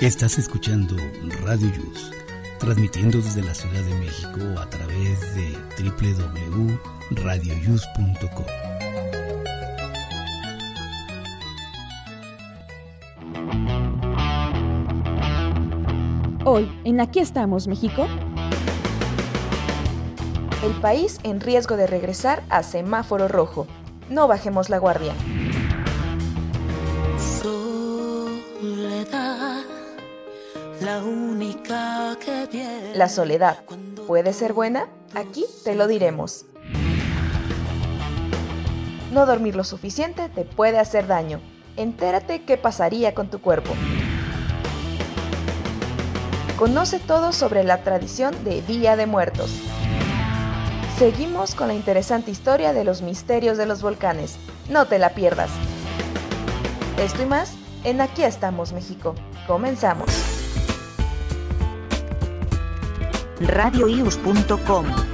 Estás escuchando Radio Yus, transmitiendo desde la Ciudad de México a través de www.radioyus.com. Hoy, en Aquí estamos, México. El país en riesgo de regresar a semáforo rojo. No bajemos la guardia. La única que La soledad, ¿puede ser buena? Aquí te lo diremos. No dormir lo suficiente te puede hacer daño. Entérate qué pasaría con tu cuerpo. Conoce todo sobre la tradición de Día de Muertos. Seguimos con la interesante historia de los misterios de los volcanes. No te la pierdas. Esto y más en Aquí estamos, México. Comenzamos. radioius.com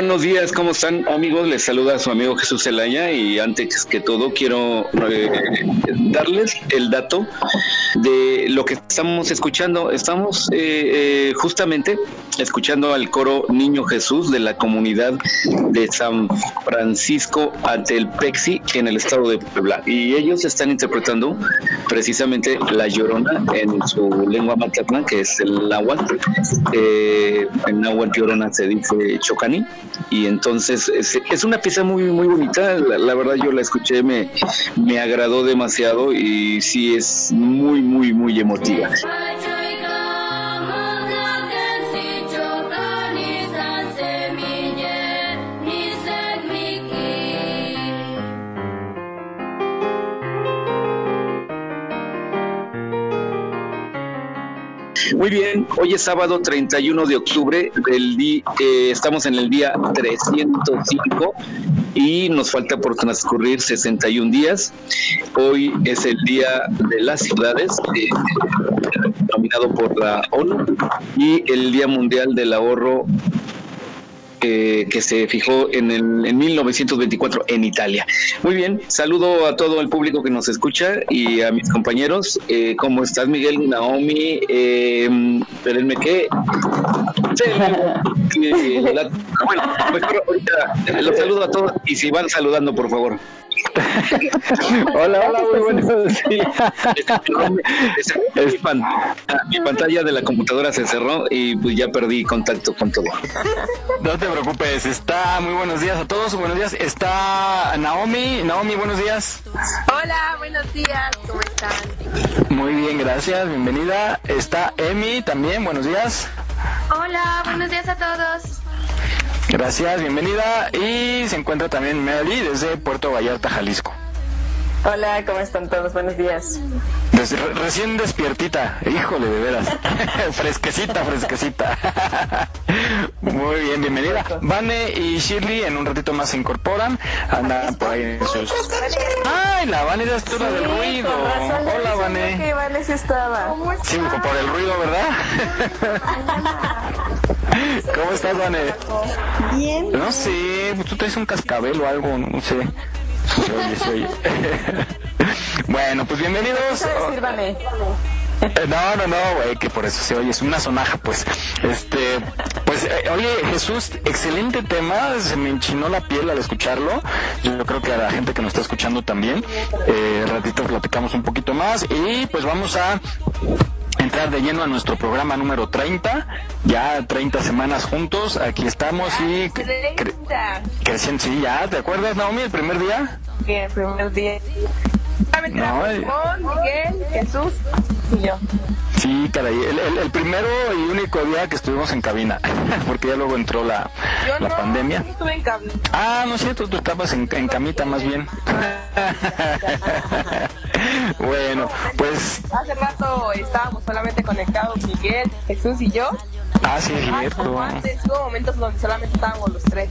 buenos días, ¿cómo están amigos? Les saluda su amigo Jesús Zelaya y antes que todo quiero eh, darles el dato de lo que estamos escuchando. Estamos eh, eh, justamente escuchando al coro Niño Jesús de la comunidad de San Francisco Atelpexi en el estado de Puebla. Y ellos están interpretando precisamente la llorona en su lengua materna que es el náhuatl. en náhuatl llorona se dice chocani. Y entonces es, una pieza muy muy bonita. La, verdad yo la escuché me, me agradó demasiado y sí es muy muy muy emotiva Bien, hoy es sábado 31 de octubre, el día, eh, estamos en el día 305 y nos falta por transcurrir 61 días. Hoy es el día de las ciudades, eh, nominado por la ONU, y el Día Mundial del Ahorro que se fijó en, el, en 1924 en Italia. Muy bien, saludo a todo el público que nos escucha y a mis compañeros. Eh, ¿Cómo estás, Miguel, Naomi? Eh, espérenme que... bueno, mejor ahorita los saludo a todos y si van saludando, por favor. hola, hola, muy buenos días. Mi pantalla de la computadora se cerró y pues ya perdí contacto con todo. No te preocupes, está muy buenos días a todos, buenos días. Está Naomi, Naomi, buenos días. Hola, buenos días, ¿cómo están? Muy bien, gracias, bienvenida. Está Emi también, buenos días. Hola, buenos días a todos. Gracias, bienvenida. Y se encuentra también Meli desde Puerto Vallarta, Jalisco. Hola, ¿cómo están todos? Buenos días. recién despiertita, híjole, de veras. fresquecita, fresquecita. Muy bien, bienvenida. Vane y Shirley en un ratito más se incorporan. Andan por ahí en sus. ¡Ay, la Vane ya estuvo del ruido! Hola, Vane. Que Vane sí estaba. Sí, por el ruido, ¿verdad? ¿Cómo estás, Vane? Bien. No sé, tú traes un cascabel o algo, no sé. Se oye, se oye. bueno, pues bienvenidos. Eh, no, no, no, güey, que por eso se oye, es una sonaja, pues. Este, pues, eh, oye, Jesús, excelente tema, se me enchinó la piel al escucharlo. Yo creo que a la gente que nos está escuchando también. Eh, ratito platicamos un poquito más y pues vamos a entrar de lleno a nuestro programa número 30, ya 30 semanas juntos, aquí estamos y creciendo, sí, ya, ¿te acuerdas Naomi el primer día? Sí, el primer día. No, Miguel, Jesús y yo. Sí, caray, el, el, primero y único día que estuvimos en cabina, porque ya luego entró la, la pandemia. Yo estuve en cabina. Ah, no es cierto, tú estabas en, en camita más bien. bueno, pues... Hace rato estábamos solamente conectados Miguel, Jesús y yo. Ah, sí, es cierto. Antes hubo momentos donde solamente estábamos los tres.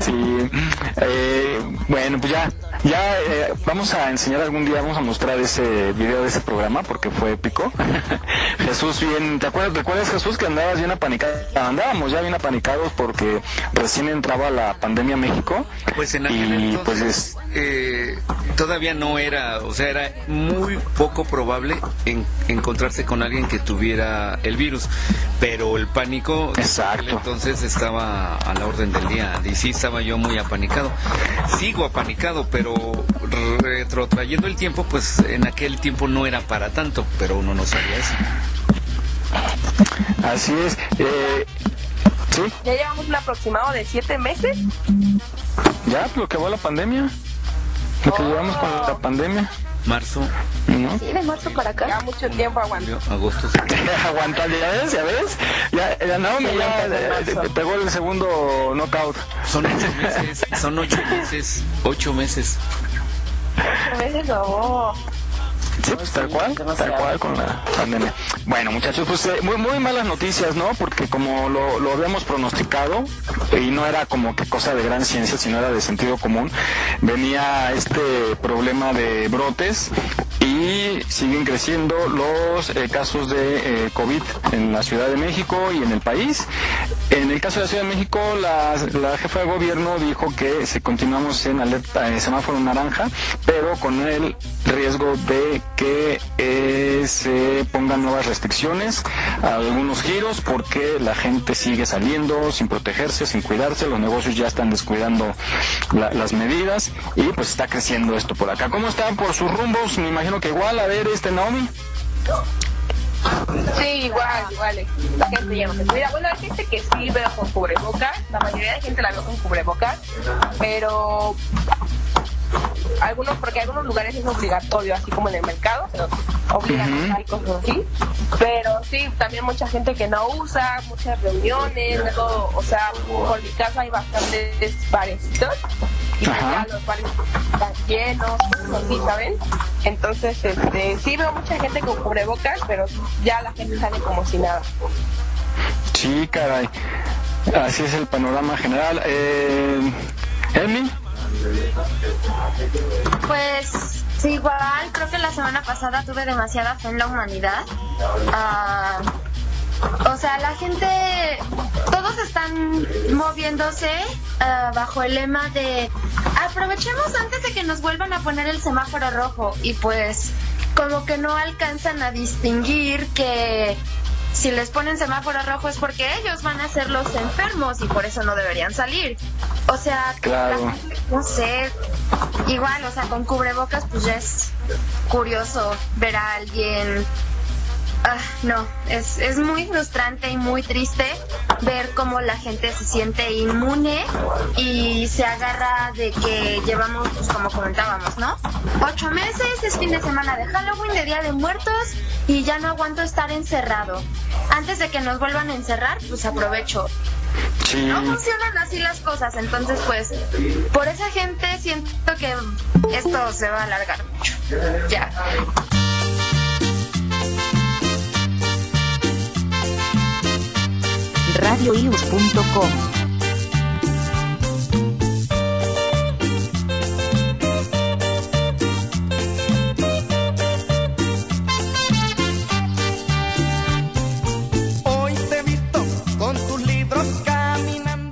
Sí, eh, bueno, pues ya, ya eh, vamos a enseñar algún día, vamos a mostrar ese video de ese programa porque fue épico. Jesús bien, ¿te acuerdas, recuerdas Jesús que andabas bien apanicado? Andábamos ya bien apanicados porque recién entraba la pandemia a México. Pues en y pues es... Eh, todavía no era, o sea, era muy poco probable en, encontrarse con alguien que tuviera el virus, pero el pánico Exacto. entonces estaba a la orden del día y sí estaba yo muy apanicado. Sigo apanicado, pero retrotrayendo el tiempo, pues en aquel tiempo no era para tanto, pero uno no sabía eso. Así es. Eh, ¿sí? Ya llevamos un aproximado de siete meses. Ya, lo que va la pandemia. Lo que llevamos con la pandemia. Marzo. ¿No? Sí, de marzo para acá. Ya mucho tiempo aguantó. Agosto. Aguanta, ya ves, ya ves. Ya, ya Naomi ya pegó el segundo knockout. Son ocho meses, son ocho meses, ocho meses. Ocho meses, oh. Sí, pues tal cual, tal cual con la pandemia. Bueno, muchachos, pues eh, muy, muy malas noticias, ¿no? Porque como lo, lo habíamos pronosticado, y no era como que cosa de gran ciencia, sino era de sentido común, venía este problema de brotes y siguen creciendo los eh, casos de eh, COVID en la Ciudad de México y en el país. En el caso de la Ciudad de México, la, la jefa de gobierno dijo que se continuamos en alerta, en semáforo naranja, pero con el riesgo de que eh, se pongan nuevas restricciones, algunos giros, porque la gente sigue saliendo sin protegerse, sin cuidarse, los negocios ya están descuidando las medidas y pues está creciendo esto por acá. ¿Cómo están por sus rumbos? Me imagino que igual, a ver, este Naomi. Sí, igual, igual. La gente ya no se cuida. Bueno, hay gente que sí veo con cubrebocas. La mayoría de gente la veo con cubrebocas. Pero algunos, porque algunos lugares es obligatorio, así como en el mercado, obligan a cosas así. Pero sí, también mucha gente que no usa, muchas reuniones, todo, o sea, por mi casa hay bastantes barecitos y ya los bares están llenos, así, ¿saben? Entonces, este, sí veo mucha gente con cubrebocas, pero ya la gente sale como si nada. Sí, caray. Así es el panorama general. Eh, ¿Emi? Pues igual, creo que la semana pasada tuve demasiada fe en la humanidad. Ah, o sea, la gente, todos están moviéndose ah, bajo el lema de aprovechemos antes de que nos vuelvan a poner el semáforo rojo y pues como que no alcanzan a distinguir que si les ponen semáforo rojo es porque ellos van a ser los enfermos y por eso no deberían salir. O sea, no sé, igual, o sea, con cubrebocas pues ya es curioso ver a alguien Ah, no, es, es muy frustrante y muy triste ver cómo la gente se siente inmune y se agarra de que llevamos, pues como comentábamos, ¿no? Ocho meses, es fin de semana de Halloween, de Día de Muertos y ya no aguanto estar encerrado. Antes de que nos vuelvan a encerrar, pues aprovecho. No funcionan así las cosas, entonces pues por esa gente siento que esto se va a alargar mucho. Ya.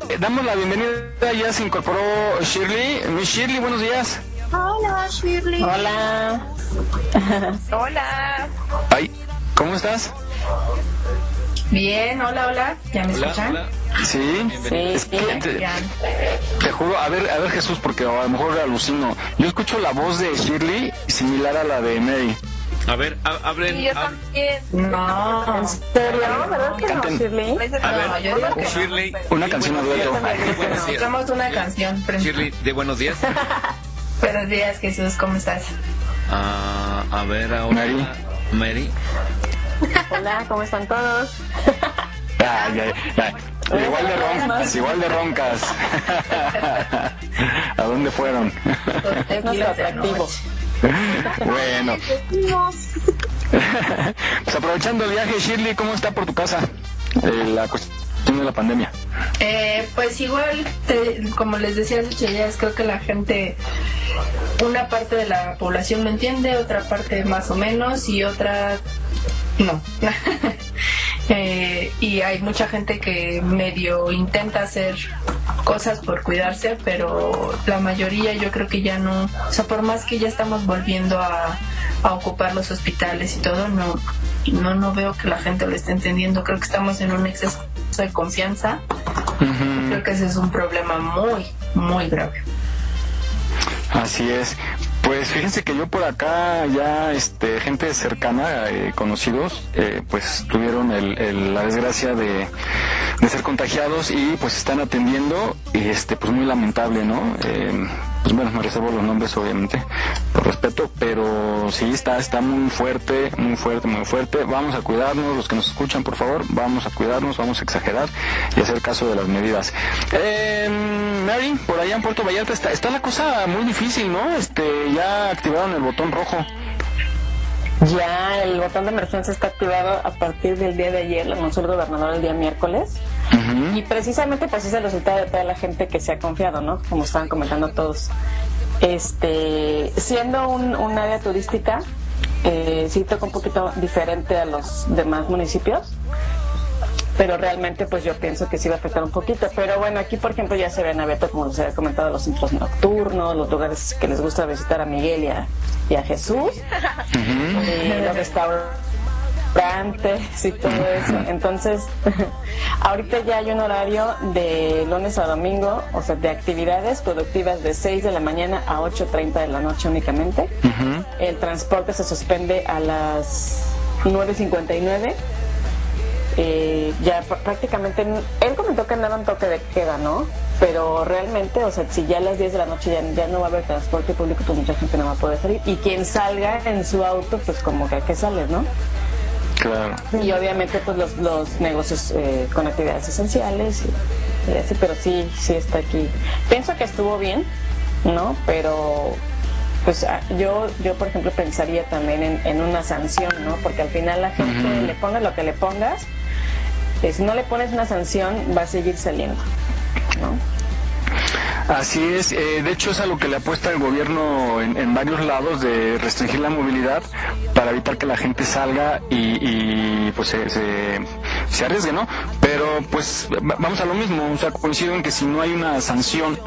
Eh, damos la bienvenida, ya se incorporó Shirley. Miss Shirley, buenos días. Hola, Shirley. Hola. Hola. Ay, ¿cómo estás? Bien, hola, hola. ¿Ya me escuchan? Sí, sí, te, juro, a ver, a ver Jesús, porque a lo mejor alucino. Yo escucho la voz de Shirley similar a la de Mary. A ver, abren. Sí, yo también. No, ¿en serio? ¿Verdad que no, Shirley? A ver, yo digo que Shirley. Una canción a dueto. Hagamos una canción. Shirley, de buenos días. buenos días, Jesús, ¿cómo estás? a, a ver ahora. Mary. Mary. Hola, ¿cómo están todos? Ay, ay, ay. Igual de roncas, igual de roncas. ¿A dónde fueron? Es nuestro atractivo. Bueno. Pues aprovechando el viaje, Shirley, ¿cómo está por tu casa eh, la cuestión de la pandemia? Eh, pues igual, te- como les decía hace ocho creo que la gente, una parte de la población lo entiende, otra parte más o menos y otra no. Eh, y hay mucha gente que medio intenta hacer cosas por cuidarse, pero la mayoría yo creo que ya no, o sea, por más que ya estamos volviendo a, a ocupar los hospitales y todo, no, no, no veo que la gente lo esté entendiendo. Creo que estamos en un exceso de confianza. Creo que ese es un problema muy, muy grave. Así es. Pues fíjense que yo por acá ya, este, gente cercana, eh, conocidos, eh, pues tuvieron el- el- la desgracia de, de ser contagiados y pues están atendiendo y este, pues muy lamentable, ¿no? Eh, pues bueno, me reservo los nombres obviamente, por respeto, pero sí está, está muy fuerte, muy fuerte, muy fuerte. Vamos a cuidarnos, los que nos escuchan, por favor, vamos a cuidarnos, vamos a exagerar y hacer caso de las medidas. Eh, Mary, por allá en Puerto Vallarta está, está la cosa muy difícil, ¿no? Este, ya activaron el botón rojo. Ya el botón de emergencia está activado a partir del día de ayer, lo anunció el gobernador el día miércoles. Y precisamente pues es el resultado de toda la gente que se ha confiado, ¿no? Como estaban comentando todos. Este, siendo un, un área turística, eh, sí toca un poquito diferente a los demás municipios, pero realmente pues yo pienso que sí va a afectar un poquito. Pero bueno, aquí por ejemplo ya se ven abiertos, como les había comentado, los centros nocturnos, los lugares que les gusta visitar a Miguel y a, y a Jesús, eh, los restaurantes y todo eso. Entonces, ahorita ya hay un horario de lunes a domingo, o sea, de actividades productivas de 6 de la mañana a 8.30 de la noche únicamente. El transporte se suspende a las 9.59. Eh, ya pr- prácticamente, él comentó que andaba en toque de queda, ¿no? Pero realmente, o sea, si ya a las 10 de la noche ya, ya no va a haber transporte público, pues mucha gente no va a poder salir. Y quien salga en su auto, pues como que a qué sales, ¿no? Claro. Y obviamente pues los, los negocios eh, con actividades esenciales y, y así, pero sí, sí está aquí. Pienso que estuvo bien, ¿no? Pero pues ah, yo, yo por ejemplo pensaría también en, en una sanción, ¿no? Porque al final la gente le pongas lo que le pongas, eh, si no le pones una sanción va a seguir saliendo, ¿no? Así es, eh, de hecho es a lo que le apuesta el gobierno en, varios lados de restringir la movilidad para evitar que la gente salga y, y, pues se, se, arriesgue, ¿no? Pero pues va- vamos a lo mismo, o sea, coincido en que si no hay una sanción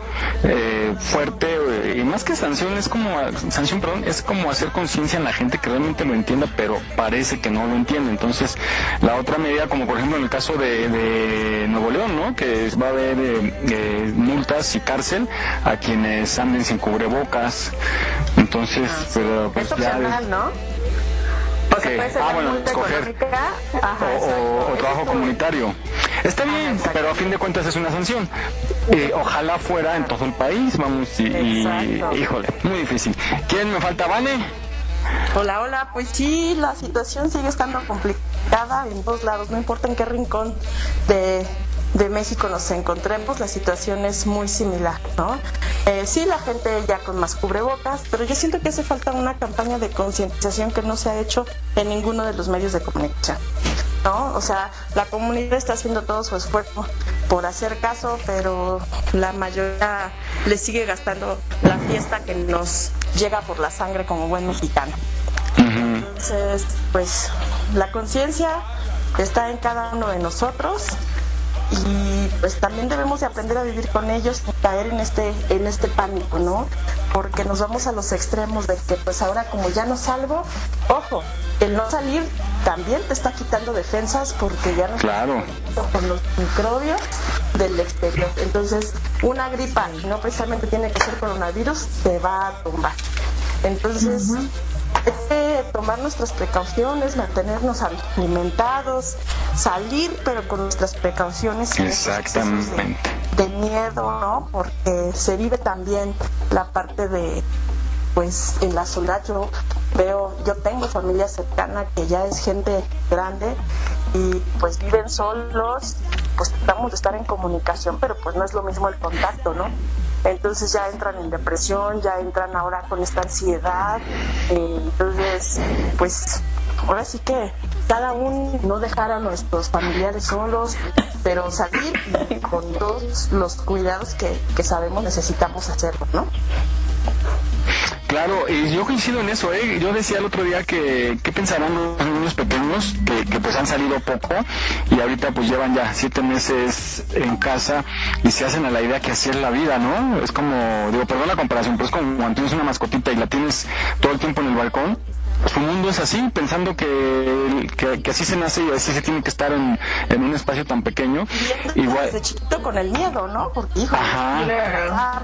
eh, fuerte, eh, y más que sanción, es como, sanción, perdón, es como hacer conciencia en la gente que realmente lo entienda, pero parece que no lo entiende. Entonces, la otra medida, como por ejemplo en el caso de, de Nuevo León, ¿no? Que va a haber eh, eh, multas y cárcel a quienes anden sin cubrebocas. Entonces, pero pues es ya... opcional, ¿no? Ser Ah, bueno, multa escoger. ajá, o, trabajo comunitario. Está bien, pero a fin de cuentas es una sanción. Eh, ojalá fuera en todo el país, vamos, y, híjole, muy difícil. ¿Quién me falta? ¿Vane? Hola, hola, pues sí, la situación sigue estando complicada en todos lados, no importa en qué rincón de, de México nos encontremos, la situación es muy similar, ¿no? Eh, sí, la gente ya con más cubrebocas, pero yo siento que hace falta una campaña de concientización que no se ha hecho en ninguno de los medios de comunicación. ¿no? O sea, la comunidad está haciendo todo su esfuerzo por hacer caso, pero la mayoría le sigue gastando la fiesta que nos llega por la sangre como buen mexicano. Entonces, pues la conciencia está en cada uno de nosotros y pues también debemos de aprender a vivir con ellos y caer en este en este pánico, ¿no? Porque nos vamos a los extremos de que pues ahora como ya no salgo, ojo, el no salir también te está quitando defensas porque ya no Claro. con los microbios del exterior. Entonces, una gripa, no precisamente tiene que ser coronavirus, te va a tumbar. Entonces, que tomar nuestras precauciones, mantenernos alimentados, salir, pero con nuestras precauciones. Exactamente. De, de miedo, ¿no? Porque se vive también la parte de pues en la soledad yo veo, yo tengo familia cercana que ya es gente grande y pues viven solos, pues tratamos de estar en comunicación, pero pues no es lo mismo el contacto, ¿no? Entonces ya entran en depresión, ya entran ahora con esta ansiedad, eh, entonces pues ahora sí que cada uno no dejar a nuestros familiares solos, pero salir con todos los cuidados que, que sabemos necesitamos hacerlo, ¿no? Claro, y yo coincido en eso, ¿eh? Yo decía el otro día que, ¿qué pensarán los niños pequeños que, pues han salido poco y ahorita pues llevan ya siete meses en casa y se hacen a la idea que así es la vida, ¿no? Es como, digo, perdón la comparación, pero es como cuando tienes una mascotita y la tienes todo el tiempo en el balcón, su mundo es así, pensando que, que, así se nace y así se tiene que estar en, en un espacio tan pequeño. Igual. Desde chiquito con el miedo, ¿no? Porque, hijo, Ajá.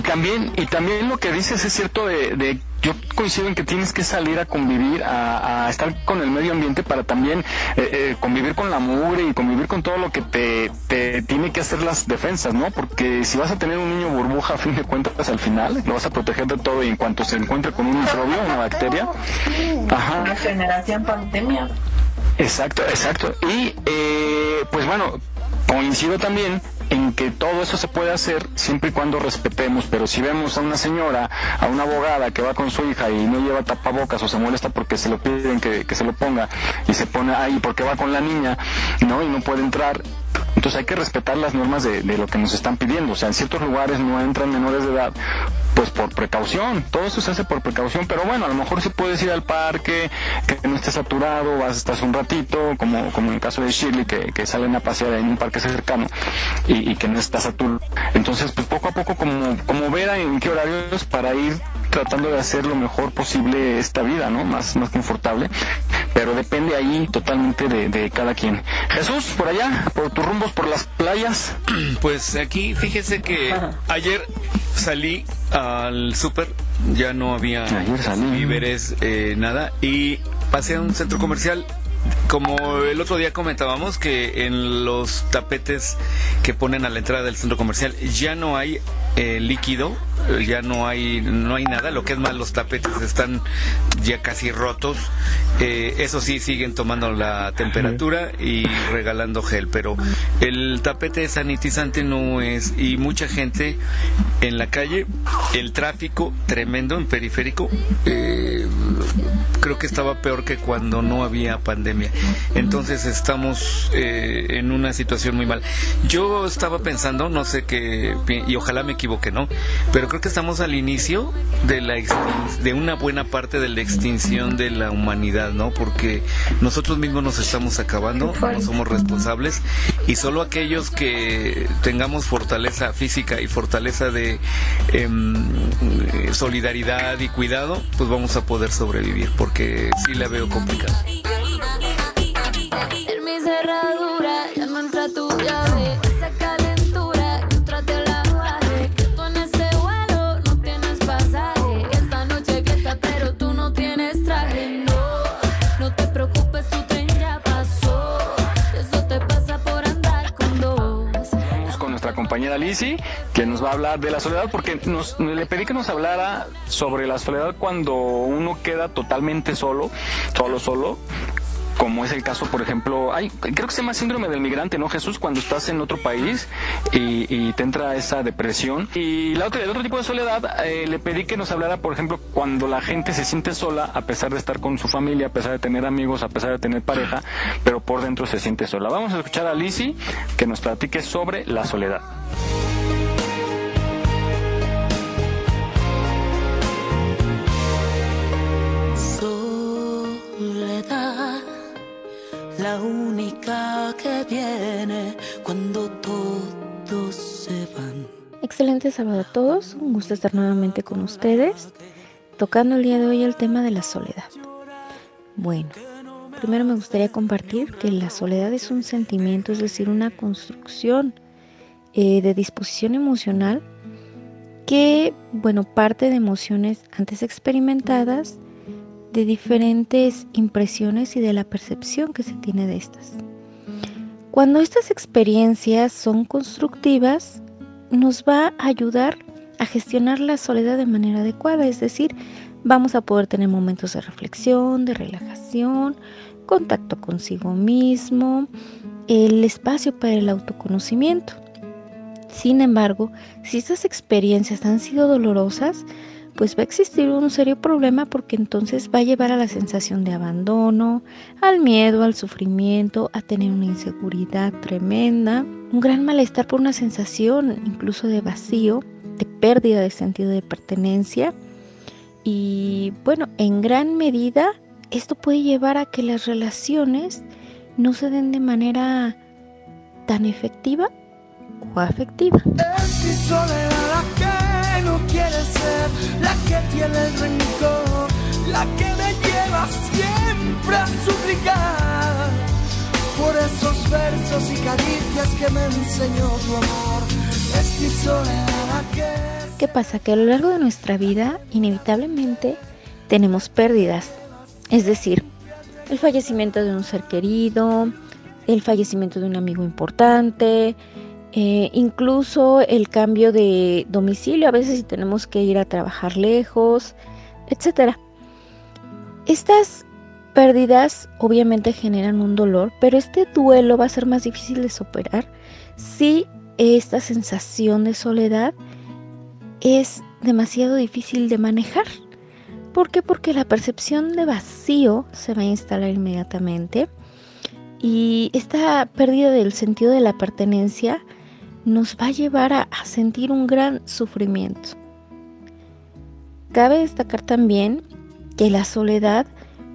Y también, y también lo que dices es cierto de, yo coincido en que tienes que salir a convivir, a, estar con el medio ambiente para también eh, eh, convivir con la mugre y convivir con todo lo que te, te, tiene que hacer las defensas, ¿no? Porque si vas a tener un niño burbuja, a fin de cuentas, al final lo vas a proteger de todo y en cuanto se encuentre con un microbio, una bacteria. Ajá. Una generación pandemia. Exacto, exacto. Y eh, pues bueno, coincido también en que todo eso se puede hacer siempre y cuando respetemos, pero si vemos a una señora, a una abogada que va con su hija y no lleva tapabocas o se molesta porque se lo piden que, se lo ponga y se pone ahí porque va con la niña, ¿no? Y no puede entrar, entonces hay que respetar las normas de, lo que nos están pidiendo. O sea, en ciertos lugares no entran menores de edad, pues por precaución. Todo eso se hace por precaución, pero bueno, a lo mejor si puedes ir al parque, que no esté saturado, vas, estás un ratito, como, como en el caso de Shirley, que, que salen a pasear en un parque cercano y, que no está saturado. Entonces, pues poco a poco, como, como ver en qué horarios para ir tratando de hacer lo mejor posible esta vida, ¿no? Más, más confortable. Pero depende ahí totalmente de, cada quien. Jesús, por allá, por tus rumbos, por las playas. Pues aquí, fíjese que ayer salí al súper, ya no había víveres, eh, nada, y pasé a un centro comercial como el otro día comentábamos que en los tapetes que ponen a la entrada del centro comercial ya no hay eh, líquido, eh, ya no hay no hay nada, lo que es más los tapetes están ya casi rotos. Eh, eso sí siguen tomando la temperatura y regalando gel, pero el tapete sanitizante no es y mucha gente en la calle, el tráfico tremendo en periférico creo que estaba peor que cuando no había pandemia. Entonces estamos en una situación muy mal. Yo estaba pensando, no sé qué, y ojalá me equivoque, ¿no? Pero creo que estamos al inicio de la de una buena parte de la extinción de la humanidad, ¿no? Porque nosotros mismos nos estamos acabando, no somos responsables y solo aquellos que tengamos fortaleza física y fortaleza de em, solidaridad y cuidado, pues vamos a poder sobrevivir, porque sí la veo complicada. Compañera Lizzy, que nos va a hablar de la soledad, porque nos, le pedí que nos hablara sobre la soledad cuando uno queda totalmente solo, solo, solo, como es el caso, por ejemplo, hay, creo que se llama síndrome del migrante, ¿no, Jesús? Cuando estás en otro país y, te entra esa depresión. Y la otra, el otro tipo de soledad, eh, le pedí que nos hablara, por ejemplo, cuando la gente se siente sola, a pesar de estar con su familia, a pesar de tener amigos, a pesar de tener pareja, pero por dentro se siente sola. Vamos a escuchar a Lizzie que nos platique sobre la soledad. La única que viene cuando todos se van. Excelente sábado a todos, un gusto estar nuevamente con ustedes, tocando el día de hoy el tema de la soledad. Bueno, primero me gustaría compartir que la soledad es un sentimiento, es decir, una construcción eh, de disposición emocional que, bueno, parte de emociones antes experimentadas, de diferentes impresiones y de la percepción que se tiene de estas. Cuando estas experiencias son constructivas, nos va a ayudar a gestionar la soledad de manera adecuada, es decir, vamos a poder tener momentos de reflexión, de relajación, contacto consigo mismo, el espacio para el autoconocimiento. Sin embargo, si estas experiencias han sido dolorosas, pues va a existir un serio problema porque entonces va a llevar a la sensación de abandono, al miedo, al sufrimiento, a tener una inseguridad tremenda, un gran malestar por una sensación incluso de vacío, de pérdida de sentido de pertenencia. Y bueno, en gran medida esto puede llevar a que las relaciones no se den de manera tan efectiva o afectiva. que no ser, la que tiene el rencor, la que me lleva siempre a suplicar por esos versos y caricias que me enseñó tu amor. Es mi soledad que... ¿Qué pasa? Que a lo largo de nuestra vida inevitablemente tenemos pérdidas, es decir, el fallecimiento de un ser querido, el fallecimiento de un amigo importante, eh, incluso el cambio de domicilio, a veces si tenemos que ir a trabajar lejos, etc. Estas pérdidas obviamente generan un dolor, pero este duelo va a ser más difícil de superar si esta sensación de soledad es demasiado difícil de manejar. ¿Por qué? Porque la percepción de vacío se va a instalar inmediatamente y esta pérdida del sentido de la pertenencia nos va a llevar a, sentir un gran sufrimiento. Cabe destacar también que la soledad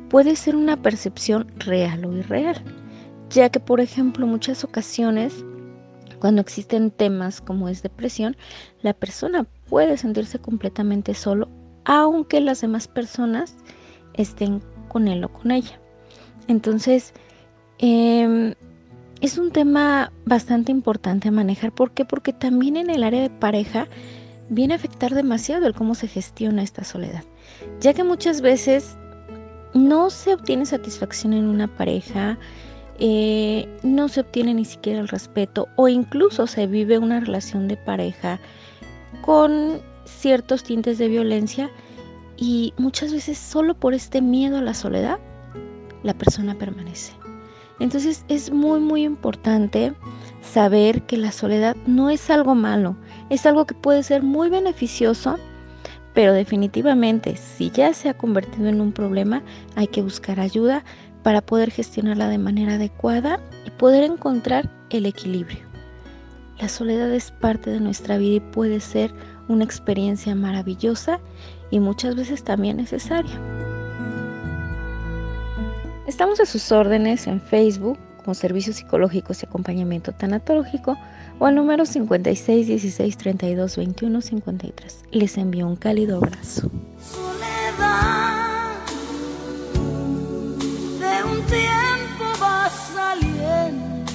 puede ser una percepción real o irreal, ya que por ejemplo muchas ocasiones cuando existen temas como es depresión, la persona puede sentirse completamente solo aunque las demás personas estén con él o con ella. Entonces, em, es un tema bastante importante a manejar. ¿Por qué? Porque también en el área de pareja viene a afectar demasiado el cómo se gestiona esta soledad. Ya que muchas veces no se obtiene satisfacción en una pareja, eh, no se obtiene ni siquiera el respeto o incluso se vive una relación de pareja con ciertos tintes de violencia y muchas veces solo por este miedo a la soledad la persona permanece. Entonces es muy muy importante saber que la soledad no es algo malo, es algo que puede ser muy beneficioso, pero definitivamente si ya se ha convertido en un problema hay que buscar ayuda para poder gestionarla de manera adecuada y poder encontrar el equilibrio. La soledad es parte de nuestra vida y puede ser una experiencia maravillosa y muchas veces también necesaria. Estamos a sus órdenes en Facebook como Servicios Psicológicos y Acompañamiento Tanatológico o al número 56 16 32 21 53. Les envío un cálido abrazo. de un tiempo va saliendo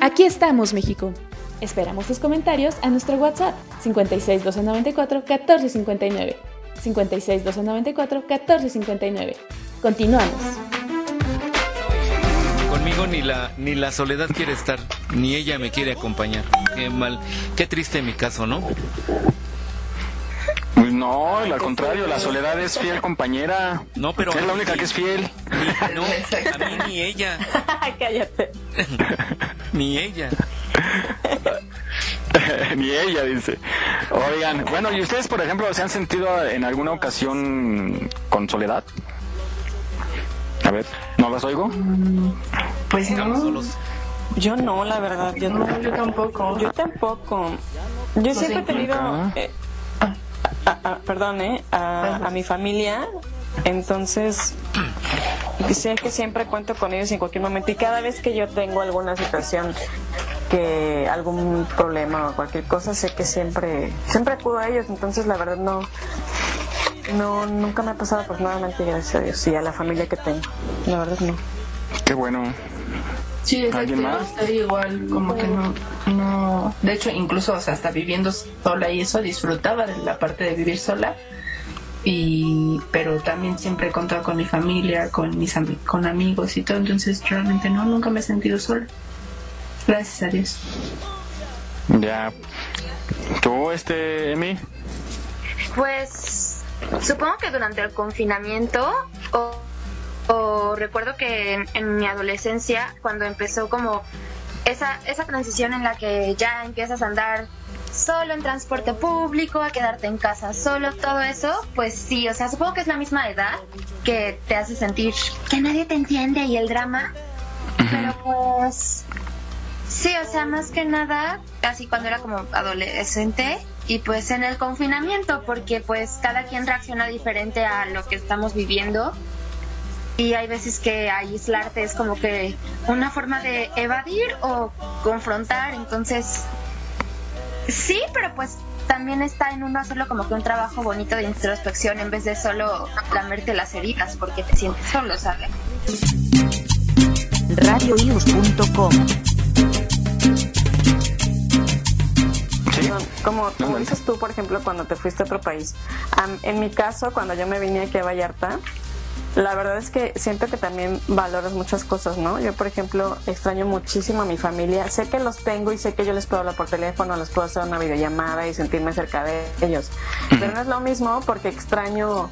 Aquí estamos, México. Esperamos tus comentarios a nuestro WhatsApp 56 294 1459. 56 294 1459. Continuamos. Conmigo ni la ni la soledad quiere estar, ni ella me quiere acompañar. Qué mal, qué triste mi caso, ¿no? Pues no, al contrario, la soledad es fiel compañera. No, pero. Es la única que es fiel. no, a mí ni ella. Cállate. ni ella. ni ella, dice. Oigan, bueno, ¿y ustedes, por ejemplo, se han sentido en alguna ocasión con soledad? A ver, ¿no las oigo? Pues no. Yo no, la verdad, yo no, yo tampoco. Yo tampoco. Yo siempre he tenido, eh, perdón, ¿eh? a, mi familia, entonces sé que siempre cuento con ellos en cualquier momento y cada vez que yo tengo alguna situación que algún problema o cualquier cosa sé que siempre siempre acudo a ellos. Entonces la verdad no no nunca me ha pasado afortunadamente gracias a Dios y a la familia que tengo. La verdad no. Qué bueno. Sí, exacto, igual, como que no, no, de hecho incluso hasta viviendo sola y eso disfrutaba de la parte de vivir sola y pero también siempre he contado con mi familia, con mis con amigos y todo, entonces realmente no, nunca me he sentido sola. Gracias a Dios. Ya. ¿Tú, este, Emi? Pues supongo que durante el confinamiento o, recuerdo que en, mi adolescencia cuando empezó como esa, esa transición en la que ya empiezas a andar solo en transporte público, a quedarte en casa solo, todo eso, pues sí, o sea, supongo que es la misma edad que te hace sentir que nadie te entiende y el drama, pero pues sí, o sea, más que nada, casi cuando era como adolescente y pues en el confinamiento, porque pues cada quien reacciona diferente a lo que estamos viviendo y hay veces que aislarte es como que una forma de evadir o confrontar, entonces sí, pero pues también está en uno hacerlo como que un trabajo bonito de introspección en vez de solo lamerte las heridas porque te sientes solo, ¿sabes? radioius.com como, como dices tú, por ejemplo, cuando te fuiste a otro país. en mi caso, cuando yo me vine aquí a Vallarta, la verdad es que siento que también valoras muchas cosas, ¿no? Yo, por ejemplo, extraño muchísimo a mi familia. Sé que los tengo y sé que yo les puedo hablar por teléfono, les puedo hacer una videollamada y sentirme cerca de ellos. Pero no es lo mismo porque extraño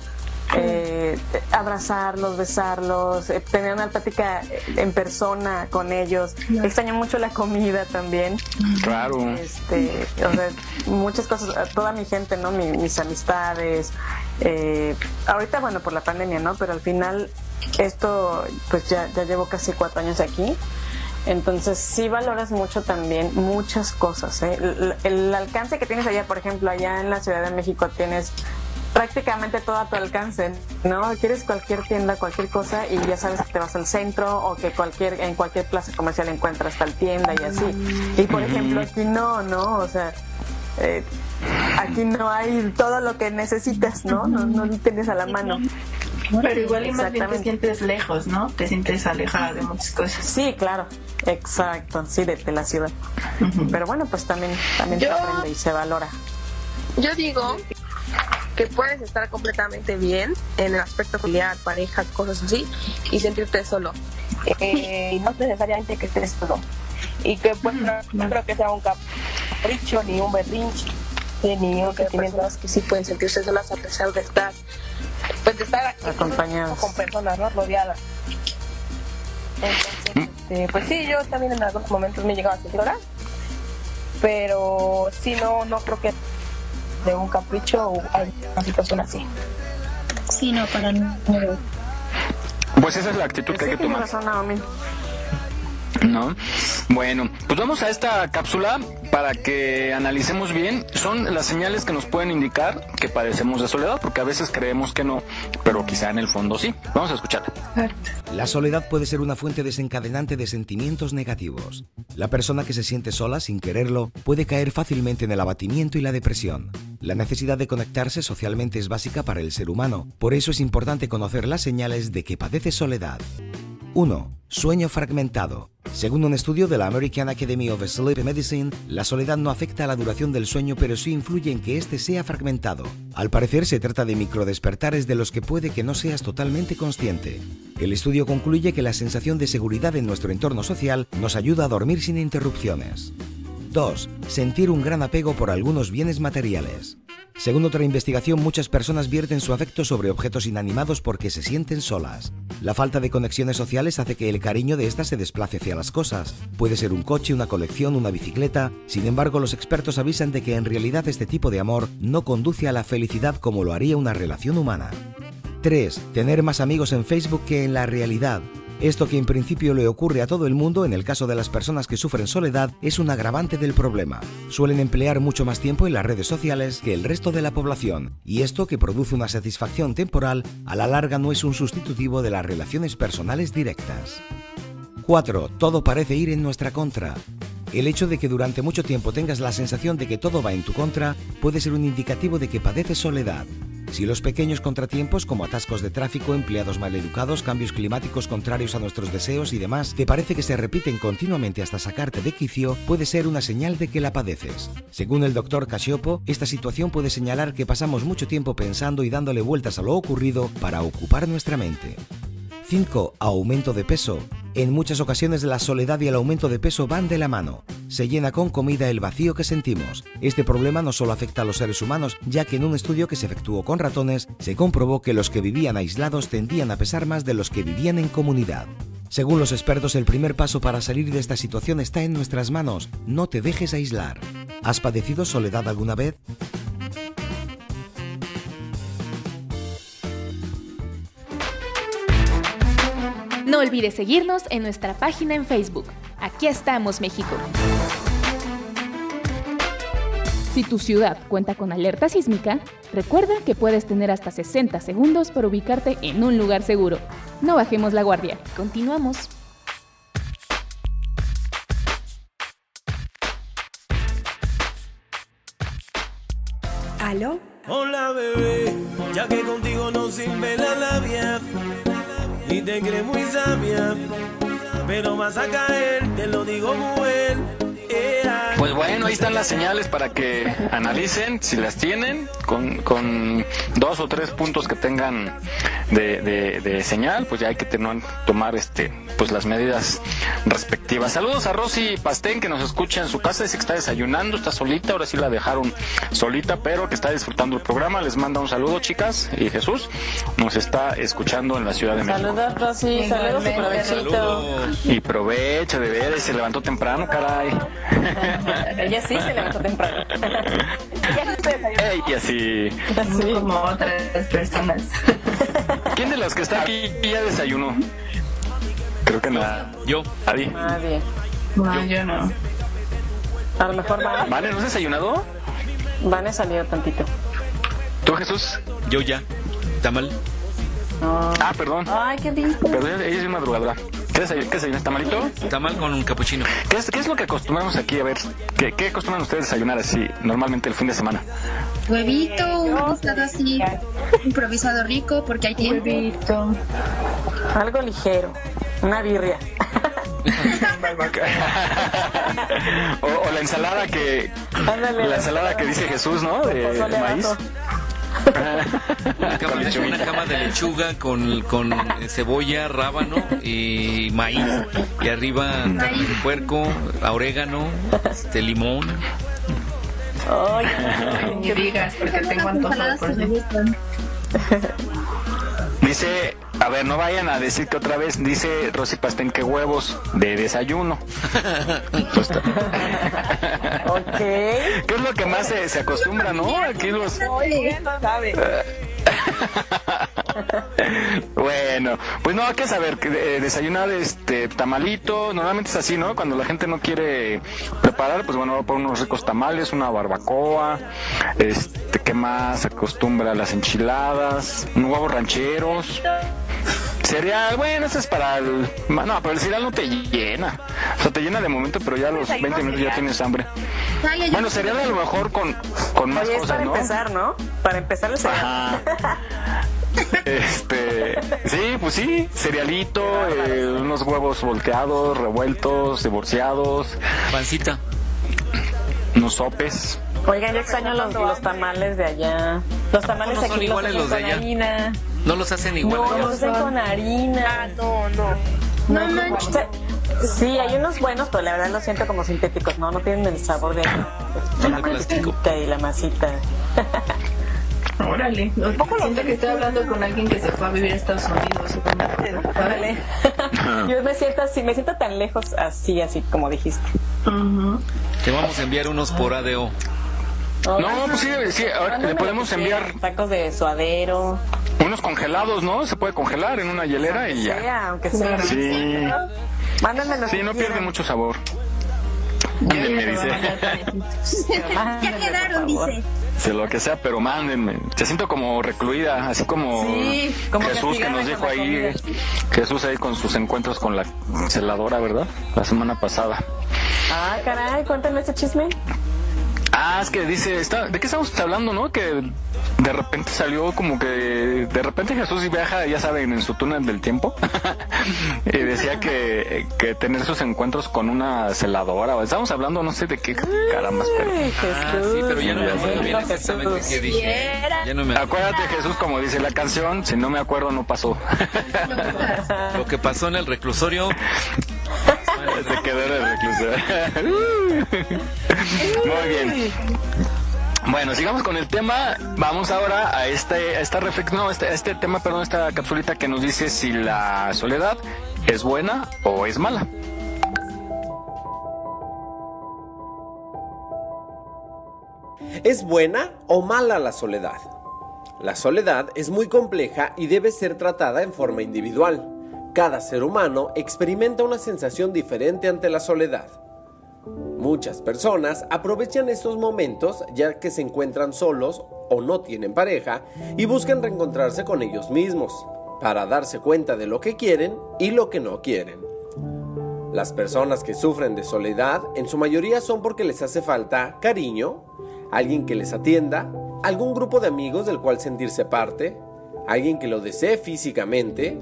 eh, abrazarlos, besarlos, eh, tener una plática en persona con ellos. Extraño mucho la comida también. Claro. Este, o sea, muchas cosas, toda mi gente, ¿no? mis amistades. Eh, ahorita, bueno, por la pandemia, ¿no? Pero al final, esto, pues ya, ya llevo casi cuatro años aquí. Entonces sí valoras mucho también muchas cosas. ¿eh? El, el, alcance que tienes allá, por ejemplo, allá en la Ciudad de México tienes prácticamente todo a tu alcance, ¿no? Quieres cualquier tienda, cualquier cosa y ya sabes que te vas al centro o que cualquier en cualquier plaza comercial encuentras tal tienda y así. Y por ejemplo aquí no, ¿no? O sea, eh, aquí no hay todo lo que necesitas, ¿no? No, no lo tienes a la mano. Pero igual y más bien te sientes lejos, ¿no? Te sientes alejada de muchas cosas. Sí, claro. Exacto, sí, de, la ciudad. Pero bueno, pues también, también se aprende y se valora. Yo digo que puedes estar completamente bien en el aspecto familiar, pareja, cosas así, y sentirte solo. Eh, y no necesariamente que estés solo. Y que pues no, creo que sea un capricho ni un berrinche ni un sentimiento. que sí pueden sentirse solas a pesar de estar pues de estar acompañados con personas no rodeadas. Entonces este, pues sí yo también en algunos momentos me he llegado a sentir sola pero sí no no creo que de un capricho o hay una situación así. Sí, no, para no. Pues esa es la actitud que hay que tomar. ¿No? Bueno, pues vamos a esta cápsula para que analicemos bien. Son las señales que nos pueden indicar que padecemos de soledad, porque a veces creemos que no, pero quizá en el fondo sí. Vamos a escuchar. La soledad puede ser una fuente desencadenante de sentimientos negativos. La persona que se siente sola sin quererlo puede caer fácilmente en el abatimiento y la depresión. La necesidad de conectarse socialmente es básica para el ser humano, por eso es importante conocer las señales de que padece soledad. 1. Sueño fragmentado. Según un estudio de la American Academy of Sleep Medicine, la soledad no afecta a la duración del sueño, pero sí influye en que éste sea fragmentado. Al parecer se trata de microdespertares de los que puede que no seas totalmente consciente. El estudio concluye que la sensación de seguridad en nuestro entorno social nos ayuda a dormir sin interrupciones. 2. Sentir un gran apego por algunos bienes materiales. Según otra investigación, muchas personas vierten su afecto sobre objetos inanimados porque se sienten solas. La falta de conexiones sociales hace que el cariño de estas se desplace hacia las cosas. Puede ser un coche, una colección, una bicicleta. Sin embargo, los expertos avisan de que en realidad este tipo de amor no conduce a la felicidad como lo haría una relación humana. 3. Tener más amigos en Facebook que en la realidad. Esto que en principio le ocurre a todo el mundo en el caso de las personas que sufren soledad es un agravante del problema. Suelen emplear mucho más tiempo en las redes sociales que el resto de la población, y esto que produce una satisfacción temporal, a la larga no es un sustitutivo de las relaciones personales directas. 4. Todo parece ir en nuestra contra. El hecho de que durante mucho tiempo tengas la sensación de que todo va en tu contra puede ser un indicativo de que padeces soledad. Si los pequeños contratiempos como atascos de tráfico, empleados maleducados, cambios climáticos contrarios a nuestros deseos y demás te parece que se repiten continuamente hasta sacarte de quicio, puede ser una señal de que la padeces. Según el doctor Casiopo, esta situación puede señalar que pasamos mucho tiempo pensando y dándole vueltas a lo ocurrido para ocupar nuestra mente. 5. Aumento de peso. En muchas ocasiones la soledad y el aumento de peso van de la mano. Se llena con comida el vacío que sentimos. Este problema no solo afecta a los seres humanos, ya que en un estudio que se efectuó con ratones se comprobó que los que vivían aislados tendían a pesar más de los que vivían en comunidad. Según los expertos, el primer paso para salir de esta situación está en nuestras manos. No te dejes aislar. ¿Has padecido soledad alguna vez? No olvides seguirnos en nuestra página en Facebook. Aquí estamos, México. Si tu ciudad cuenta con alerta sísmica, recuerda que puedes tener hasta 60 segundos para ubicarte en un lugar seguro. No bajemos la guardia. Continuamos. ¿Aló? Hola bebé, ya que contigo no sirve la labia y te crees muy sabia, pero vas a caer, te lo digo bien. Pues bueno, ahí están las señales para que analicen si las tienen, con, con dos o tres puntos que tengan de, de, señal, pues ya hay que tener, tomar este, pues las medidas respectivas. Saludos a Rosy Pastén que nos escucha en su casa, dice que está desayunando, está solita, ahora sí la dejaron solita, pero que está disfrutando el programa. Les manda un saludo, chicas, y Jesús nos está escuchando en la Ciudad de México. Saludos, Rosy, saludos y provechito. Y provecho, de ver, se levantó temprano, caray. Ella sí se levantó temprano. Ella sí. Así como otras personas. ¿Quién de los que está aquí ya desayunó? Creo que nada. Yo. Adi. Nadie. No, yo no. A lo mejor Vane. ¿Vale? ¿No has desayunado? Vane salió tantito. ¿Tú, Jesús? Yo ya. ¿Tamal? No. Ah, perdón. Ay, qué rico. Perdón, ella es madrugadora. ¿Qué desayunas? ¿Tamalito? Tamal con un capuchino. ¿Qué es, ¿Qué es lo que acostumbramos aquí? A ver, ¿qué, qué acostumbran ustedes desayunar así normalmente el fin de semana? Huevito, un guisado así, improvisado rico, porque hay tiempo. Huevito. Algo ligero. Una birria. o, o, la ensalada que Ándale, la ensalada que dice Jesús, ¿no? De, de maíz. Una cama, una cama, de lechuga con, con cebolla, rábano y maíz. Y arriba carne de puerco, orégano, este, limón. Oye, no digas porque tengo antojado por Dice, a ver, no vayan a decir que otra vez dice Rosy Pastén que huevos de desayuno. ok. ¿Qué es lo que más se, se acostumbra, no? Aquí los... bueno, pues no, hay que saber que eh, desayunar este tamalito, normalmente es así, ¿no? Cuando la gente no quiere preparar, pues bueno, va por unos ricos tamales, una barbacoa, este, ¿qué más? Acostumbra las enchiladas, un huevo rancheros. Cereal, bueno, eso es para el... No, pero el cereal no te llena. O sea, te llena de momento, pero ya a los 20 minutos ya tienes hambre. Bueno, cereal a lo mejor con, con más Oye, cosas, para ¿no? empezar, ¿no? Para empezar el cereal. Ajá. Este, sí, pues sí, cerealito, eh, unos huevos volteados, revueltos, divorciados, Pancita. unos sopes. Oigan, yo extraño los, los tamales de allá. Los tamales no son aquí iguales los los de allá? harina. No los hacen igual. No, los hacen con harina. no, no. No, no, Sí, hay unos buenos, pero la verdad los siento como sintéticos, ¿no? No tienen el sabor de, de la masita y la masita. Órale. Siento que estoy hablando con alguien que se fue a vivir a Estados Unidos. Órale. Yo me siento así, me siento tan lejos así, así como dijiste. Te vamos a enviar unos por ADO. No, pues sí, sí, ahora le podemos enviar Tacos de suadero. unos congelados, ¿no? Se puede congelar en una hielera y ya. Sea, aunque sea. Sí, Mándamelo. sí, no pierde mucho sabor. Dice. Ya quedaron, dice. De lo que sea, pero mándenme. Te siento como recluida, así como, Sí, como Jesús que castigada nos dijo ahí. Jesús ahí con sus encuentros con la celadora, ¿verdad? La semana pasada. Ah, caray, cuéntame ese chisme. Ah, es que dice, está, ¿de qué estamos hablando, no? Que de repente salió como que de repente Jesús viaja, ya saben, en su túnel del tiempo. y decía que, que tener sus encuentros con una celadora. Estamos hablando, no sé de qué caramba, pero. Ah, sí, pero ya no me acuerdo bien exactamente qué dije. Ya no me Acuérdate, Jesús, como dice la canción, si no me acuerdo, no pasó. Lo que pasó en el reclusorio. Se quedó en el reclusorio. Muy bien. Bueno, sigamos con el tema. Vamos ahora a este, a esta reflexión, no, este, este tema, perdón, esta capsulita que nos dice si la soledad es buena o es mala. ¿Es buena o mala la soledad? La soledad es muy compleja y debe ser tratada en forma individual. Cada ser humano experimenta una sensación diferente ante la soledad. Muchas personas aprovechan estos momentos ya que se encuentran solos o no tienen pareja y buscan reencontrarse con ellos mismos para darse cuenta de lo que quieren y lo que no quieren. Las personas que sufren de soledad en su mayoría son porque les hace falta cariño, alguien que les atienda, algún grupo de amigos del cual sentirse parte, alguien que lo desee físicamente,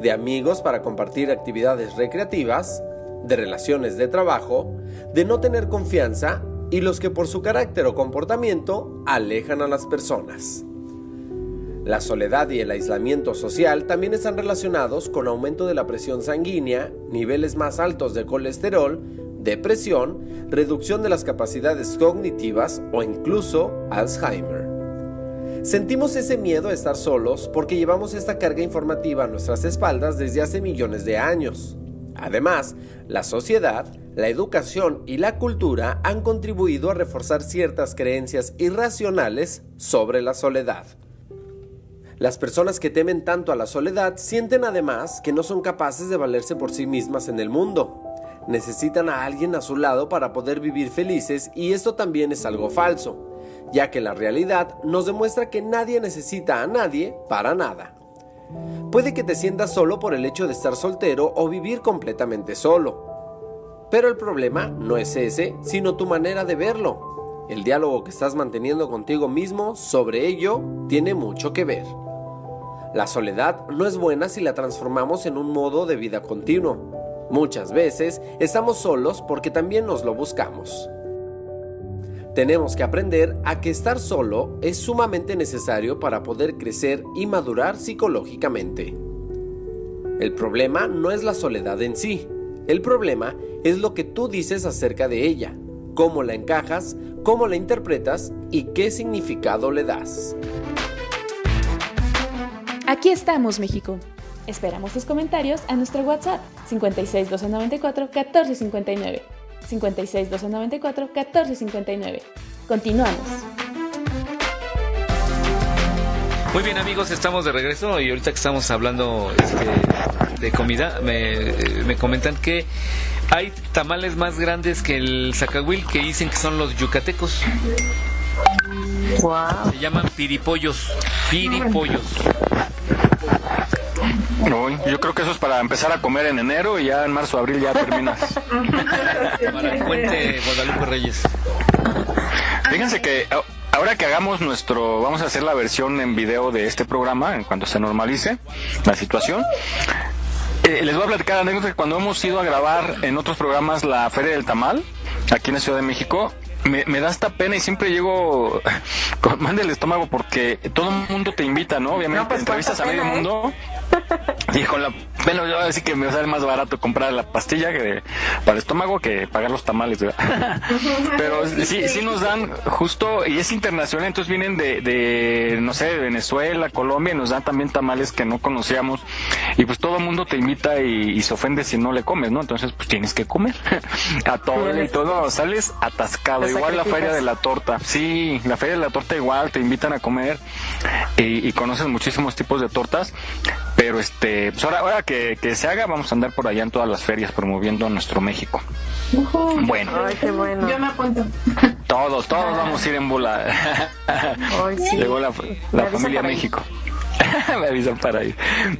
de amigos para compartir actividades recreativas, de relaciones de trabajo, de no tener confianza y los que por su carácter o comportamiento alejan a las personas. La soledad y el aislamiento social también están relacionados con aumento de la presión sanguínea, niveles más altos de colesterol, depresión, reducción de las capacidades cognitivas o incluso Alzheimer. Sentimos ese miedo a estar solos porque llevamos esta carga informativa a nuestras espaldas desde hace millones de años. Además, la sociedad, la educación y la cultura han contribuido a reforzar ciertas creencias irracionales sobre la soledad. Las personas que temen tanto a la soledad sienten además que no son capaces de valerse por sí mismas en el mundo. Necesitan a alguien a su lado para poder vivir felices y esto también es algo falso, ya que la realidad nos demuestra que nadie necesita a nadie para nada. Puede que te sientas solo por el hecho de estar soltero o vivir completamente solo. Pero el problema no es ese, sino tu manera de verlo. El diálogo que estás manteniendo contigo mismo sobre ello tiene mucho que ver. La soledad no es buena si la transformamos en un modo de vida continuo. Muchas veces estamos solos porque también nos lo buscamos. Tenemos que aprender a que estar solo es sumamente necesario para poder crecer y madurar psicológicamente. El problema no es la soledad en sí, el problema es lo que tú dices acerca de ella, cómo la encajas, cómo la interpretas y qué significado le das. Aquí estamos, México. Esperamos tus comentarios a nuestro WhatsApp 56 294 1459. 56 294 1459. Continuamos. Muy bien amigos, estamos de regreso y ahorita que estamos hablando este, de comida, me, me, comentan que hay tamales más grandes que el zacahuil que dicen que son los yucatecos. Wow. Se llaman piripollos, piripollos. No, yo creo que eso es para empezar a comer en enero y ya en marzo, abril ya terminas. para el puente Guadalupe Reyes. Fíjense que ahora que hagamos nuestro, vamos a hacer la versión en video de este programa, en cuanto se normalice la situación. Eh, les voy a platicar anécdota que cuando hemos ido a grabar en otros programas la Feria del Tamal, aquí en la Ciudad de México, me, me, da esta pena y siempre llego con mal del estómago porque todo el mundo te invita, ¿no? Obviamente, No, pues, entrevistas a medio pena, mundo. Y con la bueno, yo así que me sale más barato comprar la pastilla que para el estómago que pagar los tamales, ¿verdad? Pero sí, sí nos dan justo, y es internacional, entonces vienen de, de, no sé, de Venezuela, Colombia, y nos dan también tamales que no conocíamos. Y pues todo el mundo te invita y, y se ofende si no le comes, ¿no? Entonces pues tienes que comer a todo y todo, sales atascado. Igual la feria de la torta, sí, la feria de la torta igual, te invitan a comer y, y conoces muchísimos tipos de tortas, pero este, pues ahora, ahora que, que se haga, vamos a andar por allá en todas las ferias promoviendo nuestro México. Bueno, Ay, qué bueno. Yo me apunto. todos, todos vamos a ir en bola. Ay, sí. Llegó la, familia. México. me avisan para ir.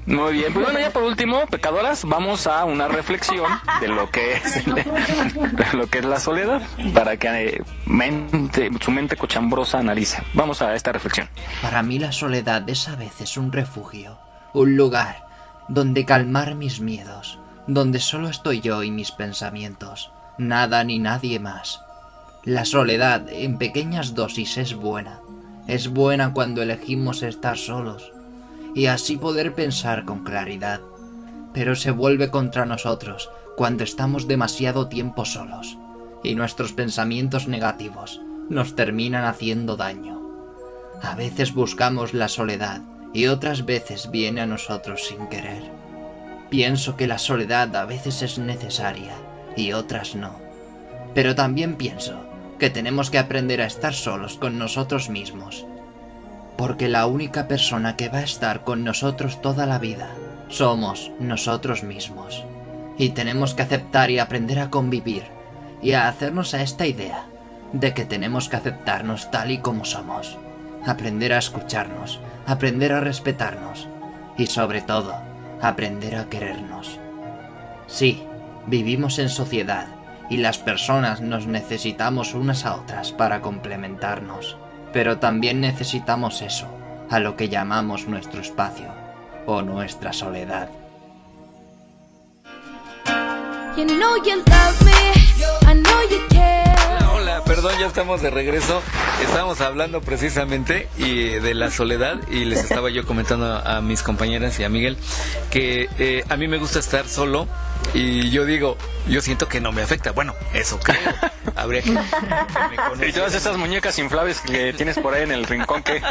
Muy bien, pues bueno, ya por último, pecadoras, vamos a una reflexión de lo que es, de lo que es la soledad, para que eh, mente, su mente cochambrosa analice. Vamos a esta reflexión. Para mí la soledad es a veces un refugio, un lugar donde calmar mis miedos, donde solo estoy yo y mis pensamientos, nada ni nadie más. La soledad en pequeñas dosis es buena. Es buena cuando elegimos estar solos y así poder pensar con claridad. Pero se vuelve contra nosotros cuando estamos demasiado tiempo solos y nuestros pensamientos negativos nos terminan haciendo daño. A veces buscamos la soledad y otras veces viene a nosotros sin querer. Pienso que la soledad a veces es necesaria y otras no. Pero también pienso que tenemos que aprender a estar solos con nosotros mismos. Porque la única persona que va a estar con nosotros toda la vida somos nosotros mismos. Y tenemos que aceptar y aprender a convivir y a hacernos a esta idea de que tenemos que aceptarnos tal y como somos. Aprender a escucharnos, aprender a respetarnos y sobre todo, aprender a querernos. Sí, vivimos en sociedad y las personas nos necesitamos unas a otras para complementarnos, pero también necesitamos eso, a lo que llamamos nuestro espacio o nuestra soledad. Perdón, ya estamos de regreso. Estábamos hablando precisamente y de la soledad y les estaba yo comentando a, mis compañeras y a Miguel que eh, a mí me gusta estar solo y yo digo, yo siento que no me afecta. Bueno, eso creo. Habría que, Y todas esas muñecas inflables que tienes por ahí en el rincón, ¿qué?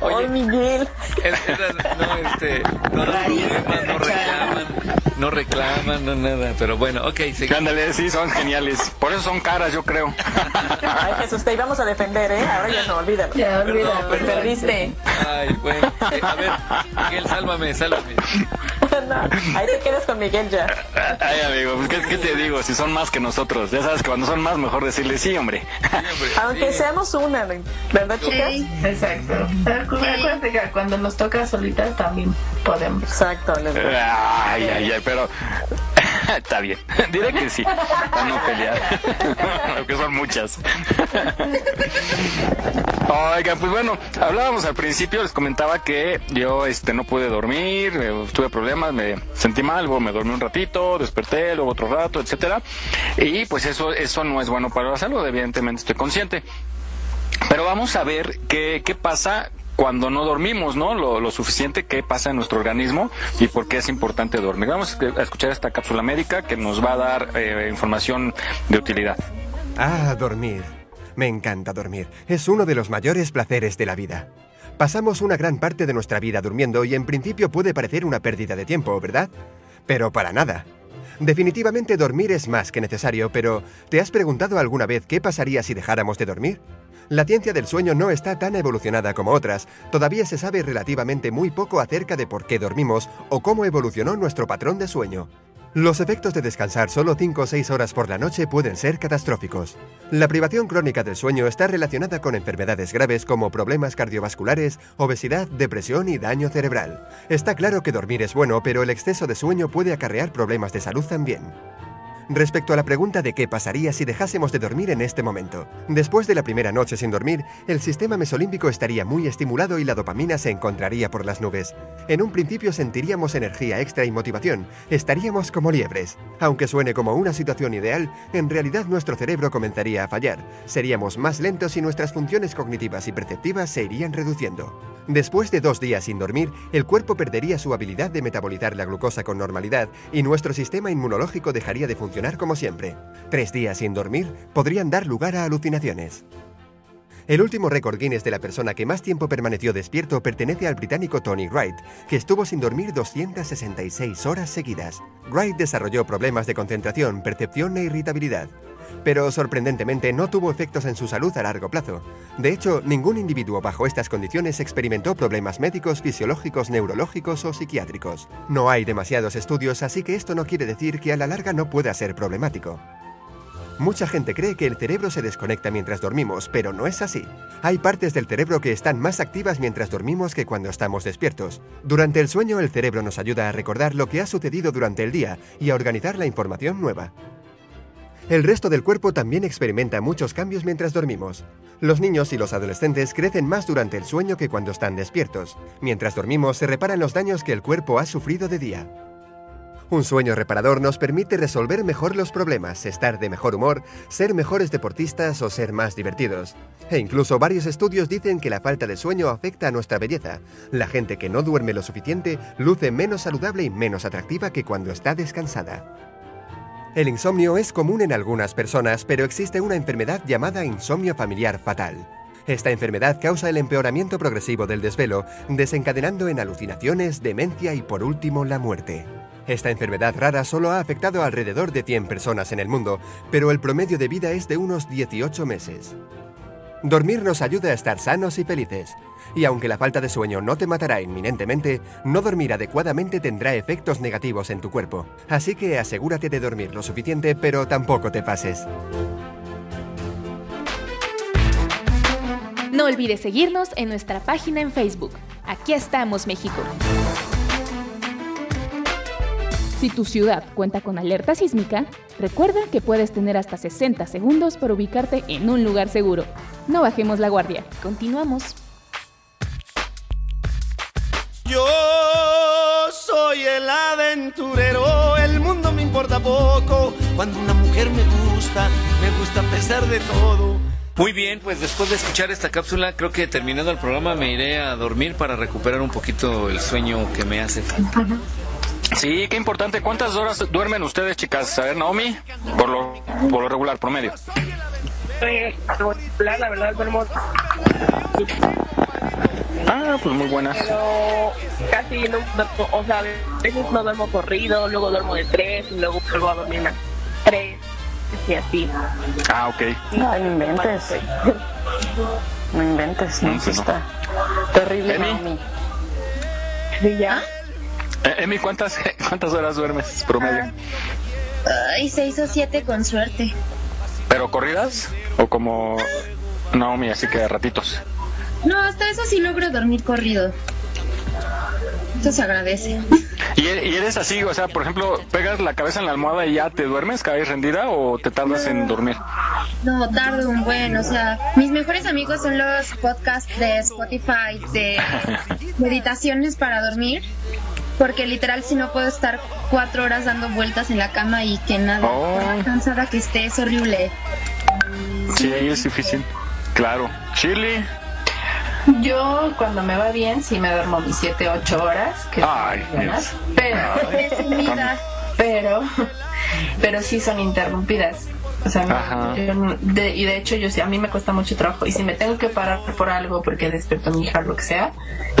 Oye, Miguel. no, este, no, no reclaman, no reclaman, no nada, pero bueno, ok. Ándale, sí, son geniales. Por eso son caras, yo creo. Ay, Jesús, te íbamos a defender, ¿eh? Ahora ya no, olvídalo. Ya, olvídalo, Perdón, perdiste. Ay, bueno. Eh, a ver, Miguel, sálvame, sálvame. No, ahí te quedas con Miguel ya. Ay, amigo, pues, ¿qué, qué te digo? Si son más que nosotros. Ya sabes que cuando son más, mejor decirle sí, hombre. Aunque seamos una, ¿verdad, chicas? Sí, exacto. Acuérdate que cuando nos toca solitas también podemos. Exacto. Ay, ay, ay, pero está bien. Diré que sí, para no pelear. Aunque son muchas. Oigan, pues bueno, hablábamos al principio, les comentaba que yo este no pude dormir, eh, tuve problemas, me sentí mal, luego me dormí un ratito, desperté, luego otro rato, etcétera. Y pues eso, eso no es bueno para la salud, evidentemente estoy consciente. Pero vamos a ver qué, qué pasa cuando no dormimos, ¿no? Lo, suficiente que pasa en nuestro organismo y por qué es importante dormir. Vamos a escuchar esta cápsula médica que nos va a dar eh, información de utilidad. Ah, dormir. Me encanta dormir. Es uno de los mayores placeres de la vida. Pasamos una gran parte de nuestra vida durmiendo y en principio puede parecer una pérdida de tiempo, ¿verdad? Pero para nada. Definitivamente dormir es más que necesario, pero ¿te has preguntado alguna vez qué pasaría si dejáramos de dormir? La ciencia del sueño no está tan evolucionada como otras, todavía se sabe relativamente muy poco acerca de por qué dormimos o cómo evolucionó nuestro patrón de sueño. Los efectos de descansar solo 5 o 6 horas por la noche pueden ser catastróficos. La privación crónica del sueño está relacionada con enfermedades graves como problemas cardiovasculares, obesidad, depresión y daño cerebral. Está claro que dormir es bueno, pero el exceso de sueño puede acarrear problemas de salud también. Respecto a la pregunta de qué pasaría si dejásemos de dormir en este momento. Después de la primera noche sin dormir, el sistema mesolímbico estaría muy estimulado y la dopamina se encontraría por las nubes. En un principio sentiríamos energía extra y motivación, estaríamos como liebres. Aunque suene como una situación ideal, en realidad nuestro cerebro comenzaría a fallar, seríamos más lentos y nuestras funciones cognitivas y perceptivas se irían reduciendo. Después de dos días sin dormir, el cuerpo perdería su habilidad de metabolizar la glucosa con normalidad y nuestro sistema inmunológico dejaría de funcionar como siempre. Tres días sin dormir podrían dar lugar a alucinaciones. El último récord Guinness de la persona que más tiempo permaneció despierto pertenece al británico Tony Wright, que estuvo sin dormir 266 horas seguidas. Wright desarrolló problemas de concentración, percepción e irritabilidad pero sorprendentemente no tuvo efectos en su salud a largo plazo. De hecho, ningún individuo bajo estas condiciones experimentó problemas médicos, fisiológicos, neurológicos o psiquiátricos. No hay demasiados estudios, así que esto no quiere decir que a la larga no pueda ser problemático. Mucha gente cree que el cerebro se desconecta mientras dormimos, pero no es así. Hay partes del cerebro que están más activas mientras dormimos que cuando estamos despiertos. Durante el sueño el cerebro nos ayuda a recordar lo que ha sucedido durante el día y a organizar la información nueva. El resto del cuerpo también experimenta muchos cambios mientras dormimos. Los niños y los adolescentes crecen más durante el sueño que cuando están despiertos. Mientras dormimos se reparan los daños que el cuerpo ha sufrido de día. Un sueño reparador nos permite resolver mejor los problemas, estar de mejor humor, ser mejores deportistas o ser más divertidos. E incluso varios estudios dicen que la falta de sueño afecta a nuestra belleza. La gente que no duerme lo suficiente luce menos saludable y menos atractiva que cuando está descansada. El insomnio es común en algunas personas, pero existe una enfermedad llamada insomnio familiar fatal. Esta enfermedad causa el empeoramiento progresivo del desvelo, desencadenando en alucinaciones, demencia y por último la muerte. Esta enfermedad rara solo ha afectado alrededor de 100 personas en el mundo, pero el promedio de vida es de unos 18 meses. Dormir nos ayuda a estar sanos y felices. Y aunque la falta de sueño no te matará inminentemente, no dormir adecuadamente tendrá efectos negativos en tu cuerpo. Así que asegúrate de dormir lo suficiente, pero tampoco te pases. No olvides seguirnos en nuestra página en Facebook. Aquí estamos, México. Si tu ciudad cuenta con alerta sísmica, recuerda que puedes tener hasta 60 segundos para ubicarte en un lugar seguro. No bajemos la guardia. Continuamos. Yo soy el aventurero, el mundo me importa poco. Cuando una mujer me gusta, me gusta a pesar de todo. Muy bien, pues después de escuchar esta cápsula, creo que terminando el programa me iré a dormir para recuperar un poquito el sueño que me hace falta. Sí, qué importante. ¿Cuántas horas duermen ustedes, chicas? A ver, Naomi, por lo, por lo regular, promedio. La verdad, duermo. Ah, pues muy buenas. Pero casi no duermo, o sea, a veces no duermo corrido, luego duermo de tres y luego vuelvo a dormir a tres y así. Ah, ok. No, no inventes. No inventes, no, No, pues no. está terrible. Emi. ¿Sí ya? Eh, Emi, ¿cuántas, ¿cuántas horas duermes promedio? Ay, seis o siete con suerte. ¿Pero corridas? ¿O como Naomi, así que ratitos? No, hasta eso sí logro dormir corrido. Esto se agradece. ¿Y, e- y eres así, o sea, por ejemplo, pegas la cabeza en la almohada y ya te duermes, caes rendida o te tardas en dormir? No, tardo un buen, o sea, mis mejores amigos son los podcasts de Spotify de meditaciones para dormir, porque literal si no puedo estar cuatro horas dando vueltas en la cama y que nada, Oh. cansada que esté, es horrible. Sí, es difícil. Claro. Shirley. Yo cuando me va bien sí me duermo mis 7, 8 horas, que son Ay, buenas, pero, Presumida. pero, pero sí son interrumpidas. O sea, no- yo de- y de hecho yo sí, a mí me cuesta mucho trabajo y si me tengo que parar por algo porque despierto a mi hija o lo que sea,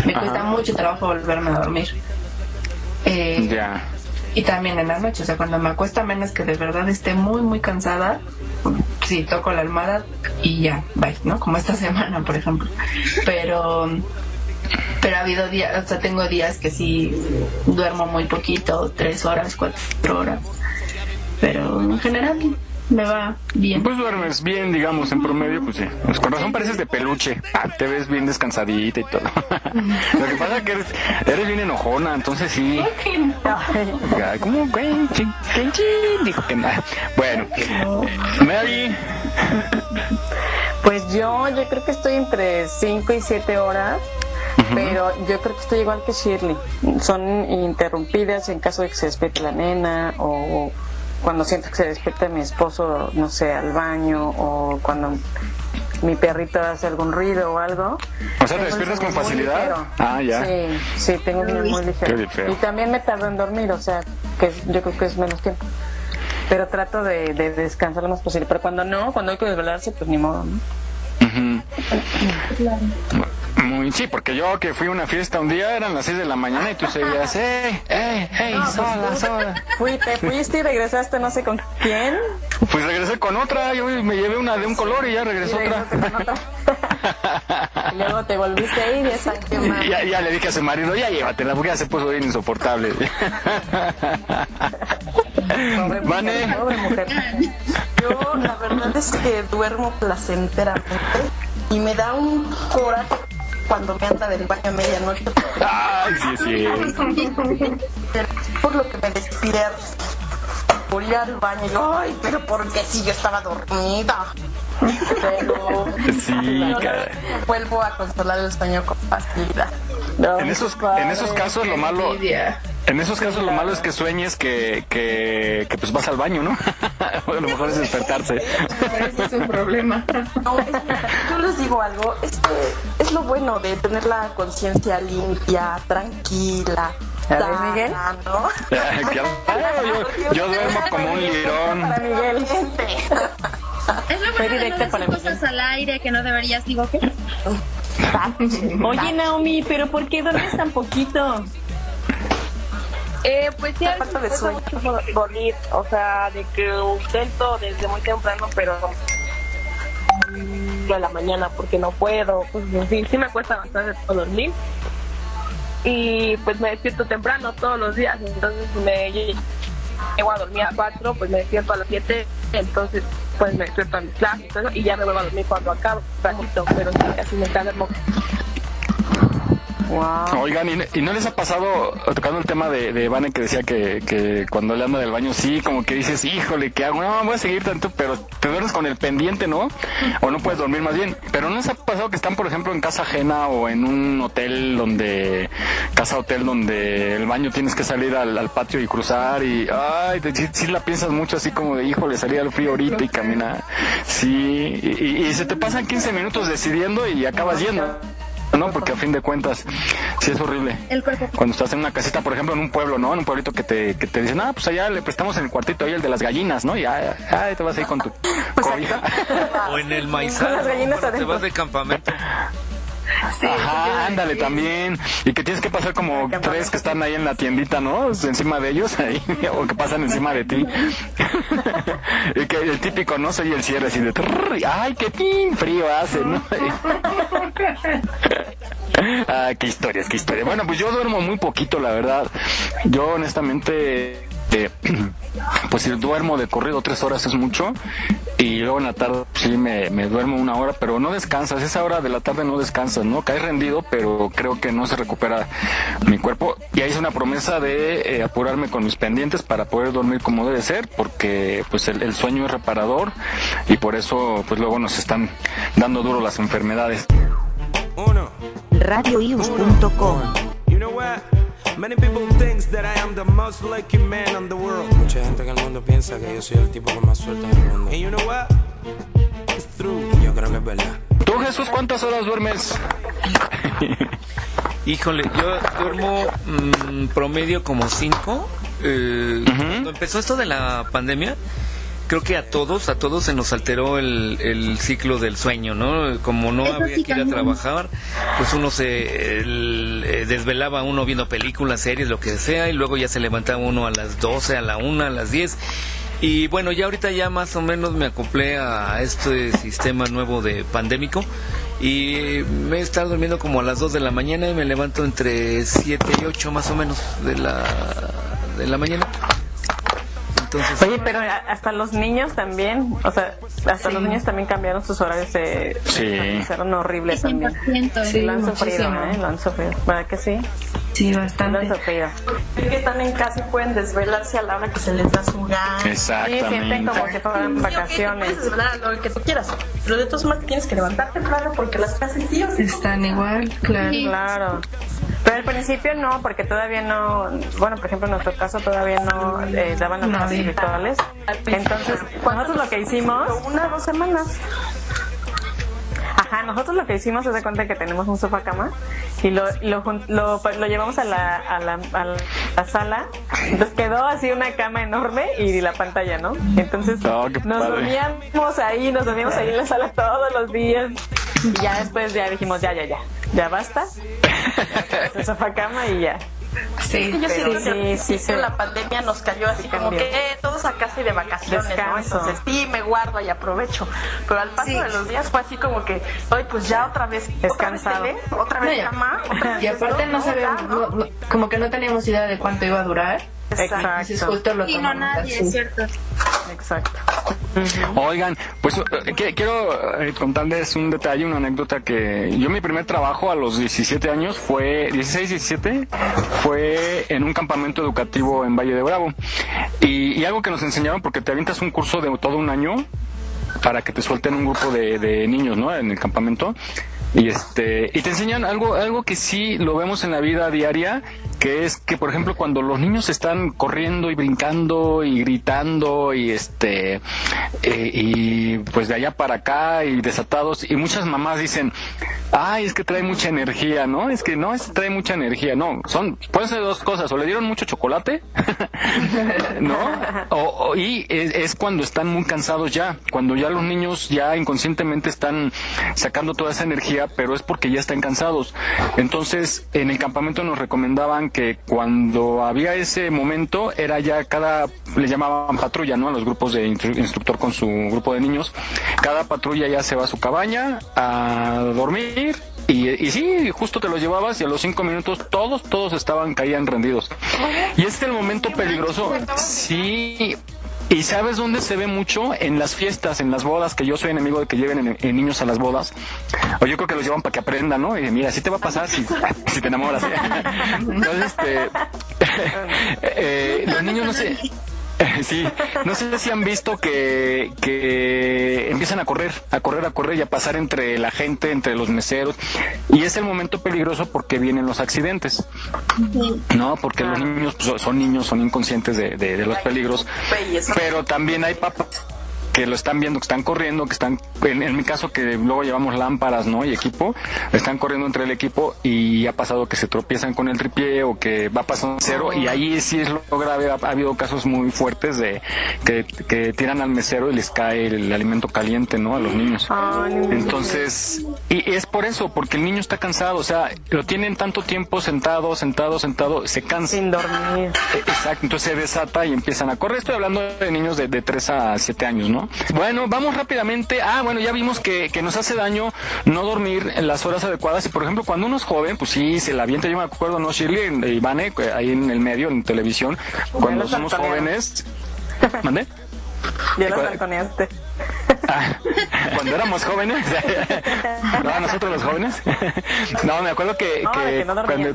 me cuesta mucho trabajo volverme a dormir. Ya. y también en la noche, o sea, cuando me acuesta menos que de verdad esté muy, muy cansada, sí, toco la almohada y ya, bye, ¿no? Como esta semana, por ejemplo. Pero, pero ha habido días, o sea, tengo días que sí duermo muy poquito, tres horas, cuatro horas. Pero en general me va bien. Pues duermes bien, digamos, en promedio, pues sí. Pues con razón pareces de peluche. Ah, te ves bien descansadita y todo. Lo que pasa es que eres, eres bien enojona, entonces sí. ¿Cómo? Dijo que nada. Bueno, Mary. Pues yo, yo creo que estoy entre 5 y 7 horas, pero yo creo que estoy igual que Shirley. Son interrumpidas en caso de que se despierte la nena o cuando siento que se despierta mi esposo, no sé, al baño o cuando mi perrito hace algún ruido o algo. O sea, ¿te despiertas con muy facilidad? ligero. Ah, ya. Sí, sí, tengo un sueño muy ligero. Y también me tardo en dormir, o sea, que es- yo creo que es menos tiempo. Pero trato de, de descansar lo más posible. Pero cuando no, cuando hay que desvelarse, pues ni modo, ¿no? Ujú. Muy, sí, porque yo que fui a una fiesta un día eran las 6 de la mañana y tú seguías, ¡eh, eh, eh, No, pues sola, tú sola! Fui, te fuiste y regresaste no sé con quién. Pues regresé con otra, yo me llevé una de un color y ya regresó otra. otra. Y luego te volviste a ir y ya, ya le dije a su marido, ya llévatela, porque ya se puso bien insoportable. Pobre, pobre mujer. Yo la verdad es que duermo placenteramente y me da un coraje cuando me anda del baño a medianoche. Ay, sí, sí. Por lo que me despierto. Por ir al baño y yo, ay, pero ¿por qué si yo estaba dormida? Pero Sí, cara. vuelvo a consolar el sueño con facilidad. En esos, en esos casos lo malo, en esos casos lo malo es que sueñes que, que, que pues vas al baño, ¿no? a lo mejor es despertarse. Ese es un problema. No, es- yo les digo algo, es, que es lo bueno de tener la conciencia limpia, tranquila. A ver, Miguel. ¿no? Claro, yo, yo duermo como un lirón. Para Miguel. Es lo Fue bueno de directa no para decir mí. cosas al aire que no deberías, digo, ¿qué? Oye, Naomi, ¿pero por qué duermes tan poquito? Eh, pues sí, a falta de me cuesta mucho dormir, o sea, de que intento desde muy temprano, pero de la mañana porque no puedo, pues sí, sí me cuesta bastante dormir. Y pues me despierto temprano todos los días, entonces me llego a dormir a 4, pues me despierto a las 7, entonces pues me despierto a mi clase y, ya me vuelvo a dormir cuando acabo, ratito, pero sí, así me Oigan, ¿y, y no les ha pasado, tocando el tema de, de Vane que decía que, que cuando le anda del baño, sí, como que dices, híjole, ¿qué hago? No, voy a seguir tanto, pero te duermes con el pendiente, ¿no? O no puedes dormir más bien. Pero ¿no les ha pasado que están, por ejemplo, en casa ajena o en un hotel donde, casa hotel donde el baño tienes que salir al, al patio y cruzar y, ay, te- sí la piensas mucho así como de, híjole, salir al frío ahorita y caminar. Sí, y, y- y se te pasan 15 minutos decidiendo y acabas yendo. No, porque a fin de cuentas, sí es horrible. El cuerpo. Cuando estás en una casita, por ejemplo, en un pueblo, ¿no? En un pueblito que te, que te dicen, ah, pues allá le prestamos en el cuartito ahí el de las gallinas, ¿no? Y ya, ya, ahí te vas ahí con tu cobija. O en el maizal, Con las gallinas cuando te adentro. vas de campamento. Ajá, ándale también. Y que tienes que pasar como tres que están ahí en la tiendita, ¿no? Encima de ellos, ahí, o que pasan encima de ti. y que el típico, ¿no? Soy el cierre así de... Ay, qué tin frío hace, ¿no? Ah, qué historias, qué historia. Bueno, pues yo duermo muy poquito, la verdad. Yo honestamente, eh, pues si duermo de corrido tres horas es mucho. Y luego en la tarde pues, sí me, me duermo una hora, pero no descansas. Esa hora de la tarde no descansas, ¿no? Caes rendido, pero creo que no se recupera mi cuerpo. Y ahí hice una promesa de eh, apurarme con mis pendientes para poder dormir como debe ser, porque pues el, el sueño es reparador y por eso pues luego nos están dando duro las enfermedades. radioius.com You know what? Many people thinks that I am the most lucky man on the world. Mucha gente en el mundo piensa que yo soy el tipo con más suerte en el mundo. And you know what? It's true. Y yo creo que es verdad. ¿Tú, Jesús, cuántas horas duermes? Híjole, yo duermo mm, promedio como cinco. Eh, Cuando empezó esto de la pandemia, creo que a todos, a todos se nos alteró el, el ciclo del sueño, ¿no? Como no Eso había sí que ir a trabajar, pues uno se el, eh, desvelaba uno viendo películas, series, lo que sea, y luego ya se levantaba uno a las 12, a la 1, a las 10. Y bueno, ya ahorita ya más o menos me acoplé a este sistema nuevo de pandémico y me he estado durmiendo como a las 2 de la mañana y me levanto entre 7 y 8 más o menos de la, de la mañana. Entonces, Oye, pero hasta los niños también, o sea, hasta los niños también cambiaron sus horarios de... Sí. Sí, también. 100%, Sí, lo han sí, sufrido. ¿eh? Lo han sufrido. ¿Verdad que sí? Sí, Lo han bastante. sufrido. que están en casa y pueden desvelarse a la hora que se les da su gana. Sí, sienten como si fueran vacaciones. Puedes desvelar a la hora que tú quieras, pero de todos modos tienes que levantarte temprano porque las clases sí o sí. Están igual, claro. Claro. Pero al principio no, porque todavía no, bueno, por ejemplo en nuestro caso todavía no eh, daban las clases virtuales. Entonces, nosotros lo que hicimos, Una o dos semanas. Ajá, nosotros lo que hicimos es de cuenta que tenemos un sofá cama y lo, lo, lo, lo llevamos a la, a, la, a la sala. Entonces quedó así una cama enorme y la pantalla, ¿no? Entonces Oh, nos dormíamos ahí, nos dormíamos ahí en la sala todos los días. Y ya después ya dijimos, ya, ya, ya, ya basta. El sofá cama y ya. Sí, Yo Pero que sí, sí, sí. la pandemia nos cayó así como cambió. que eh, todos a casa y de vacaciones, ¿no? Descanso. Entonces sí, me guardo y aprovecho. Pero al paso de los días fue así como que, ay, pues ya otra vez, otra vez Descansado. tele, otra vez No, ya. cama, otra vez Y aparte esto, no no- no- como que no teníamos idea de cuánto iba a durar. Exacto. Es justo lo Sí, no, nadie, así. es cierto. Exacto. Oigan, pues eh, quiero eh, contarles un detalle, una anécdota que yo mi primer trabajo a los 17 años fue, 16, 17, fue en un campamento educativo en Valle de Bravo. Y, y algo que nos enseñaron, porque te avientas un curso de todo un año para que te suelten un grupo de, de niños, ¿no? En el campamento. Y este, y te enseñan algo, algo que sí lo vemos en la vida diaria, que es que, por ejemplo, cuando los niños están corriendo y brincando y gritando y este, eh, y pues de allá para acá y desatados, y muchas mamás dicen, ay, es que trae mucha energía, ¿no? Es que no, es que trae mucha energía, no, son, pueden ser dos cosas, o le dieron mucho chocolate, ¿no? O, y es, es cuando están muy cansados ya, cuando ya los niños ya inconscientemente están sacando toda esa energía, pero es porque ya están cansados. Entonces, en el campamento nos recomendaban que cuando había ese momento, era ya cada, le llamaban patrulla, ¿no? A los grupos de instru- instructor con su grupo de niños, cada patrulla ya se va a su cabaña a dormir. Y, y sí, justo te los llevabas y a los cinco minutos todos, todos estaban, caían rendidos. Y este es el momento peligroso. Sí. ¿Y sabes dónde se ve mucho? En las fiestas, en las bodas, que yo soy enemigo de que lleven en- en niños a las bodas. O yo creo que los llevan para que aprendan, ¿no? Y mira, así te va a pasar si, si te enamoras. Entonces, este, eh, los niños no sé. Sí, no sé si han visto que, que empiezan a correr, a correr, a correr y a pasar entre la gente, entre los meseros. Y es el momento peligroso porque vienen los accidentes. No, porque los niños pues, son niños, son inconscientes de, de- de los peligros. Pero también hay papás que lo están viendo, que están corriendo, que están, en, en mi caso que luego llevamos lámparas, ¿no? Y equipo, están corriendo entre el equipo y ha pasado que se tropiezan con el tripié o que va pasando cero y ahí sí es lo grave, ha, ha habido casos muy fuertes de que, que tiran al mesero y les cae el, alimento caliente, ¿no? A los niños. Entonces, y es por eso, porque el niño está cansado, o sea, lo tienen tanto tiempo sentado, sentado, sentado, se cansa. Sin dormir. Exacto, entonces se desata y empiezan a correr. Estoy hablando de niños de, de 3 a 7 años, ¿no? Bueno, vamos rápidamente. Ah, bueno, ya vimos que, que nos hace daño no dormir en las horas adecuadas. Y por ejemplo, cuando uno es joven, pues sí, se la avienta. Yo me acuerdo, ¿no? Shirley y Vane, que ahí en el medio, en televisión, cuando somos jóvenes. ¿Mandé? Ya balconeaste. Cuando éramos jóvenes. no, nosotros los jóvenes. no, me acuerdo que, No, que, que no cuando-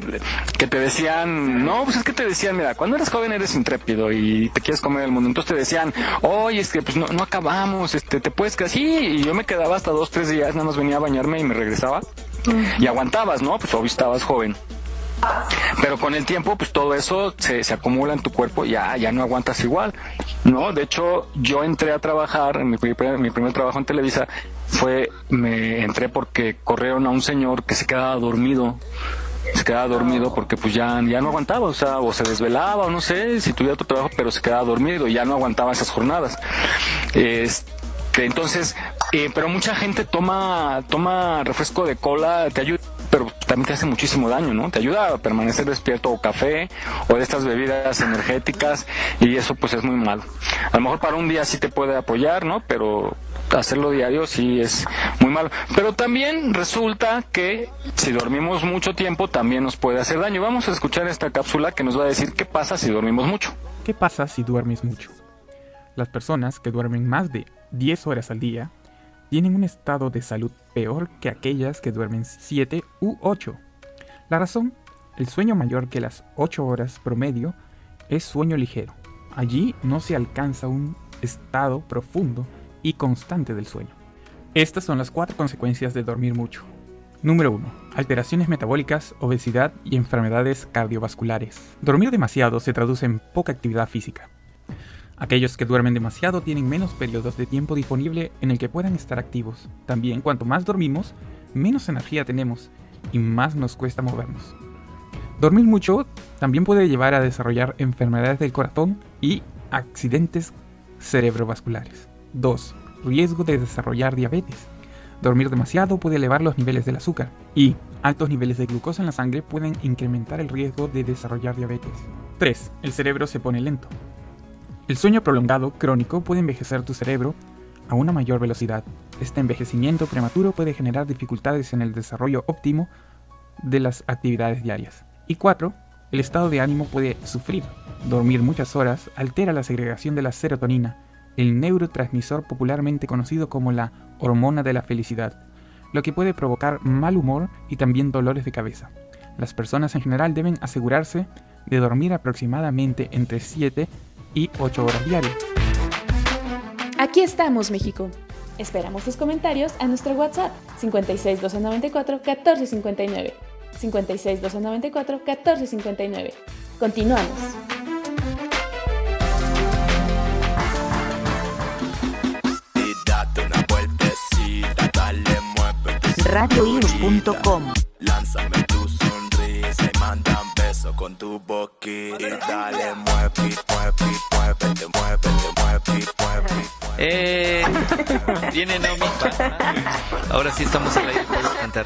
que te decían, no, pues es que te decían, mira, cuando eres joven eres intrépido y te quieres comer el mundo. Entonces te decían, oye, es que pues no, no acabamos, este, te puedes quedar así. Y yo me quedaba hasta dos, tres días, nada más venía a bañarme y me regresaba. Y aguantabas, ¿no? Pues obvio estabas joven. Pero con el tiempo, pues todo eso se, se acumula en tu cuerpo y ya, ya no aguantas igual, ¿no? De hecho, yo entré a trabajar, en mi primer, mi primer trabajo en Televisa fue, me entré porque corrieron a un señor que se quedaba dormido. Se quedaba dormido porque pues ya, ya no aguantaba, o sea, o se desvelaba, o no sé, si tuviera otro trabajo, pero se quedaba dormido y ya no aguantaba esas jornadas. Este, entonces, eh, pero mucha gente toma, toma refresco de cola, te ayuda, pero también te hace muchísimo daño, ¿no? Te ayuda a permanecer despierto o café o de estas bebidas energéticas y eso pues es muy malo. A lo mejor para un día sí te puede apoyar, ¿no? Pero hacerlo diario sí es muy malo. Pero también resulta que si dormimos mucho tiempo también nos puede hacer daño. Vamos a escuchar esta cápsula que nos va a decir qué pasa si dormimos mucho. ¿Qué pasa si duermes mucho? Las personas que duermen más de 10 horas al día tienen un estado de salud peor que aquellas que duermen 7 u 8. La razón, el sueño mayor que las 8 horas promedio es sueño ligero. Allí no se alcanza un estado profundo y constante del sueño. Estas son las cuatro consecuencias de dormir mucho. Número 1. Alteraciones metabólicas, obesidad y enfermedades cardiovasculares. Dormir demasiado se traduce en poca actividad física. Aquellos que duermen demasiado tienen menos periodos de tiempo disponible en el que puedan estar activos. También, cuanto más dormimos, menos energía tenemos y más nos cuesta movernos. Dormir mucho también puede llevar a desarrollar enfermedades del corazón y accidentes cerebrovasculares. 2. Riesgo de desarrollar diabetes. Dormir demasiado puede elevar los niveles del azúcar y altos niveles de glucosa en la sangre pueden incrementar el riesgo de desarrollar diabetes. 3. El cerebro se pone lento. El sueño prolongado crónico puede envejecer tu cerebro a una mayor velocidad. Este envejecimiento prematuro puede generar dificultades en el desarrollo óptimo de las actividades diarias. Y 4. El estado de ánimo puede sufrir. Dormir muchas horas altera la segregación de la serotonina, el neurotransmisor popularmente conocido como la hormona de la felicidad, lo que puede provocar mal humor y también dolores de cabeza. Las personas en general deben asegurarse de dormir aproximadamente entre 7 y 8 horas diarias. Aquí estamos, México. Esperamos tus comentarios a nuestro WhatsApp 56 294 1459. 56 294 1459. Continuamos. radioius.com Lánzame con tu boquita. Dale, mueve, mueve, muévete, muévete, muévete, muévete. Eh, viene Naomi. Ahora sí estamos al aire, puedes cantar.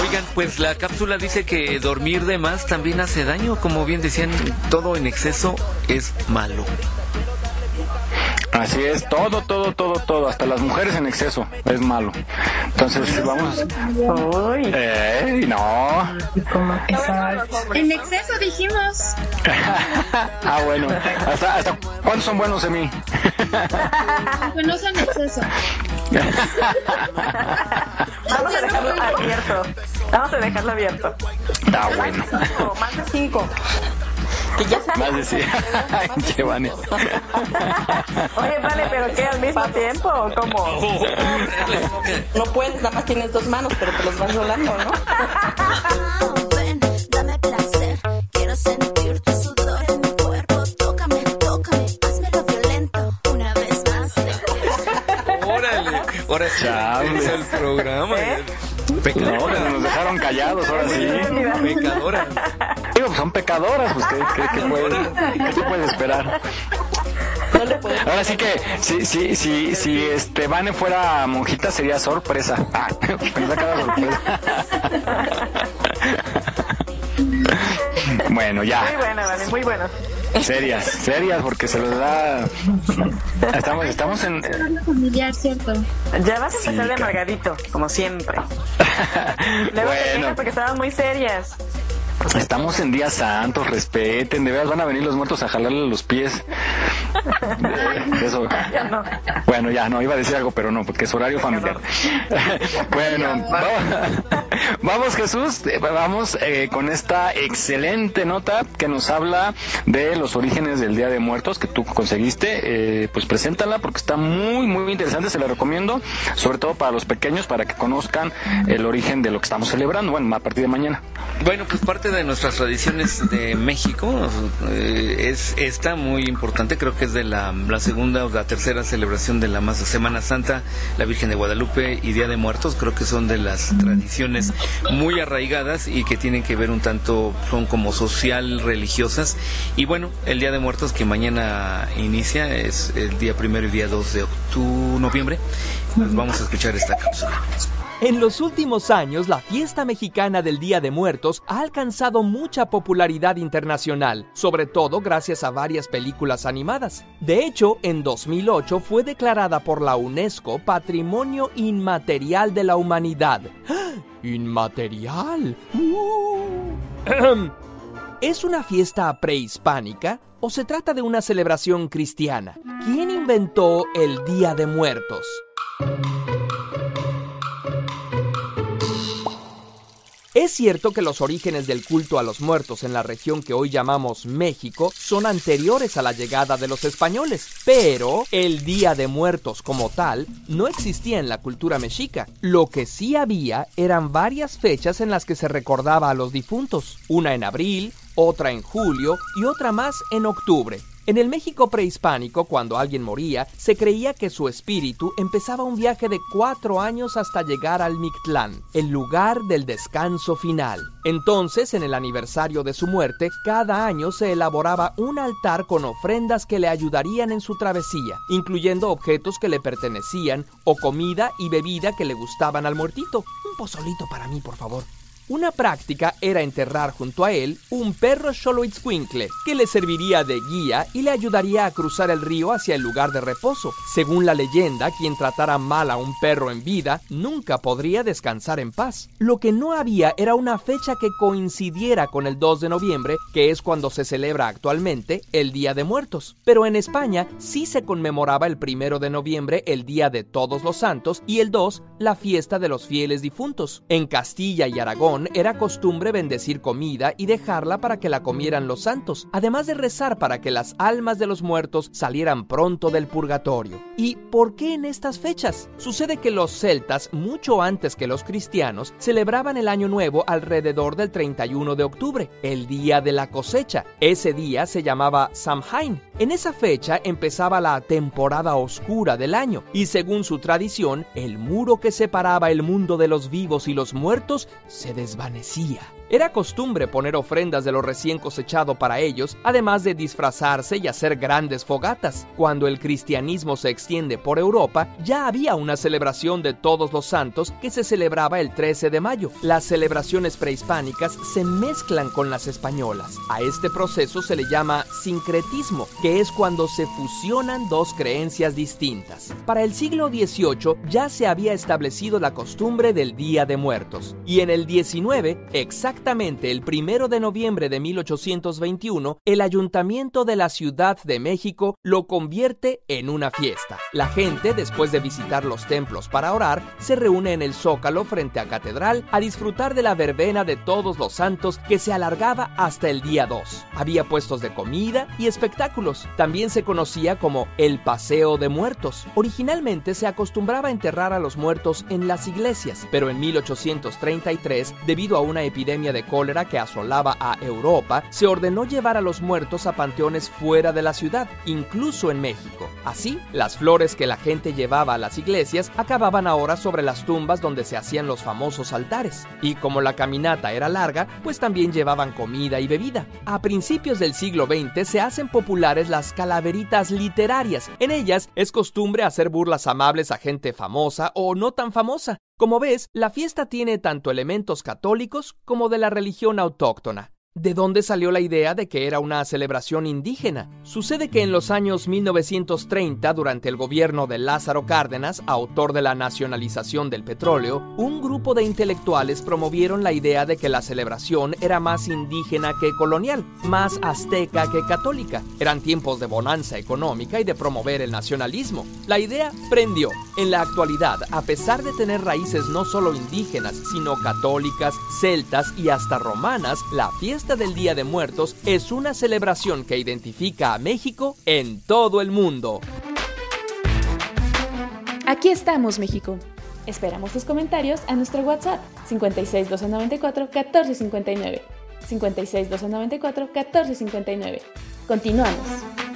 Oigan, pues la cápsula dice que dormir de más también hace daño. Como bien decían, todo en exceso es malo. Así es, todo, todo, todo, todo, hasta las mujeres en exceso es malo. Entonces vamos. ¡Ey, no! En exceso dijimos. ah, bueno. ¿Hasta, hasta cuántos son buenos en mí? Que no en exceso. Vamos a dejarlo abierto. Vamos a dejarlo abierto. Está bueno. Más de cinco. Que ya sabes. Más de. Qué vane. Oye, vale, pero ¿qué? ¿Al mismo tiempo o cómo? No puedes, nada más tienes dos manos, pero te los vas volando, ¿no? Ven, dame placer. Quiero sentir tu sudor en mi cuerpo. Tócame, tócame, hazmelo violento. Una vez más. Órale, ahora sí el programa. No, Pecadora. nos dejaron callados ahora sí. Pecadora. Digo, pues son pecadoras, pues, ¿qué, qué, qué puede- qué se puede esperar? Ahora sí que, si, si, si, si este Vane fuera monjita sería sorpresa. Ah, sorpresa. Bueno, Muy ya. buena, vale, muy buena. Serias, serias, porque se los da. Estamos, estamos en. familiar, ¿cierto? Ya vas a Sí, empezar de amargadito, como siempre. Luego te Bueno. quejas porque estaban muy serias. Estamos en días santos, respeten, de veras van a venir los muertos a jalarle los pies. Eso. Bueno, ya no iba a decir algo, pero no, porque es horario familiar. bueno, vamos, vamos, Jesús, eh, vamos eh, con esta excelente nota que nos habla de los orígenes del Día de Muertos que tú conseguiste. Eh, pues preséntala porque está muy, muy interesante, se la recomiendo, sobre todo para los pequeños, para que conozcan el origen de lo que estamos celebrando, bueno, a partir de mañana. Bueno, pues parte de nuestras tradiciones de México eh, es esta muy importante, creo que es de la, la segunda o la tercera celebración de la más Semana Santa, la Virgen de Guadalupe y Día de Muertos, creo que son de las tradiciones muy arraigadas y que tienen que ver un tanto, son como social religiosas. Y bueno, el Día de Muertos que mañana inicia es el día primero y día 2 de octubre, noviembre, pues vamos a escuchar esta cápsula. En los últimos años, la fiesta mexicana del Día de Muertos ha alcanzado mucha popularidad internacional, sobre todo gracias a varias películas animadas. De hecho, en 2008 fue declarada por la UNESCO Patrimonio Inmaterial de la Humanidad. ¿Inmaterial? ¡Uh! ¿Es una fiesta prehispánica o se trata de una celebración cristiana? ¿Quién inventó el Día de Muertos? Es cierto que los orígenes del culto a los muertos en la región que hoy llamamos México son anteriores a la llegada de los españoles, pero el Día de Muertos como tal no existía en la cultura mexica. Lo que sí había eran varias fechas en las que se recordaba a los difuntos, una en abril, otra en julio y otra más en octubre. En el México prehispánico, cuando alguien moría, se creía que su espíritu empezaba un viaje de cuatro años hasta llegar al Mictlán, el lugar del descanso final. Entonces, en el aniversario de su muerte, cada año se elaboraba un altar con ofrendas que le ayudarían en su travesía, incluyendo objetos que le pertenecían o comida y bebida que le gustaban al muertito. Un pozolito para mí, por favor. Una práctica era enterrar junto a él un perro Xoloitzcuincle que le serviría de guía y le ayudaría a cruzar el río hacia el lugar de reposo. Según la leyenda, quien tratara mal a un perro en vida nunca podría descansar en paz. Lo que no había era una fecha que coincidiera con el 2 de noviembre, que es cuando se celebra actualmente el Día de Muertos. Pero en España sí se conmemoraba el 1 de noviembre el Día de Todos los Santos y el 2 la fiesta de los fieles difuntos. En Castilla y Aragón era costumbre bendecir comida y dejarla para que la comieran los santos, además de rezar para que las almas de los muertos salieran pronto del purgatorio. ¿Y por qué en estas fechas? Sucede que los celtas, mucho antes que los cristianos, celebraban el Año Nuevo alrededor del 31 de octubre, el día de la cosecha. Ese día se llamaba Samhain. En esa fecha empezaba la temporada oscura del año y según su tradición, el muro que separaba el mundo de los vivos y los muertos se desvanecía. Era costumbre poner ofrendas de lo recién cosechado para ellos, además de disfrazarse y hacer grandes fogatas. Cuando el cristianismo se extiende por Europa, ya había una celebración de todos los santos que se celebraba el 13 de mayo. Las celebraciones prehispánicas se mezclan con las españolas. A este proceso se le llama sincretismo, que es cuando se fusionan dos creencias distintas. Para el siglo XVIII ya se había establecido la costumbre del Día de Muertos, y en el XIX, exactamente El primero de noviembre de 1821, el Ayuntamiento de la Ciudad de México lo convierte en una fiesta. La gente, después de visitar los templos para orar, se reúne en el Zócalo frente a Catedral a disfrutar de la verbena de todos los santos que se alargaba hasta el día 2. Había puestos de comida y espectáculos. También se conocía como el Paseo de Muertos. Originalmente se acostumbraba enterrar a los muertos en las iglesias, pero en 1833, debido a una epidemia de cólera que asolaba a Europa, se ordenó llevar a los muertos a panteones fuera de la ciudad, incluso en México. Así, las flores que la gente llevaba a las iglesias acababan ahora sobre las tumbas donde se hacían los famosos altares. Y como la caminata era larga, pues también llevaban comida y bebida. A principios del siglo XX se hacen populares las calaveritas literarias. En ellas es costumbre hacer burlas amables a gente famosa o no tan famosa. Como ves, la fiesta tiene tanto elementos católicos como de la religión autóctona. ¿De dónde salió la idea de que era una celebración indígena? Sucede que en los años 1930, durante el gobierno de Lázaro Cárdenas, autor de la nacionalización del petróleo, un grupo de intelectuales promovieron la idea de que la celebración era más indígena que colonial, más azteca que católica. Eran tiempos de bonanza económica y de promover el nacionalismo. La idea prendió. En la actualidad, a pesar de tener raíces no solo indígenas, sino católicas, celtas y hasta romanas, la fiesta fiesta del Día de Muertos es una celebración que identifica a México en todo el mundo. Aquí estamos, México. Esperamos tus comentarios a nuestro WhatsApp 56 294 1459. 56 294 1459. Continuamos.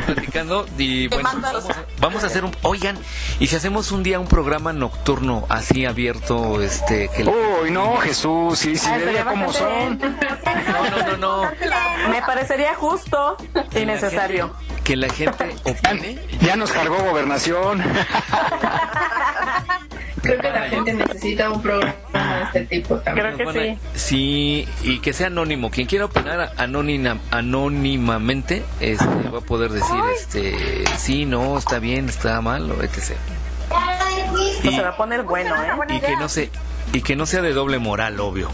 Platicando y bueno, vamos a, vamos a hacer un... Oigan, ¿y si hacemos un día un programa nocturno así abierto, este... Que Uy, no, Jesús, sí, sí, Ah, cómo bastante son. No, no, no, no. Me parecería justo y necesario. Que la gente opine. Ya nos cargó gobernación. Creo que la gente necesita un programa de este tipo también. Creo que Bueno, sí. Sí, y que sea anónimo. Quien quiera opinar anónima, anónimamente este, va a poder decir, este, sí, no, está bien, está mal, o etc. Esto se va a poner bueno, ¿eh? Y que no se, y que no sea de doble moral, obvio.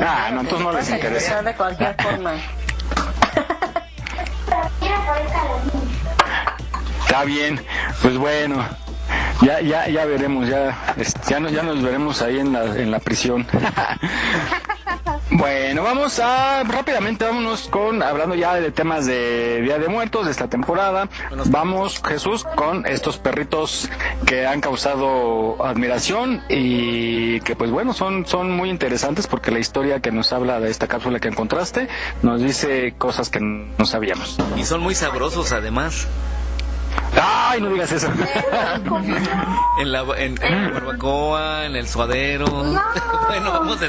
Ah, no, entonces no les interesa. de cualquier forma. Está bien, pues bueno, ya, ya, ya veremos, ya, este, ya, nos, ya nos veremos ahí en la, en la prisión. Bueno, vamos a rápidamente, vámonos con, hablando ya de temas de Día de Muertos de esta temporada. Vamos, Jesús, con estos perritos que han causado admiración y que pues bueno, son, son muy interesantes porque la historia que nos habla de esta cápsula que encontraste nos dice cosas que no sabíamos. Y son muy sabrosos además. Ay, no digas eso. En la, en, en la barbacoa, en el suadero. bueno, vamos a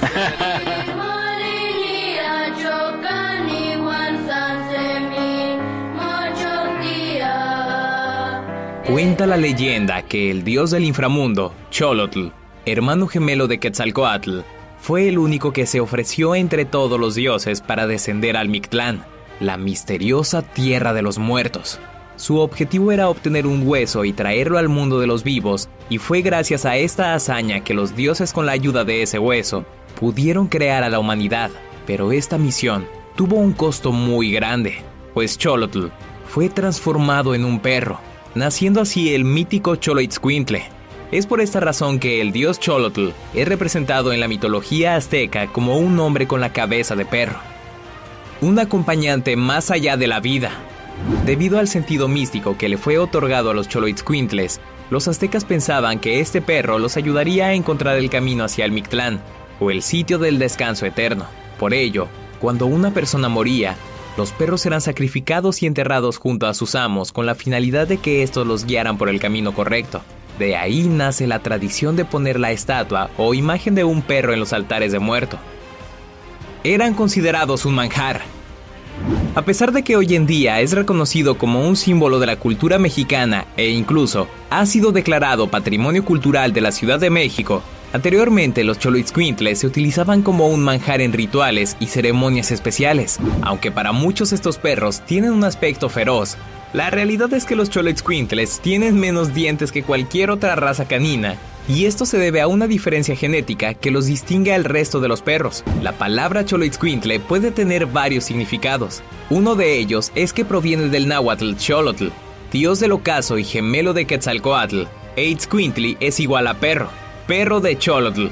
Cuenta la leyenda que el dios del inframundo, Cholotl, hermano gemelo de Quetzalcoatl, fue el único que se ofreció entre todos los dioses para descender al Mictlán, la misteriosa tierra de los muertos. Su objetivo era obtener un hueso y traerlo al mundo de los vivos, y fue gracias a esta hazaña que los dioses con la ayuda de ese hueso pudieron crear a la humanidad. Pero esta misión tuvo un costo muy grande, pues Cholotl fue transformado en un perro, naciendo así el mítico Choloitzcuintle. Es por esta razón que el dios Cholotl es representado en la mitología azteca como un hombre con la cabeza de perro. Un acompañante más allá de la vida. Debido al sentido místico que le fue otorgado a los Choloitzcuintles, los aztecas pensaban que este perro los ayudaría a encontrar el camino hacia el Mictlán, o el sitio del descanso eterno. Por ello, cuando una persona moría, los perros eran sacrificados y enterrados junto a sus amos con la finalidad de que estos los guiaran por el camino correcto. De ahí nace la tradición de poner la estatua o imagen de un perro en los altares de muerto. Eran considerados un manjar. A pesar de que hoy en día es reconocido como un símbolo de la cultura mexicana e incluso ha sido declarado Patrimonio Cultural de la Ciudad de México, Anteriormente los Choloitzcuintles se utilizaban como un manjar en rituales y ceremonias especiales, aunque para muchos estos perros tienen un aspecto feroz. La realidad es que los Choloitzcuintles tienen menos dientes que cualquier otra raza canina, y esto se debe a una diferencia genética que los distingue al resto de los perros. La palabra Choloitzcuintle puede tener varios significados. Uno de ellos es que proviene del náhuatl Xolotl, dios del ocaso y gemelo de Quetzalcoatl, e Itzcuintli es igual a perro perro de Cholotl.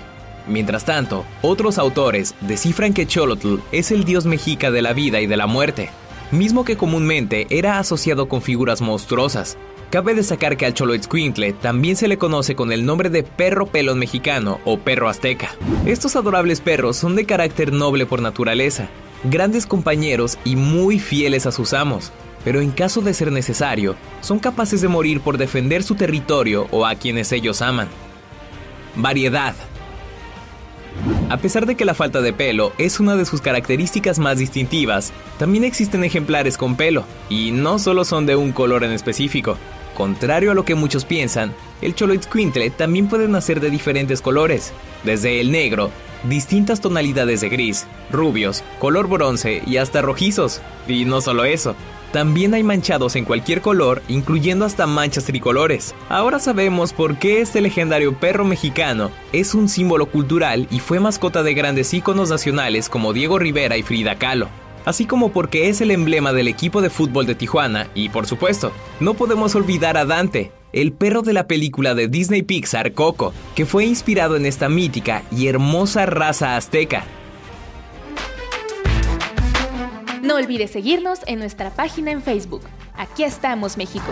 Mientras tanto, otros autores descifran que Cholotl es el dios mexica de la vida y de la muerte, mismo que comúnmente era asociado con figuras monstruosas. Cabe destacar que al Choloitzcuintle también se le conoce con el nombre de perro pelón mexicano o perro azteca. Estos adorables perros son de carácter noble por naturaleza, grandes compañeros y muy fieles a sus amos, pero en caso de ser necesario, son capaces de morir por defender su territorio o a quienes ellos aman. Variedad. A pesar de que la falta de pelo es una de sus características más distintivas, también existen ejemplares con pelo, y no solo son de un color en específico. Contrario a lo que muchos piensan, el Choloitzcuintle también puede nacer de diferentes colores, desde el negro, distintas tonalidades de gris, rubios, color bronce y hasta rojizos. Y no solo eso, también hay manchados en cualquier color, incluyendo hasta manchas tricolores. Ahora sabemos por qué este legendario perro mexicano es un símbolo cultural y fue mascota de grandes íconos nacionales como Diego Rivera y Frida Kahlo. Así como porque es el emblema del equipo de fútbol de Tijuana y por supuesto, no podemos olvidar a Dante, el perro de la película de Disney Pixar Coco, que fue inspirado en esta mítica y hermosa raza azteca. No olvides seguirnos en nuestra página en Facebook. Aquí estamos, México.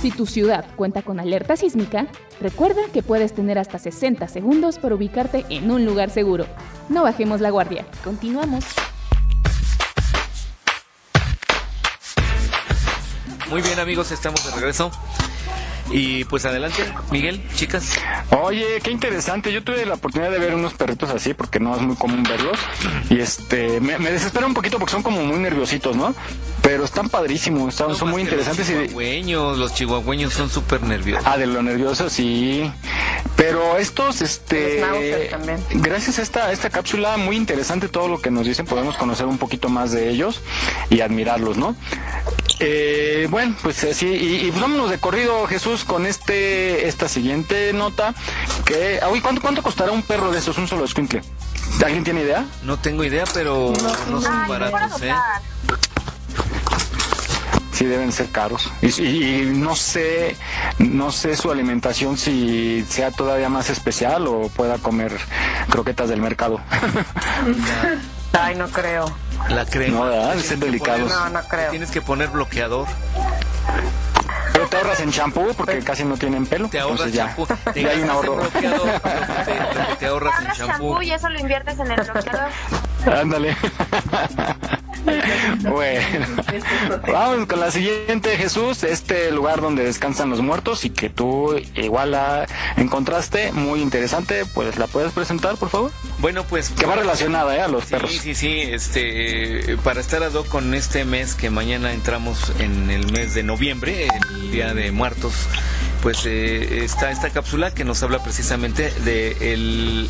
Si tu ciudad cuenta con alerta sísmica, recuerda que puedes tener hasta 60 segundos para ubicarte en un lugar seguro. No bajemos la guardia. Continuamos. Muy bien amigos, estamos de regreso. Y pues adelante, Miguel, chicas. Oye, qué interesante. Yo tuve la oportunidad de ver unos perritos así porque no es muy común verlos. Y este, me, me desespera un poquito porque son como muy nerviositos, ¿no? Pero están padrísimos, están, son muy interesantes. Los chihuahueños, los chihuahueños son súper nerviosos. Ah, de lo nervioso, sí. Pero estos, este, gracias a esta, esta cápsula, muy interesante todo lo que nos dicen, podemos conocer un poquito más de ellos y admirarlos, ¿no? Eh, bueno, pues así, y, y vámonos de corrido, Jesús, con este, esta siguiente nota, que, uy, ¿cuánto, cuánto costará un perro de esos, un solo escuincle? ¿Alguien tiene idea? No tengo idea, pero no, son baratos, ¿eh? Sí deben ser caros. Y, y, no sé, no sé su alimentación si sea todavía más especial o pueda comer croquetas del mercado. Ay, no creo. La crema. No, ser delicados. No, no creo. Tienes que poner bloqueador. Te ahorras en champú porque casi no tienen pelo. Te ahorras champú. Te hay un ahorro. bloqueador, te, te- ahorras en champú. y eso lo inviertes en el bloqueador. Ándale. bueno, vamos con la siguiente, Jesús. Este lugar donde descansan los muertos y que tú igual la encontraste muy interesante, pues la puedes presentar, por favor. Bueno, pues que va relacionada ¿eh? a los perros. Sí, sí, sí. Este, para estar a do con este mes que mañana entramos en el mes de noviembre, el Día de Muertos pues eh, está esta cápsula que nos habla precisamente de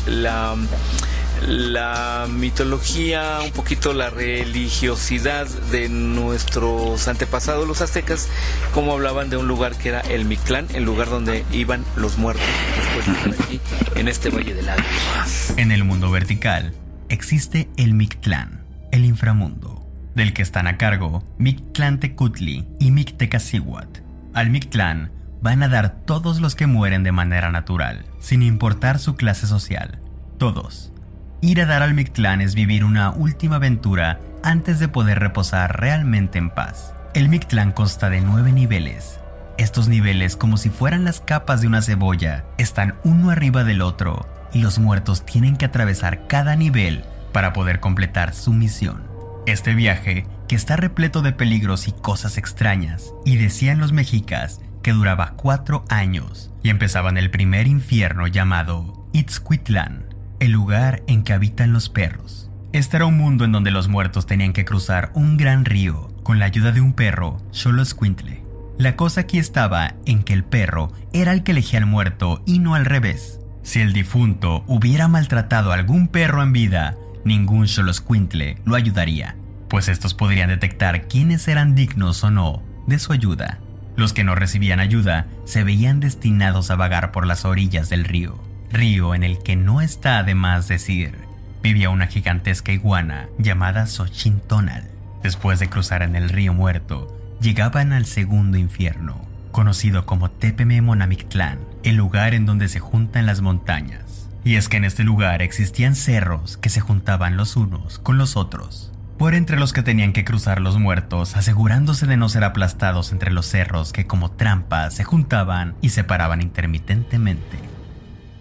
la mitología, un poquito la religiosidad de nuestros antepasados, los aztecas, como hablaban de un lugar que era el Mictlán, el lugar donde iban los muertos después de aquí, en este Valle de Lágrimas. En el mundo vertical existe el Mictlán, el inframundo, del que están a cargo Mictlán Tecutli y Mictecacihuat. Al Mictlán van a dar todos los que mueren de manera natural, sin importar su clase social. Todos Ir a dar al Mictlán es vivir una última aventura antes de poder reposar realmente en paz. El Mictlán consta de nueve niveles. Estos niveles, como si fueran las capas de una cebolla, están uno arriba del otro y los muertos tienen que atravesar cada nivel para poder completar su misión. Este viaje, que está repleto de peligros y cosas extrañas, y decían los mexicas que duraba cuatro años y empezaba en el primer infierno llamado Itzcuitlán, el lugar en que habitan los perros. Este era un mundo en donde los muertos tenían que cruzar un gran río con la ayuda de un perro, Xoloscuintle. La cosa aquí estaba en que el perro era el que elegía al muerto y no al revés. Si el difunto hubiera maltratado a algún perro en vida, ningún Xoloscuintle lo ayudaría, pues estos podrían detectar quiénes eran dignos o no de su ayuda. Los que no recibían ayuda se veían destinados a vagar por las orillas del río río en el que no está de más decir, vivía una gigantesca iguana llamada Xochintonal. Después de cruzar en el río muerto, llegaban al segundo infierno, conocido como Tepeme Monamictlán, el lugar en donde se juntan las montañas. Y es que en este lugar existían cerros que se juntaban los unos con los otros. Por entre los que tenían que cruzar los muertos, asegurándose de no ser aplastados entre los cerros que como trampas se juntaban y separaban intermitentemente.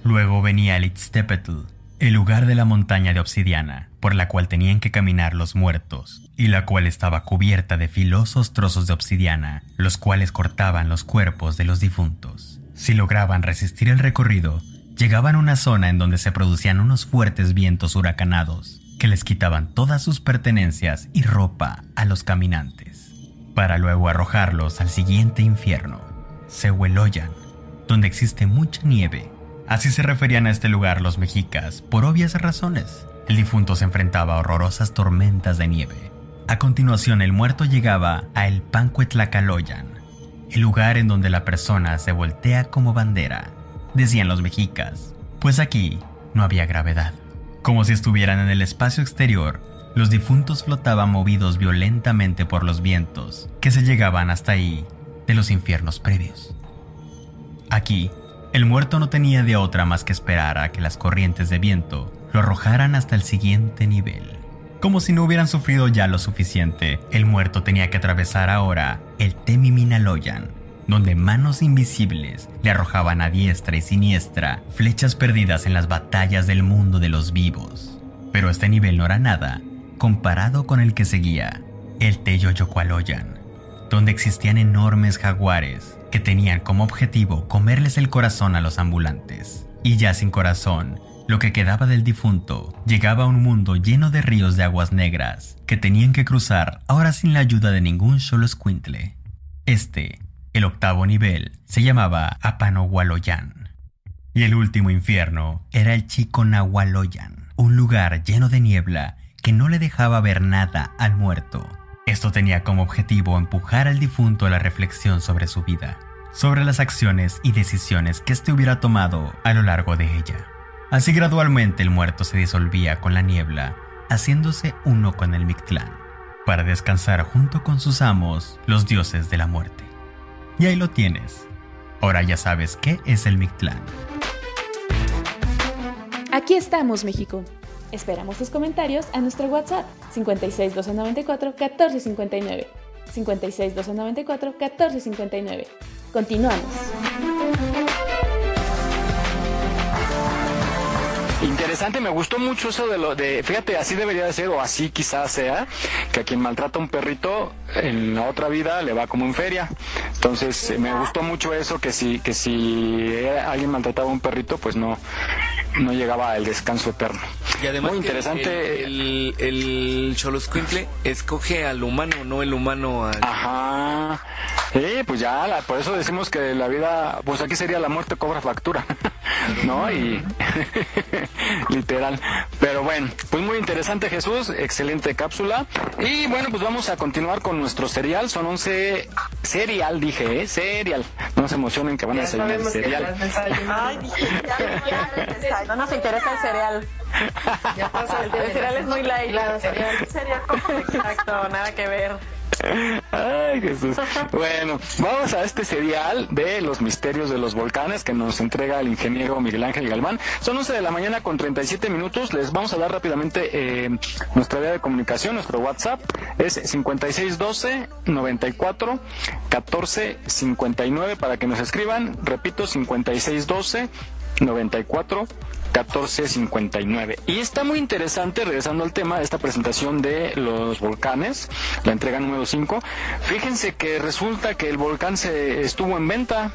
Luego venía el Itztepetl, el lugar de la montaña de obsidiana, por la cual tenían que caminar los muertos, y la cual estaba cubierta de filosos trozos de obsidiana, los cuales cortaban los cuerpos de los difuntos. Si lograban resistir el recorrido, llegaban a una zona en donde se producían unos fuertes vientos huracanados, que les quitaban todas sus pertenencias y ropa a los caminantes, para luego arrojarlos al siguiente infierno, Sehueloyan, donde existe mucha nieve Así se referían a este lugar los mexicas, por obvias razones. El difunto se enfrentaba a horrorosas tormentas de nieve. A continuación, el muerto llegaba a el Pancuetlacaloyan, el lugar en donde la persona se voltea como bandera, decían los mexicas, pues aquí no había gravedad. Como si estuvieran en el espacio exterior, los difuntos flotaban movidos violentamente por los vientos que se llegaban hasta ahí de los infiernos previos. Aquí el muerto no tenía de otra más que esperar a que las corrientes de viento lo arrojaran hasta el siguiente nivel. Como si no hubieran sufrido ya lo suficiente, el muerto tenía que atravesar ahora el Temiminaloyan, donde manos invisibles le arrojaban a diestra y siniestra flechas perdidas en las batallas del mundo de los vivos. Pero este nivel no era nada comparado con el que seguía, el Teyoyocualoyan, donde existían enormes jaguares que tenían como objetivo comerles el corazón a los ambulantes. Y ya sin corazón, lo que quedaba del difunto llegaba a un mundo lleno de ríos de aguas negras que tenían que cruzar ahora sin la ayuda de ningún solo escuintle. Este, el octavo nivel, se llamaba Apanohualoyan. Y el último infierno era el Chico Nahualoyan, un lugar lleno de niebla que no le dejaba ver nada al muerto esto tenía como objetivo empujar al difunto a la reflexión sobre su vida, sobre las acciones y decisiones que éste hubiera tomado a lo largo de ella. Así gradualmente el muerto se disolvía con la niebla, haciéndose uno con el Mictlán, para descansar junto con sus amos, los dioses de la muerte. Y ahí lo tienes. Ahora ya sabes qué es el Mictlán. Aquí estamos, México. Esperamos tus comentarios a nuestro WhatsApp 56 294 1459. 56 294 1459. Continuamos. Interesante, me gustó mucho eso de lo de, fíjate, así debería de ser, o así quizás sea, que a quien maltrata a un perrito en la otra vida le va como en feria. Entonces, me gustó mucho eso, que si, que si alguien maltrataba a un perrito, pues no, no llegaba al descanso eterno. Y además Muy interesante. El, el, el escoge al humano, no el humano al... Ajá. Sí, pues ya, la- por eso decimos que la vida, pues aquí sería la muerte cobra factura, ¿no? Y literal. Pero bueno, pues muy interesante Jesús, excelente cápsula. Y bueno, pues vamos a continuar con nuestro serial. Son 11 serial, dije, ¿eh? Serial. No se emocionen que van a Ya desayunar sabemos que serial. Ay, dije, ya, ya, no nos interesa el cereal. Ya pasaste El cereal es muy light. Claro, cereal, cereal, exacto, nada que ver. Ay, Jesús. Bueno, vamos a este serial de los misterios de los volcanes que nos entrega el ingeniero Miguel Ángel Galván. Son 11 de la mañana con 37 minutos. Les vamos a dar rápidamente eh, nuestra vía de comunicación, nuestro WhatsApp. Es 5612 94 14 59 para que nos escriban. Repito, 5612 94 1459. Y está muy interesante, regresando al tema, esta presentación de los volcanes, la entrega número 5. Fíjense que resulta que el volcán se estuvo en venta.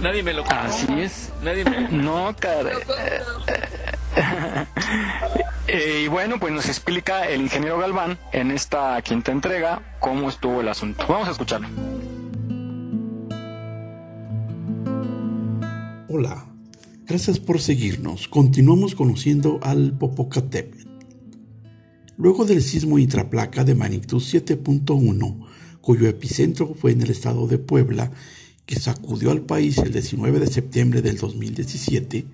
Nadie me lo contó. Así es. Nadie me No, cara. Eh, y bueno, pues nos explica el ingeniero Galván en esta quinta entrega cómo estuvo el asunto. Vamos a escucharlo. Hola, gracias por seguirnos. Continuamos conociendo al Popocatépetl. Luego del sismo intraplaca de magnitud 7.1, cuyo epicentro fue en el estado de Puebla, que sacudió al país el 19 de septiembre del 2017,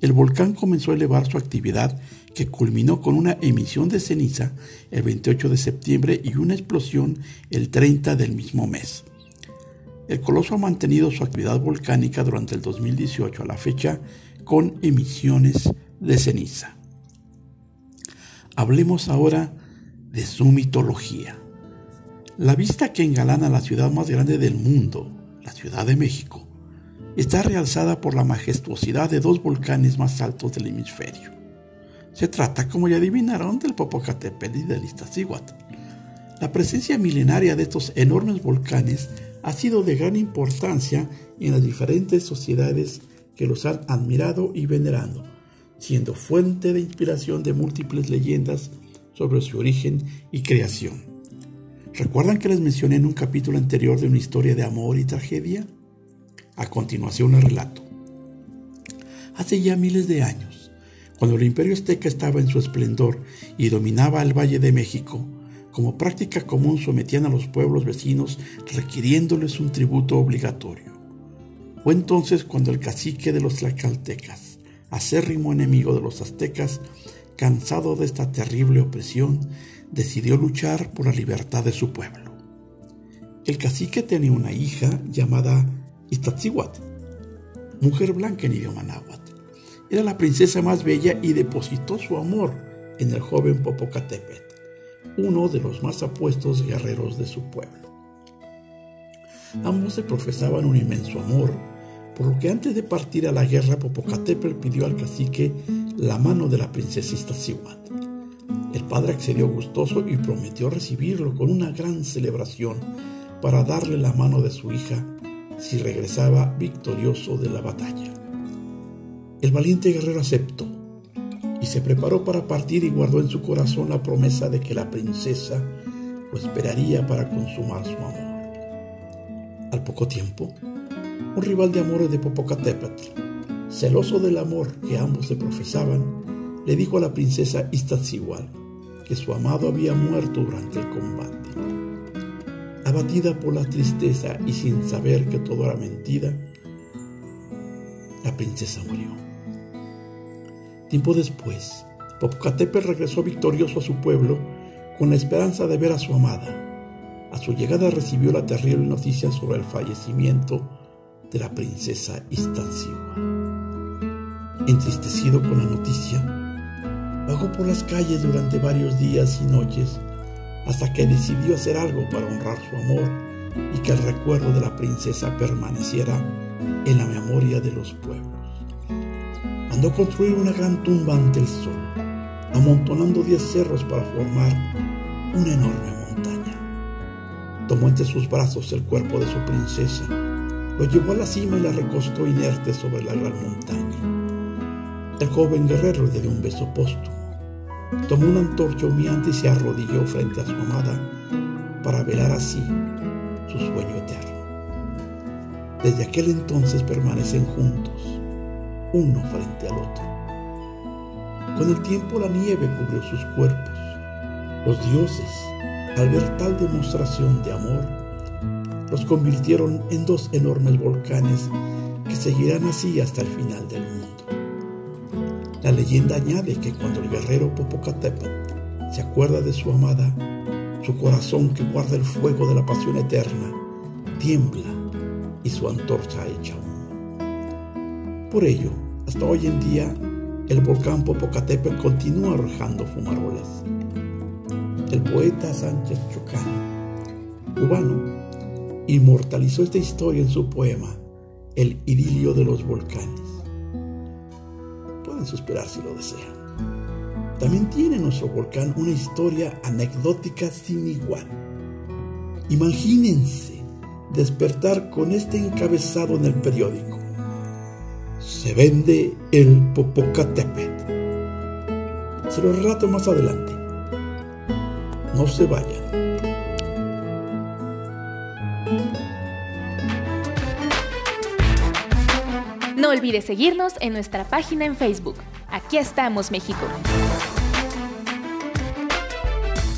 el volcán comenzó a elevar su actividad que culminó con una emisión de ceniza el 28 de septiembre y una explosión el 30 del mismo mes. El coloso ha mantenido su actividad volcánica durante el 2018 a la fecha con emisiones de ceniza. Hablemos ahora de su mitología. La vista que engalana la ciudad más grande del mundo, la Ciudad de México, está realzada por la majestuosidad de dos volcanes más altos del hemisferio. Se trata, como ya adivinaron, del Popocatépetl y del Iztaccíhuatl. La presencia milenaria de estos enormes volcanes ha sido de gran importancia en las diferentes sociedades que los han admirado y venerado, siendo fuente de inspiración de múltiples leyendas sobre su origen y creación. ¿Recuerdan que les mencioné en un capítulo anterior de una historia de amor y tragedia? A continuación les relato. Hace ya miles de años, cuando el imperio azteca estaba en su esplendor y dominaba el Valle de México, como práctica común sometían a los pueblos vecinos requiriéndoles un tributo obligatorio. Fue entonces cuando el cacique de los tlacaltecas, acérrimo enemigo de los aztecas, cansado de esta terrible opresión, decidió luchar por la libertad de su pueblo. El cacique tenía una hija llamada Iztaccíhuatl, mujer blanca en idioma náhuatl. Era la princesa más bella y depositó su amor en el joven Popocatépetl, uno de los más apuestos guerreros de su pueblo. Ambos se profesaban un inmenso amor, por lo que antes de partir a la guerra Popocatépetl pidió al cacique la mano de la princesa Iztaccíhuatl. El padre accedió gustoso y prometió recibirlo con una gran celebración para darle la mano de su hija si regresaba victorioso de la batalla. El valiente guerrero aceptó y se preparó para partir y guardó en su corazón la promesa de que la princesa lo esperaría para consumar su amor. Al poco tiempo, un rival de amores de Popocatépetl, celoso del amor que ambos se profesaban, le dijo a la princesa Iztaccíhuatl que su amado había muerto durante el combate. Abatida por la tristeza y sin saber que todo era mentira, la princesa murió. Tiempo después, Popocatépetl regresó victorioso a su pueblo con la esperanza de ver a su amada. A su llegada recibió la terrible noticia sobre el fallecimiento de la princesa Iztaccíhuatl. Entristecido con la noticia, vagó por las calles durante varios días y noches hasta que decidió hacer algo para honrar su amor y que el recuerdo de la princesa permaneciera en la memoria de los pueblos. Mandó construir una gran tumba ante el sol, amontonando diez cerros para formar una enorme montaña. Tomó entre sus brazos el cuerpo de su princesa, lo llevó a la cima y la recostó inerte sobre la gran montaña. El joven guerrero le dio un beso póstumo. Tomó una antorcha humeante y se arrodilló frente a su amada para velar así su sueño eterno. Desde aquel entonces permanecen juntos, uno frente al otro. Con el tiempo la nieve cubrió sus cuerpos. Los dioses, al ver tal demostración de amor, los convirtieron en dos enormes volcanes que seguirán así hasta el final del mundo. La leyenda añade que cuando el guerrero Popocatépetl se acuerda de su amada, su corazón que guarda el fuego de la pasión eterna tiembla y su antorcha echa humo. Por ello, hasta hoy en día, el volcán Popocatépetl continúa arrojando fumaroles. El poeta Sánchez Chocano, cubano, inmortalizó esta historia en su poema El idilio de los volcanes. Pueden suspirar si lo desean. También tiene nuestro volcán una historia anecdótica sin igual. Imagínense despertar con este encabezado en el periódico. Se vende el Popocatépetl. Se lo relato más adelante. No se vayan. No olvides seguirnos en nuestra página en Facebook. Aquí estamos, México.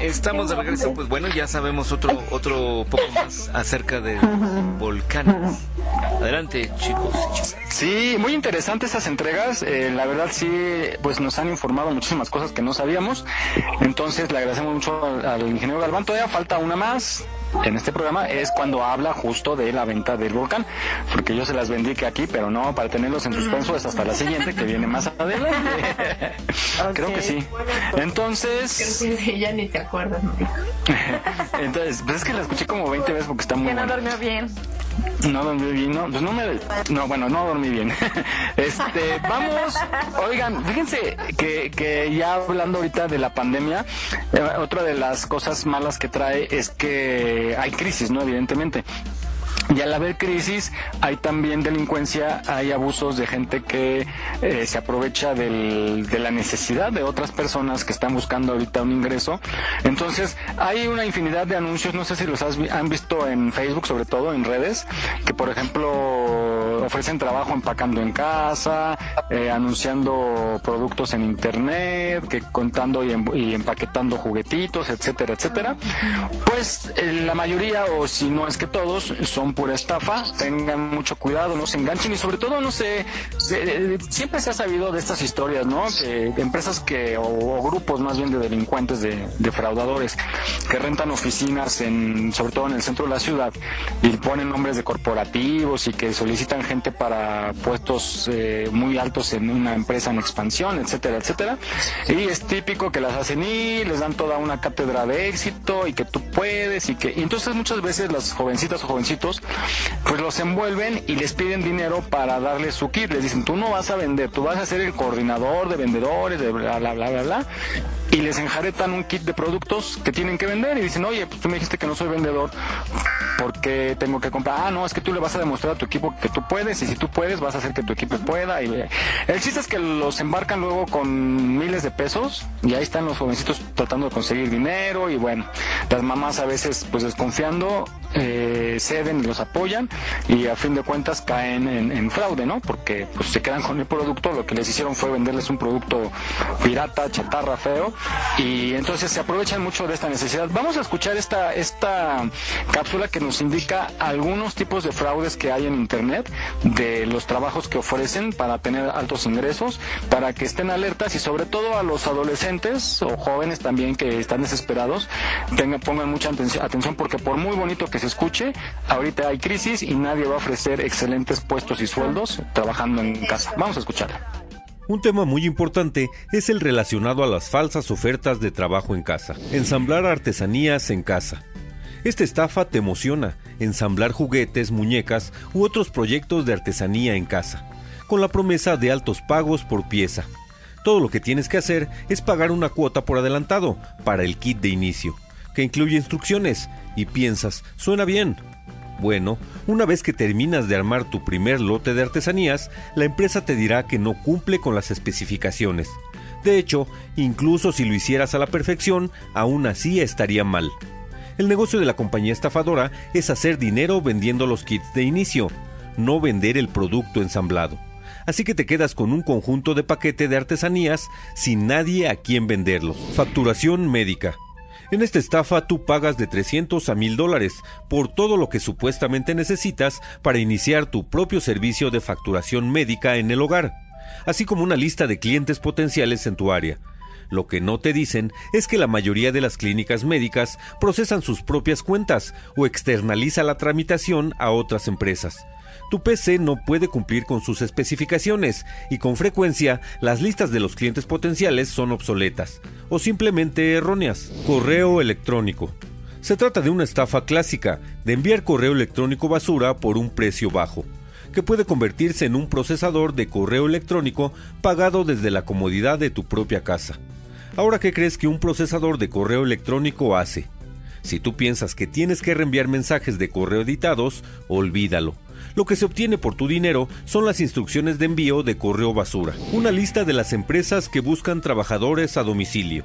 estamos de regreso. Pues bueno, ya sabemos otro otro poco más acerca de volcanes. Adelante, chicos. Sí, muy interesantes esas entregas. Eh, la verdad sí, pues nos han informado muchísimas cosas que no sabíamos. Entonces le agradecemos mucho al, al ingeniero Galván. Todavía falta una más en este programa es cuando habla justo de la venta del volcán, porque yo se las vendí que aquí, pero no, para tenerlos en suspenso es hasta la siguiente que viene más adelante. Creo que sí. Entonces... Creo que ya ni te acuerdas, Entonces, pues es que la escuché como 20 veces porque está muy Que no buena. bien. No dormí bien, no, pues no me, no, bueno, no dormí bien. Este, vamos, oigan, fíjense que, que ya hablando ahorita de la pandemia, eh, otra de las cosas malas que trae es que hay crisis, ¿no? Evidentemente. Y al haber crisis hay también delincuencia, hay abusos de gente que eh, se aprovecha del- de la necesidad de otras personas que están buscando ahorita un ingreso. Entonces hay una infinidad de anuncios, no sé si los has han visto en Facebook, sobre todo en redes, que por ejemplo ofrecen trabajo empacando en casa, eh, anunciando productos en internet, que contando y, y empaquetando juguetitos, etcétera, etcétera. Pues eh, la mayoría, o si no es que todos, son pura estafa. Tengan mucho cuidado, no se enganchen y sobre todo, no sé, se- siempre se ha sabido de estas historias, ¿no? Que empresas que, o, o grupos más bien de delincuentes, de defraudadores, que rentan oficinas, en, sobre todo en el centro de la ciudad, y ponen nombres de corporativos y que solicitan gente para puestos eh, muy altos en una empresa en expansión, etcétera, etcétera. Y es típico que las hacen ir, les dan toda una cátedra de éxito y que tú puedes y que y entonces muchas veces las jovencitas o jovencitos pues los envuelven y les piden dinero para darles su kit. Les dicen, tú no vas a vender, tú vas a ser el coordinador de vendedores, de bla, bla, bla, bla, bla. Y les enjaretan un kit de productos que tienen que vender y dicen, oye, pues tú me dijiste que no soy vendedor, ¿por qué tengo que comprar? Ah, no, es que tú le vas a demostrar a tu equipo que tú puedes y si tú puedes vas a hacer que tu equipo pueda. Y el chiste es que los embarcan luego con miles de pesos y ahí están los jovencitos tratando de conseguir dinero y bueno, las mamás a veces pues desconfiando eh, ceden los apoyan y a fin de cuentas caen en, fraude, ¿no? Porque pues se quedan con el producto, lo que les hicieron fue venderles un producto pirata, chatarra, feo y entonces se aprovechan mucho de esta necesidad. Vamos a escuchar esta, esta cápsula que nos indica algunos tipos de fraudes que hay en Internet, de los trabajos que ofrecen para tener altos ingresos, para que estén alertas y sobre todo a los adolescentes o jóvenes también que están desesperados, tengan, pongan mucha atención porque por muy bonito que se escuche, ahorita hay crisis y nadie va a ofrecer excelentes puestos y sueldos trabajando en casa. Vamos a escucharla. Un tema muy importante es el relacionado a las falsas ofertas de trabajo en casa. Ensamblar artesanías en casa. Esta estafa te emociona, ensamblar juguetes, muñecas u otros proyectos de artesanía en casa, con la promesa de altos pagos por pieza. Todo lo que tienes que hacer es pagar una cuota por adelantado para el kit de inicio, que incluye instrucciones, y piensas, suena bien, bueno, una vez que terminas de armar tu primer lote de artesanías, la empresa te dirá que no cumple con las especificaciones. De hecho, incluso si lo hicieras a la perfección, aún así estaría mal. El negocio de la compañía estafadora es hacer dinero vendiendo los kits de inicio, no vender el producto ensamblado. Así que te quedas con un conjunto de paquete de artesanías sin nadie a quien venderlos. Facturación médica. En esta estafa tú pagas de 300 a 1000 dólares por todo lo que supuestamente necesitas para iniciar tu propio servicio de facturación médica en el hogar, así como una lista de clientes potenciales en tu área. Lo que no te dicen es que la mayoría de las clínicas médicas procesan sus propias cuentas o externaliza la tramitación a otras empresas tu PC no puede cumplir con sus especificaciones y con frecuencia las listas de los clientes potenciales son obsoletas o simplemente erróneas. Correo electrónico. Se trata de una estafa clásica de enviar correo electrónico basura por un precio bajo, que puede convertirse en un procesador de correo electrónico pagado desde la comodidad de tu propia casa. Ahora, ¿qué crees que un procesador de correo electrónico hace? Si tú piensas que tienes que reenviar mensajes de correo editados, olvídalo lo que se obtiene por tu dinero son las instrucciones de envío de correo basura, una lista de las empresas que buscan trabajadores a domicilio.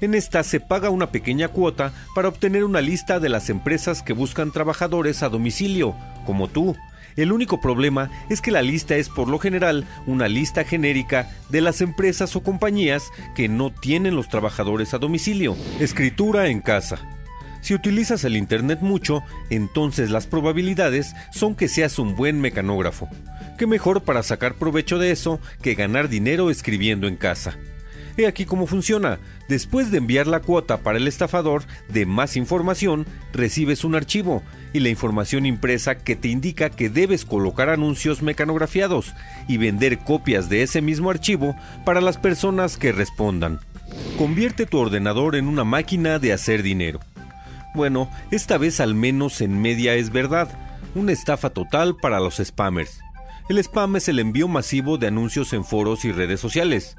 En esta se paga una pequeña cuota para obtener una lista de las empresas que buscan trabajadores a domicilio, como tú. El único problema es que la lista es por lo general una lista genérica de las empresas o compañías que no tienen los trabajadores a domicilio. Escritura en casa. Si utilizas el Internet mucho, entonces las probabilidades son que seas un buen mecanógrafo. ¿Qué mejor para sacar provecho de eso que ganar dinero escribiendo en casa? He aquí cómo funciona. Después de enviar la cuota para el estafador de más información, recibes un archivo y la información impresa que te indica que debes colocar anuncios mecanografiados y vender copias de ese mismo archivo para las personas que respondan. Convierte tu ordenador en una máquina de hacer dinero. Bueno, esta vez al menos en media es verdad, una estafa total para los spammers. El spam es el envío masivo de anuncios en foros y redes sociales.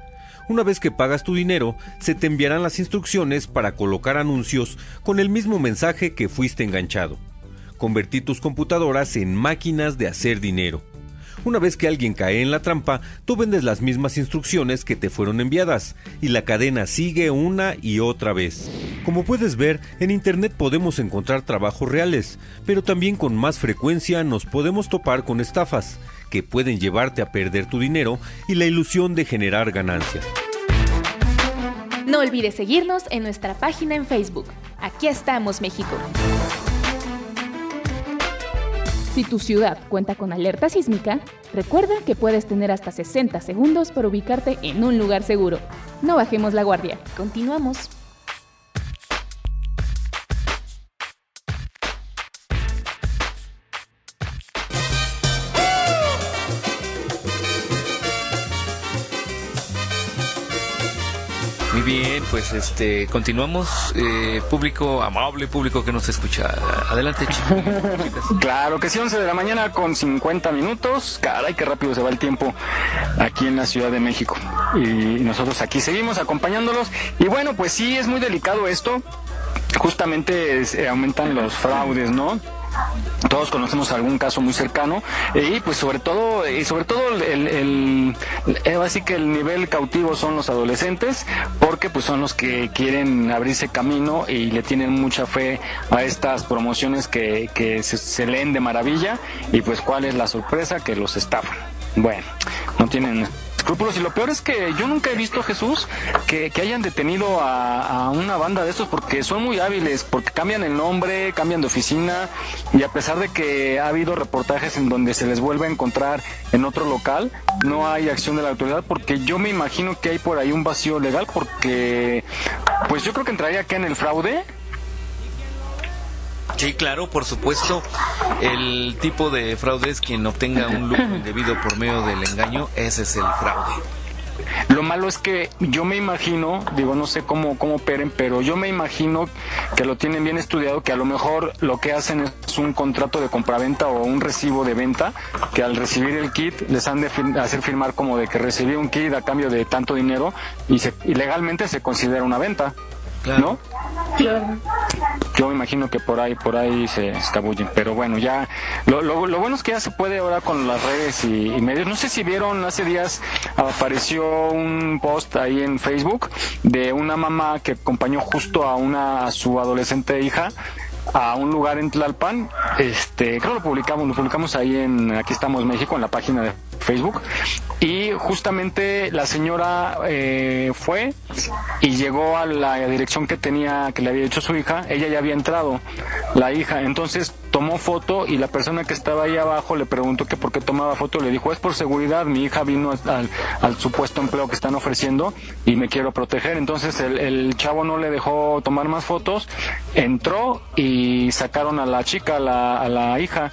Una vez que pagas tu dinero, se te enviarán las instrucciones para colocar anuncios con el mismo mensaje que fuiste enganchado. Convertí tus computadoras en máquinas de hacer dinero. Una vez que alguien cae en la trampa, tú vendes las mismas instrucciones que te fueron enviadas, y la cadena sigue una y otra vez. Como puedes ver, en Internet podemos encontrar trabajos reales, pero también con más frecuencia nos podemos topar con estafas, que pueden llevarte a perder tu dinero y la ilusión de generar ganancias. No olvides seguirnos en nuestra página en Facebook. Aquí estamos, México. Si tu ciudad cuenta con alerta sísmica, recuerda que puedes tener hasta 60 segundos para ubicarte en un lugar seguro. No bajemos la guardia. Continuamos. Bien, pues este continuamos, eh, público amable, público que nos escucha. Adelante. Claro que sí, 11 de la mañana con 50 minutos. Caray, qué rápido se va el tiempo aquí en la Ciudad de México. Y nosotros aquí seguimos acompañándolos. Y bueno, pues sí, es muy delicado esto. Justamente eh, aumentan los fraudes, ¿no? Todos conocemos algún caso muy cercano y pues sobre todo y sobre todo el, el, así que el nivel cautivo son los adolescentes porque pues son los que quieren abrirse camino y le tienen mucha fe a estas promociones que, que se, se leen de maravilla y pues cuál es la sorpresa que los estafan. Bueno no tienen y lo peor es que yo nunca he visto, Jesús, que, hayan detenido a, a, una banda de estos porque son muy hábiles, porque cambian el nombre, cambian de oficina y a pesar de que ha habido reportajes en donde se les vuelve a encontrar en otro local, no hay acción de la autoridad porque yo me imagino que hay por ahí un vacío legal porque pues yo creo que entraría acá en el fraude Sí, claro, por supuesto. El tipo de fraude es quien obtenga un lucro indebido por medio del engaño, ese es el fraude. Lo malo es que yo me imagino, digo, no sé cómo, cómo operen, pero yo me imagino que lo tienen bien estudiado, que a lo mejor lo que hacen es un contrato de compraventa o un recibo de venta, que al recibir el kit les han de hacer firmar como de que recibí un kit a cambio de tanto dinero y, se, y legalmente se considera una venta. ¿No? Yo me imagino que por ahí, por ahí se escabullen, pero bueno, ya lo, lo, bueno es que ya se puede ahora con las redes y, y, medios. No sé si vieron hace días apareció un post ahí en Facebook de una mamá que acompañó justo a una a su adolescente hija a un lugar en Tlalpan. Este, creo que lo publicamos, lo publicamos ahí en Aquí estamos México en la página de Facebook. Y justamente la señora eh, fue y llegó a la dirección que tenía que le había dicho su hija. Ella ya había entrado la hija. Entonces tomó foto y la persona que estaba ahí abajo le preguntó que por qué tomaba foto. Le dijo es por seguridad mi hija vino al, supuesto empleo que están ofreciendo y me quiero proteger entonces el, chavo no le dejó tomar más fotos. Entró y sacaron a la chica a la hija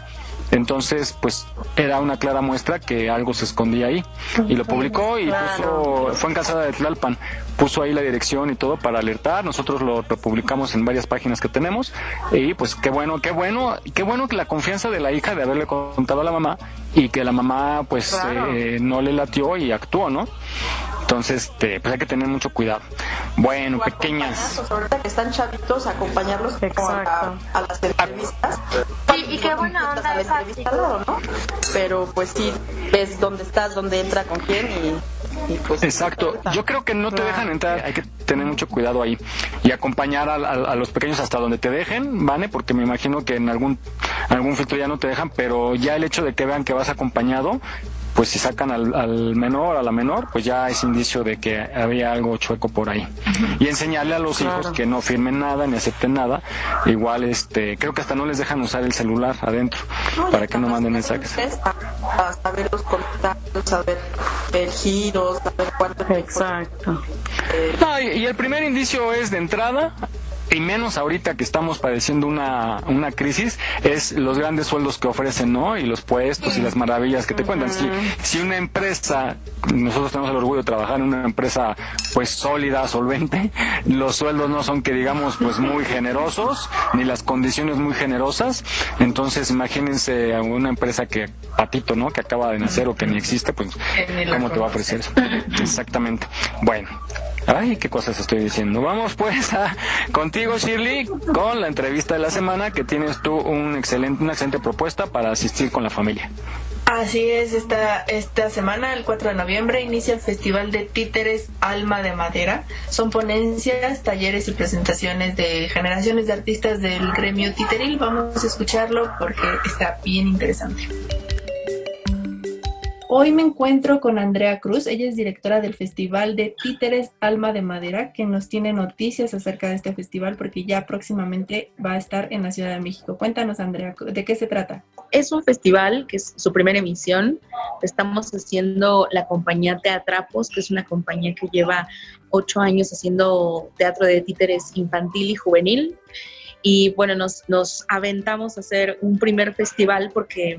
entonces, pues era una clara muestra que algo se escondía ahí. Y lo publicó y puso, fue en de Tlalpan, puso ahí la dirección y todo para alertar. Nosotros lo, publicamos en varias páginas que tenemos. Y pues qué bueno, qué bueno, qué bueno que la confianza de la hija de haberle contado a la mamá y que la mamá pues eh, no le latió y actuó, ¿no? Entonces, este, pues hay que tener mucho cuidado. Bueno, pequeñas. Ahorita que están chavitos, acompañarlos a, a, las entrevistas. Y, y qué buena onda esa ¿no? Pero pues sí, ves dónde estás, dónde entra, con quién y, y pues... Exacto. Yo creo que no te dejan entrar, hay que tener mucho cuidado ahí y acompañar a, a, a, los pequeños hasta donde te dejen, ¿vale? Porque me imagino que en algún, algún filtro ya no te dejan, pero ya el hecho de que vean que vas acompañado, pues si sacan al, al, menor, a la menor, pues ya es indicio de que había algo chueco por ahí. Y enseñarle a los claro. hijos que no firmen nada ni acepten nada. Igual, este, creo que hasta no les dejan usar el celular adentro no, para que no manden mensajes. A, saber los contactos, saber el giro, saber cuánto. Exacto. Eh, no, y, y el primer indicio es de entrada y menos ahorita que estamos padeciendo una, una crisis, es los grandes sueldos que ofrecen, ¿no? Y los puestos y las maravillas que te cuentan. Si, si una empresa, nosotros tenemos el orgullo de trabajar en una empresa pues sólida, solvente, los sueldos no son que digamos pues muy generosos, ni las condiciones muy generosas, entonces imagínense a una empresa que, patito, ¿no? Que acaba de nacer o que ni existe, pues, ¿cómo te va a ofrecer eso? Exactamente. Bueno, Ay, qué cosas estoy diciendo. Vamos pues a, contigo, Shirley, con la entrevista de la semana que tienes tú un excelente, una excelente propuesta para asistir con la familia. Así es, esta, esta semana, el 4 de noviembre, inicia el Festival de Títeres Alma de Madera. Son ponencias, talleres y presentaciones de generaciones de artistas del gremio títeril. Vamos a escucharlo porque está bien interesante. Hoy me encuentro con Andrea Cruz, ella es directora del Festival de Títeres Alma de Madera, que nos tiene noticias acerca de este festival porque ya próximamente va a estar en la Ciudad de México. Cuéntanos, Andrea, ¿de qué se trata? Es un festival que es su primera emisión. Estamos haciendo la compañía Teatrapos, que es una compañía que lleva ocho años haciendo teatro de títeres infantil y juvenil. Y bueno, nos, nos aventamos a hacer un primer festival porque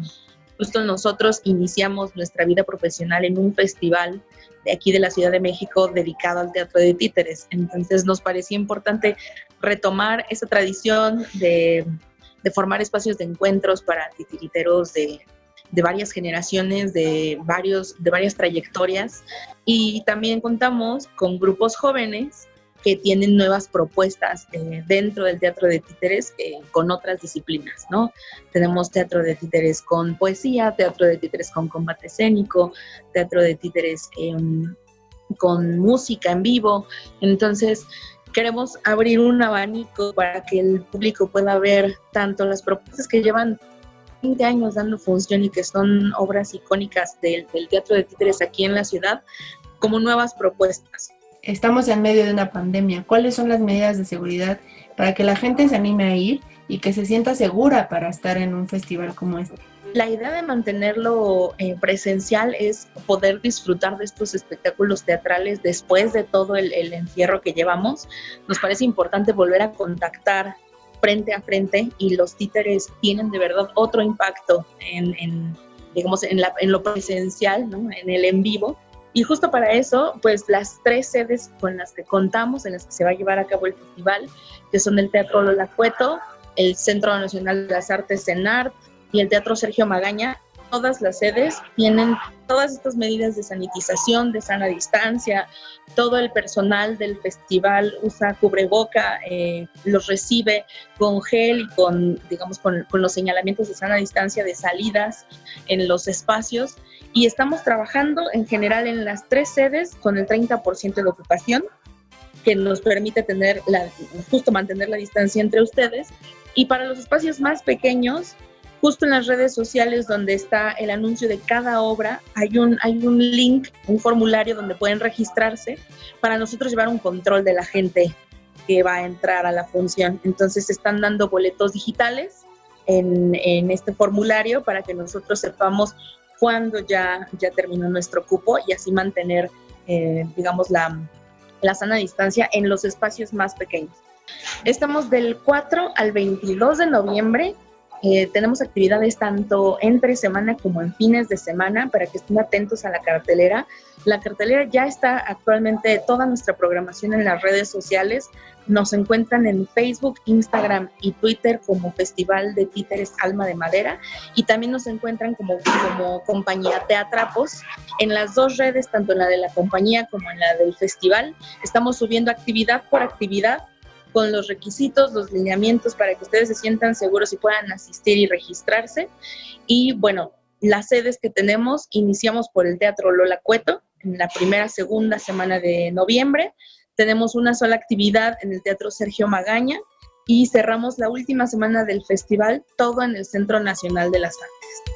Justo nosotros iniciamos nuestra vida profesional en un festival de aquí de la Ciudad de México dedicado al teatro de títeres. Entonces nos parecía importante retomar esa tradición de, formar espacios de encuentros para titiriteros de, de varias generaciones, de, varios, de varias trayectorias. Y también contamos con grupos jóvenes que tienen nuevas propuestas eh, dentro del teatro de títeres eh, con otras disciplinas, ¿no? Tenemos teatro de títeres con poesía, teatro de títeres con combate escénico, teatro de títeres eh, con música en vivo. Entonces, queremos abrir un abanico para que el público pueda ver tanto las propuestas que llevan 20 años dando función y que son obras icónicas del teatro de títeres aquí en la ciudad, como nuevas propuestas estamos en medio de una pandemia. ¿Cuáles son las medidas de seguridad para que la gente se anime a ir y que se sienta segura para estar en un festival como este? La idea de mantenerlo eh, presencial es poder disfrutar de estos espectáculos teatrales después de todo el, el, encierro que llevamos. Nos parece importante volver a contactar frente a frente y los títeres tienen de verdad otro impacto en, en digamos, en, la, en lo presencial, ¿no? en el en vivo Y justo para eso, pues las tres sedes con las que contamos, en las que se va a llevar a cabo el festival, que son el Teatro Lolacueto, el Centro Nacional de las Artes CENART y el Teatro Sergio Magaña, todas las sedes tienen todas estas medidas de sanitización, de sana distancia, todo el personal del festival usa cubreboca, eh, los recibe con gel y con, digamos, con, con los señalamientos de sana distancia de salidas en los espacios y estamos trabajando en general en las tres sedes con el 30% de ocupación que nos permite tener la, justo mantener la distancia entre ustedes y para los espacios más pequeños justo en las redes sociales donde está el anuncio de cada obra, hay un, hay un link, un formulario donde pueden registrarse para nosotros llevar un control de la gente que va a entrar a la función. Entonces están dando boletos digitales en, en este formulario para que nosotros sepamos cuándo ya, ya terminó nuestro cupo y así mantener, eh, digamos, la, la sana distancia en los espacios más pequeños. Estamos del 4 al 22 de noviembre eh, tenemos actividades tanto entre semana como en fines de semana para que estén atentos a la cartelera. La cartelera ya está actualmente toda nuestra programación en las redes sociales. Nos encuentran en Facebook, Instagram y Twitter como Festival de Títeres Alma de Madera y también nos encuentran como, como compañía Teatrapos en las dos redes, tanto en la de la compañía como en la del festival. Estamos subiendo actividad por actividad con los requisitos, los lineamientos para que ustedes se sientan seguros y puedan asistir y registrarse. Y bueno, las sedes que tenemos, iniciamos por el Teatro Lola Cueto en la primera, segunda semana de noviembre. Tenemos una sola actividad en el Teatro Sergio Magaña y cerramos la última semana del festival, todo en el Centro Nacional de las Artes.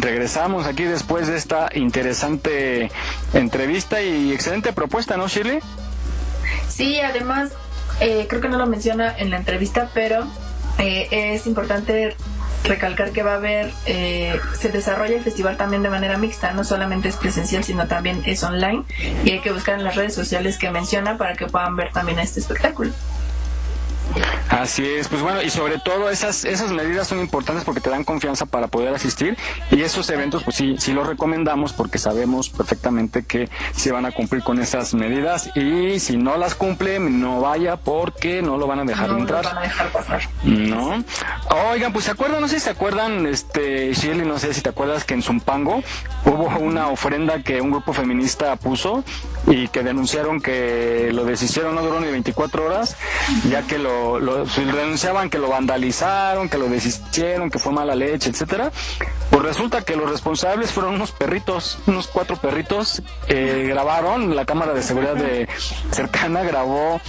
regresamos aquí después de esta interesante entrevista y excelente propuesta, ¿no, Shirley? Sí, además, eh, creo que no lo menciona en la entrevista, pero eh, es importante recalcar que va a haber, eh, se desarrolla el festival también de manera mixta, no solamente es presencial, sino también es online y hay que buscar en las redes sociales que menciona para que puedan ver también este espectáculo. Así es, pues bueno, y sobre todo esas, esas medidas son importantes porque te dan confianza para poder asistir y esos eventos pues sí, sí los recomendamos porque sabemos perfectamente que se van a cumplir con esas medidas y si no las cumplen no vaya porque no lo van a dejar no, entrar. No van a dejar pasar. No. Oigan, pues se acuerdan, no sé si se acuerdan, este, Shirley, no sé si te acuerdas que en Zumpango hubo una ofrenda que un grupo feminista puso y que denunciaron que lo deshicieron, no duró ni 24 horas, ya que lo, lo denunciaban que lo vandalizaron, que lo deshicieron, que fue mala leche, etcétera. Pues resulta que los responsables fueron unos perritos, unos cuatro perritos, eh, grabaron, la cámara de seguridad de cercana grabó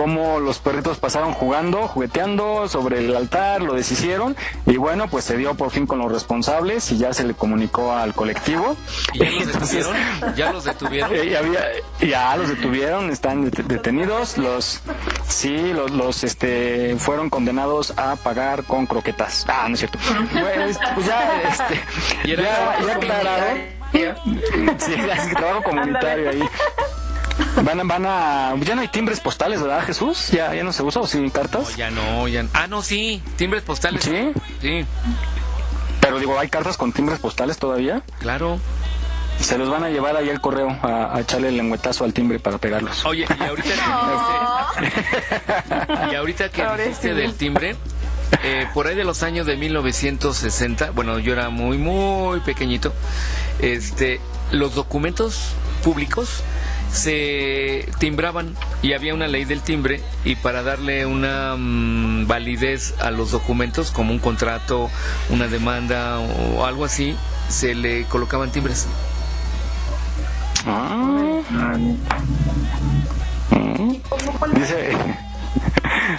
cómo los perritos pasaron jugando, jugueteando sobre el altar, lo deshicieron y bueno, pues se dio por fin con los responsables y ya se le comunicó al colectivo. ¿Y ya los detuvieron? ¿Ya los detuvieron? Eh, había, ya los detuvieron, están det- detenidos, los sí, los, los este fueron condenados a pagar con croquetas. Ah, no es cierto. Pues, pues ya este Y ya, ya aclarado. Sí, trabajo comunitario ahí. Van a, van a, ya no hay timbres postales, ¿verdad, Jesús? Ya, ya no se usa o sin cartas. No, ya no, ya no. Ah, no, sí, timbres postales. Sí. Sí, Pero digo, ¿hay cartas con timbres postales todavía? claro. Se los van a llevar ahí al correo a, a echarle el lengüetazo al timbre para pegarlos. Oye, y ahorita que dijiste, y ahorita que dijiste del timbre, eh, por ahí de los años de 1960, bueno, yo era muy, muy pequeñito, este, los documentos públicos se timbraban y había una ley del timbre y para darle una mm, validez a los documentos como un contrato, una demanda o algo así, se le colocaban timbres. Ah. Dice,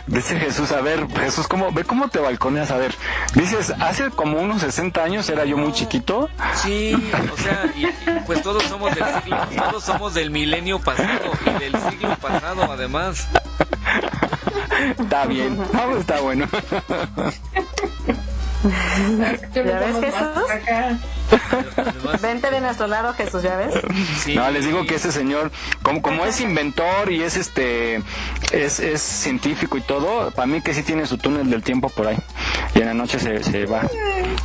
dice Jesús, a ver, Jesús, ¿cómo, ve cómo te balconeas, a ver. Dices, hace como unos 60 años era yo muy chiquito. Sí, o sea, y, y, pues todos somos del siglo, todos somos del milenio pasado y del siglo pasado además. Está bien, no, está bueno. ¿Ya ves, Jesús? Vente de nuestro lado, Jesús, ¿ya ves? No, les digo que ese señor, como, como es inventor y es este es, es científico y todo, para mí que sí tiene su túnel del tiempo por ahí. Y en la noche se, se va.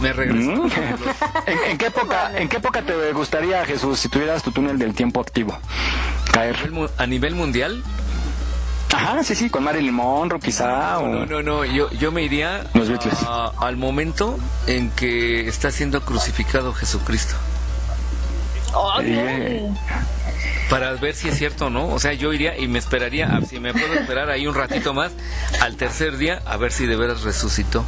Me regreso. ¿Mm? ¿En, en qué época, ¿En qué época te gustaría, Jesús, si tuvieras tu túnel del tiempo activo? Caer. ¿A nivel mundial? Ajá, sí, sí, con Marilyn Monroe quizá. No, o... no, no, yo, yo me iría Los Beatles. a- al momento en que está siendo crucificado Jesucristo. Para ver si es cierto o no. O sea, yo iría y me esperaría, si me puedo esperar ahí un ratito más, al tercer día, a ver si de veras resucitó.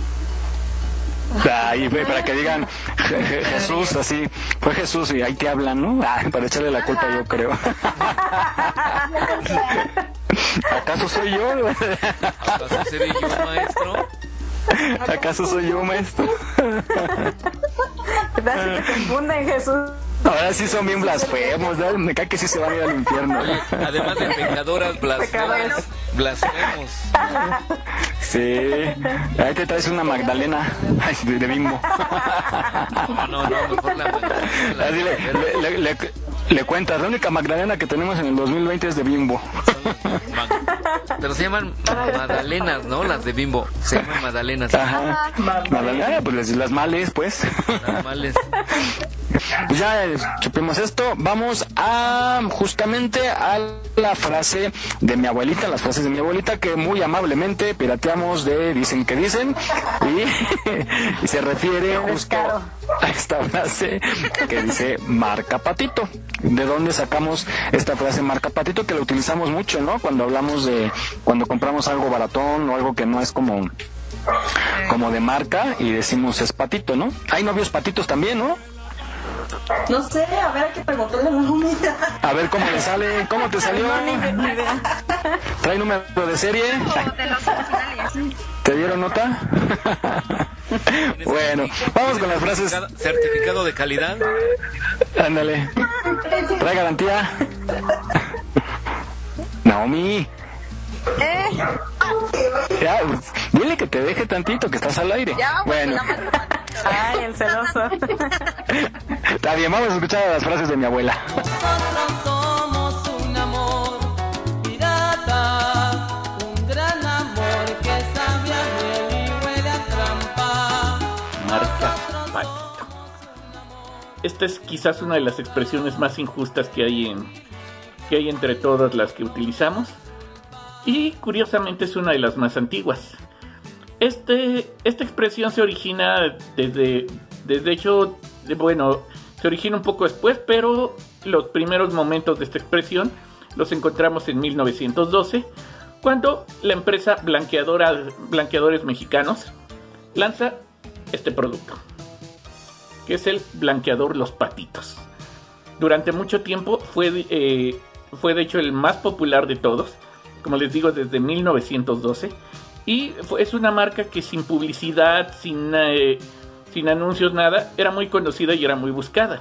Ahí, para que digan Je- Je- Jesús, así, fue Jesús y ahí te hablan, ¿no? Ah, para echarle la culpa yo creo. ¿Acaso soy yo? ¿Acaso seré yo, maestro? ¿Acaso soy yo, maestro? ¿Verdad que te confunden, Jesús? Ahora sí son bien blasfemos, ¿no? Me cae que sí se van a ir al infierno. Además de pecadoras, blasfemos. Blasfemos. Sí, ahí te traes una Magdalena Ay, de, de bimbo. No, no, no, mejor la Así le, le, le- le- le cuentas, la única Magdalena que tenemos en el 2020 es de bimbo. Pero se llaman magdalenas, ¿no? Las de Bimbo. Se llaman magdalenas. Ajá. Magdalena, pues les- las males, pues. Las males. Pues ya eh, chupemos esto. Vamos a justamente a la frase de mi abuelita, las frases de mi abuelita que muy amablemente pirateamos de Dicen que dicen y, y se refiere justo a esta frase que dice marca patito. ¿De dónde sacamos esta frase marca patito? Que la utilizamos mucho, ¿no? Cuando hablamos de cuando compramos algo baratón o algo que no es como como de marca y decimos es patito, ¿no? Hay novios patitos también, ¿no? No sé, a ver, hay que preguntarle a la mamita. A ver cómo le sale, cómo te salió. No, ni, ni idea. ¿Trae número de serie? De los originales. ¿Te dieron nota? bueno, vamos con las frases. Certificado de calidad. Ándale. ¿Trae garantía? Naomi. Ya, pues, dile que te deje tantito, que estás al aire. Ya, bueno, Ay, el celoso. está bien, vamos a escuchar las frases de mi abuela. Somos un amor pirata, un gran amor que sabe a miel y huele a trampa. Marca patito. Esta es quizás una de las expresiones más injustas que hay en que hay entre todas las que utilizamos y curiosamente es una de las más antiguas. Este, esta expresión se origina desde, desde hecho, de- bueno, se origina un poco después, pero los primeros momentos de esta expresión los encontramos en 1912, cuando la empresa blanqueadora, Blanqueadores Mexicanos lanza este producto, que es el blanqueador Los Patitos. Durante mucho tiempo fue, eh, fue de hecho el más popular de todos, como les digo, desde 1912. Y es una marca que sin publicidad, sin, eh, sin anuncios, nada, era muy conocida y era muy buscada.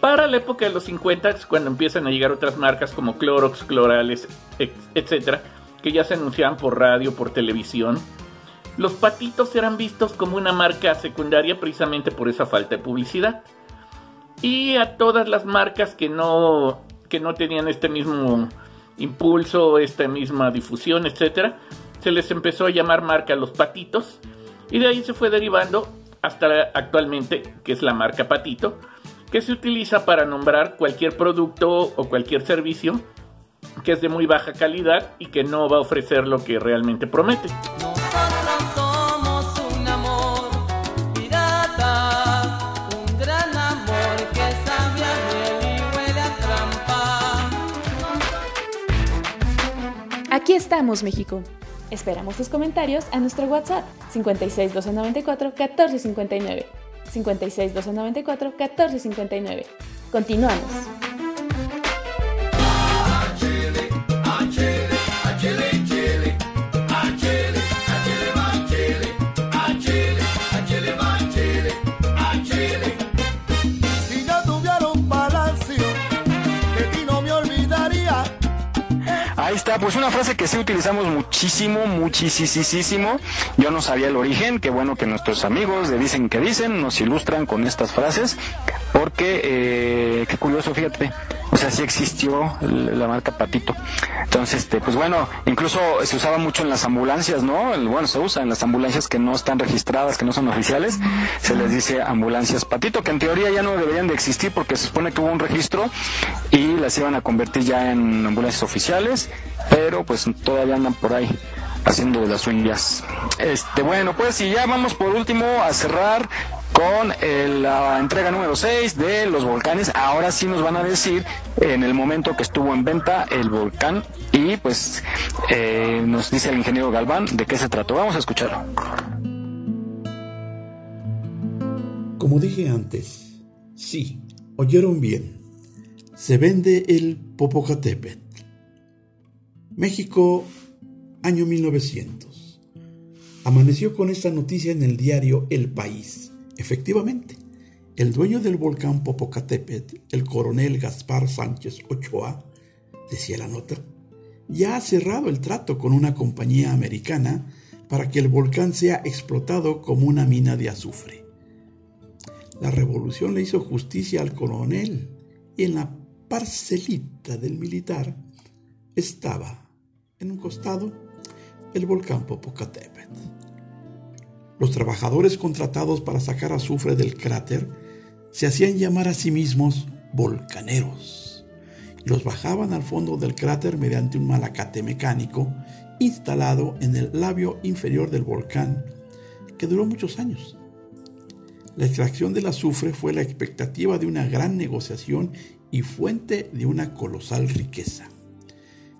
Para la época de los 50, es cuando empiezan a llegar otras marcas como Clorox, Clorales, etcétera, que ya se anunciaban por radio, por televisión. Los patitos eran vistos como una marca secundaria precisamente por esa falta de publicidad. Y a todas las marcas que no, que no tenían este mismo impulso, esta misma difusión, etcétera, se les empezó a llamar marca Los Patitos. Y de ahí se fue derivando hasta actualmente, que es la marca Patito, que se utiliza para nombrar cualquier producto o cualquier servicio que es de muy baja calidad y que no va a ofrecer lo que realmente promete. Aquí estamos, México. Esperamos tus comentarios a nuestro WhatsApp 56 294 1459. 56 294 1459. Continuamos. Está, pues una frase que sí utilizamos muchísimo, muchísimo. Yo no sabía el origen, qué bueno que nuestros amigos de Dicen que Dicen nos ilustran con estas frases, porque, eh, qué curioso, fíjate, o sea, sí existió la marca Patito. Entonces, este, pues bueno, incluso se usaba mucho en las ambulancias, ¿no? Bueno, se usa en las ambulancias que no están registradas, que no son oficiales, se les dice ambulancias Patito, que en teoría ya no deberían de existir porque se supone que hubo un registro y las iban a convertir ya en ambulancias oficiales, pero pues todavía andan por ahí haciendo de las uñas. Este, bueno, pues y ya vamos por último a cerrar con la entrega número 6 de los volcanes. Ahora sí nos van a decir en el momento que estuvo en venta el volcán y pues eh, nos dice el ingeniero Galván de qué se trató. Vamos a escucharlo. Como dije antes, sí, oyeron bien. Se vende el Popocatépetl. México, año 1900. Amaneció con esta noticia en el diario El País. Efectivamente, el dueño del volcán Popocatépetl, el coronel Gaspar Sánchez Ochoa, decía la nota, ya ha cerrado el trato con una compañía americana para que el volcán sea explotado como una mina de azufre. La revolución le hizo justicia al coronel y en la parcelita del militar estaba, en un costado, el volcán Popocatépetl. Los trabajadores contratados para sacar azufre del cráter se hacían llamar a sí mismos volcaneros y los bajaban al fondo del cráter mediante un malacate mecánico instalado en el labio inferior del volcán que duró muchos años. La extracción del azufre fue la expectativa de una gran negociación y fuente de una colosal riqueza.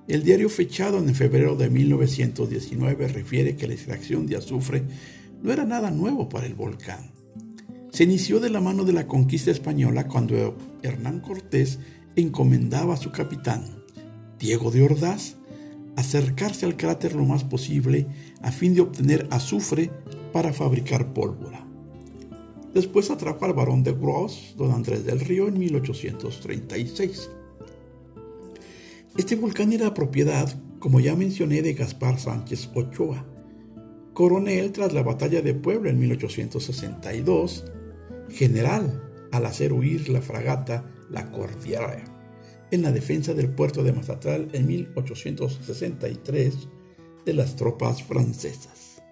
El diario fechado en febrero de 1919 refiere que la extracción de azufre no era nada nuevo para el volcán. Se inició de la mano de la conquista española cuando Hernán Cortés encomendaba a su capitán, Diego de Ordaz, acercarse al cráter lo más posible a fin de obtener azufre para fabricar pólvora. Después atrajo al barón de Gros, don Andrés del Río, en 1836. Este volcán era propiedad, como ya mencioné, de Gaspar Sánchez Ochoa, coronel tras la batalla de Puebla en 1862, general al hacer huir la fragata La Cordillera en la defensa del puerto de Mazatlán en 1863 de las tropas francesas.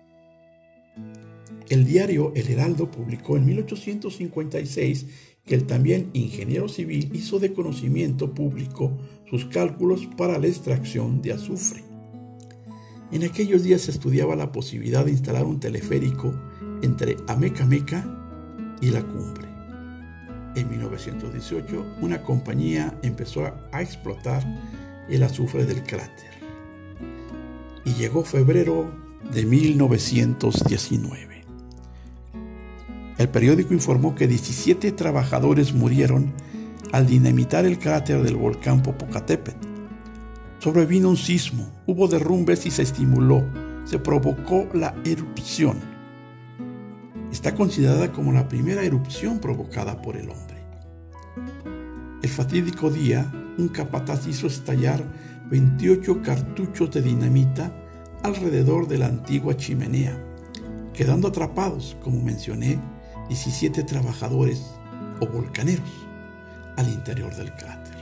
El diario El Heraldo publicó en 1856 que el también ingeniero civil hizo de conocimiento público sus cálculos para la extracción de azufre. En aquellos días se estudiaba la posibilidad de instalar un teleférico entre Amecameca y la cumbre. En 1918, una compañía empezó a explotar el azufre del cráter. Y llegó febrero de 1919. El periódico informó que 17 trabajadores murieron al dinamitar el cráter del volcán Popocatépetl sobrevino un sismo, hubo derrumbes y se estimuló, se provocó la erupción. Está considerada como la primera erupción provocada por el hombre. El fatídico día, un capataz hizo estallar 28 cartuchos de dinamita alrededor de la antigua chimenea, quedando atrapados, como mencioné, 17 trabajadores o volcaneros al interior del cráter.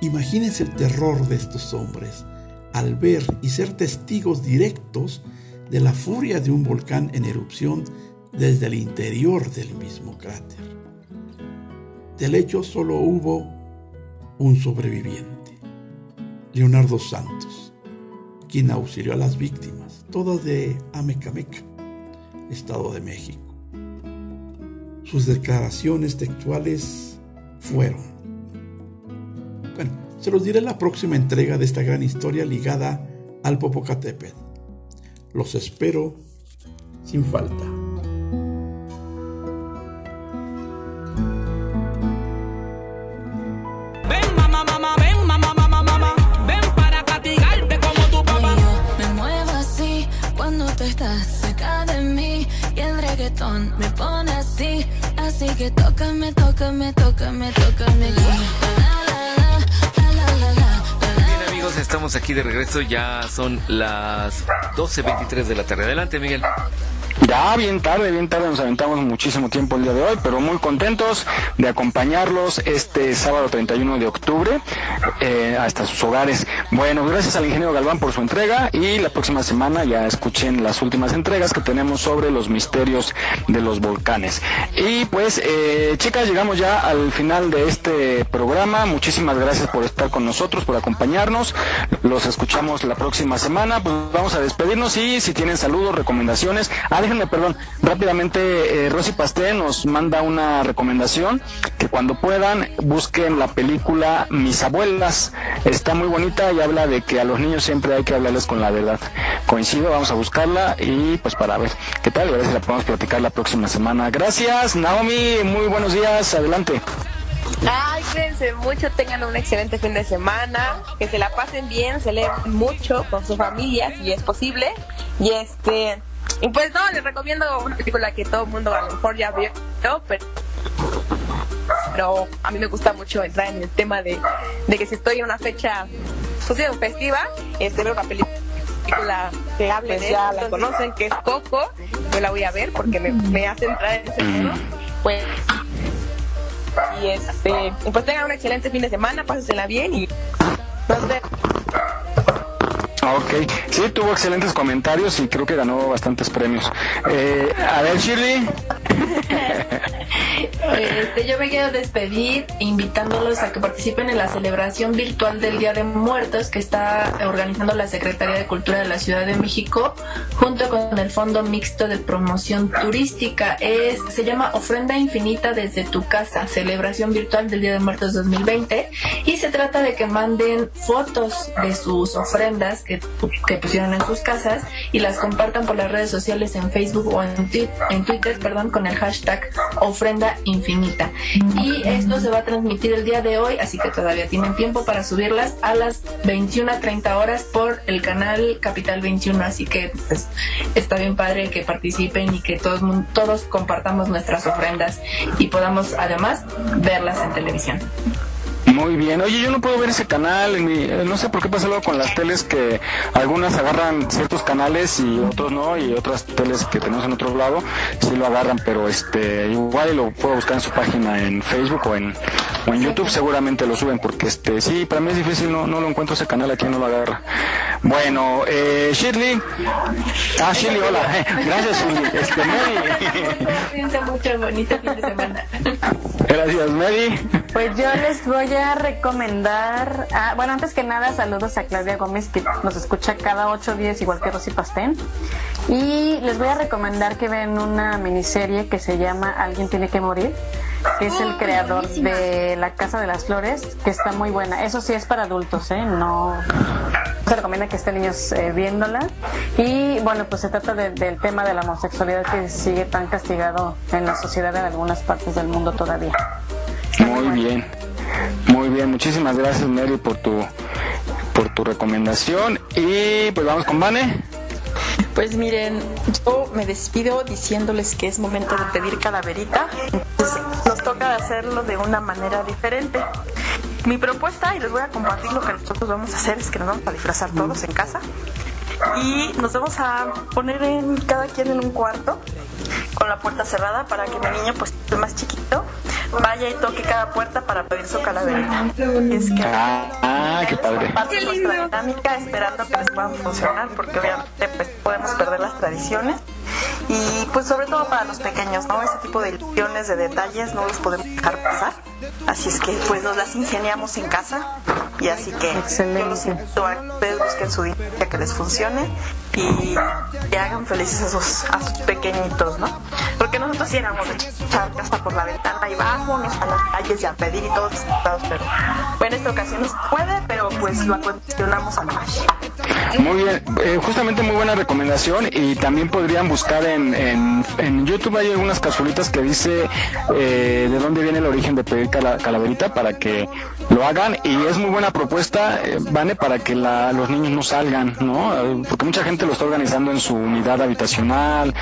Imagínense el terror de estos hombres al ver y ser testigos directos de la furia de un volcán en erupción desde el interior del mismo cráter. Del hecho solo hubo un sobreviviente, Leonardo Santos, quien auxilió a las víctimas, todas de Amecameca, Estado de México. Sus declaraciones textuales fueron, se los diré en la próxima entrega de esta gran historia ligada al Popocatépetl. Los espero sin falta. Ven, mamá, mamá, ven, mamá, mamá, mamá. Ven para castigarte como tu papá. Me muevo así cuando tú estás cerca de mí y el reggaetón me pone así, así que tócame, tócame, tócame, tócame. Bien amigos, estamos aquí de regreso. Ya son las 12.23 de la tarde. Adelante, Miguel. Ya bien tarde, bien tarde, nos aventamos muchísimo tiempo el día de hoy, pero muy contentos de acompañarlos este sábado 31 de octubre eh, hasta sus hogares. Bueno, gracias al ingeniero Galván por su entrega y la próxima semana ya escuchen las últimas entregas que tenemos sobre los misterios de los volcanes. Y pues, eh, chicas, llegamos ya al final de este programa. Muchísimas gracias por estar con nosotros, por acompañarnos. Los escuchamos la próxima semana. Pues vamos a despedirnos y si tienen saludos, recomendaciones, perdón, rápidamente, eh, Rosy Pasté nos manda una recomendación que cuando puedan busquen la película Mis abuelas. Está muy bonita y habla de que a los niños siempre hay que hablarles con la verdad. Coincido, vamos a buscarla y pues para ver qué tal a ver si la podemos platicar la próxima semana. Gracias, Naomi, muy buenos días, adelante. Ay, cuídense mucho, tengan un excelente fin de semana, que se la pasen bien, se leen mucho con sus familias si es posible. Y este, y pues no, les recomiendo una película que todo el mundo a lo mejor ya vio, pero, pero a mí me gusta mucho entrar en el tema de, de que si estoy en una fecha pues, festiva, este, ver una película que hable pues de ya la conocen, que es Coco, yo la voy a ver porque me, me hace entrar en ese mundo. Pues y este pues tengan un excelente fin de semana, pásensela bien y nos vemos. Ok, sí, tuvo excelentes comentarios y creo que ganó bastantes premios. Eh, a ver, Shirley. Este, yo me quiero despedir invitándolos a que participen en la celebración virtual del Día de Muertos que está organizando la Secretaría de Cultura de la Ciudad de México junto con el Fondo Mixto de Promoción Turística. Es, se llama Ofrenda Infinita desde tu casa, celebración virtual del Día de Muertos 2020 y se trata de que manden fotos de sus ofrendas que, que pusieron en sus casas y las compartan por las redes sociales en Facebook o en, Twitter perdón, con el hashtag ofrenda infinita. Y esto se va a transmitir el día de hoy, así que todavía tienen tiempo para subirlas a las 21 a 30 horas por el canal Capital 21. Así que pues, está bien padre que participen y que todos, todos compartamos nuestras ofrendas y podamos además verlas en televisión. Muy bien. Oye, yo no puedo ver ese canal. Eh, no sé por qué pasa luego con las teles que algunas agarran ciertos canales y otros no, y otras teles que tenemos en otro lado sí lo agarran, pero este igual lo puedo buscar en su página en Facebook o en, o en YouTube, seguramente lo suben, porque este sí, para mí es difícil, no, no lo encuentro ese canal aquí, no lo agarra. Bueno, eh, Shirley. Ah, Shirley, hola. Gracias, Shirley. Este, Mary. mucho, bonito fin de semana. Gracias, Mary. Pues yo les voy a recomendar, bueno, antes que nada, saludos a Claudia Gómez que nos escucha cada ocho días igual que Rosy Pastén. Y les voy a recomendar que vean una miniserie que se llama Alguien tiene que morir, que es el creador de La Casa de las Flores, que está muy buena. Eso sí es para adultos, ¿eh? No se recomienda que estén niños eh, viéndola. Y bueno, pues se trata del tema de la homosexualidad que sigue tan castigado en la sociedad en algunas partes del mundo todavía. Muy bien, muy bien, muchísimas gracias Mary por tu por tu recomendación y pues vamos con Vane. Pues miren, yo me despido diciéndoles que es momento de pedir calaverita, entonces nos toca hacerlo de una manera diferente. Mi propuesta, y les voy a compartir lo que nosotros vamos a hacer, es que nos vamos a disfrazar todos en casa y nos vamos a poner en cada quien en un cuarto con la puerta cerrada para que mi niño, pues el más chiquito, vaya y toque cada puerta para pedir su calaverita. Es que ah, qué padre. Parte nuestra dinámica esperando que les puedan funcionar porque obviamente pues, podemos perder las tradiciones y pues sobre todo para los pequeños, ¿no? Ese tipo de ilusiones, de detalles no los podemos dejar pasar. Así es que pues nos las ingeniamos en casa y así que Excelente. los invito a que ustedes busquen su dinámica que les funcione y que hagan felices a sus, a sus pequeñitos, ¿no? Porque nosotros sí éramos de echar casa por la ventana y vámonos a las calles y a pedir y todos pero en esta ocasión no se puede, pero pues lo acondicionamos a la. Muy bien, eh, justamente muy buena recomendación y también podrían buscar en, en, YouTube hay algunas capsulitas que dice eh, de dónde viene el origen de pedir cala- calaverita para que lo hagan y es muy buena propuesta, eh, Vane, para que la- los niños no salgan, ¿no? Eh, Porque mucha gente lo está organizando en su unidad habitacional,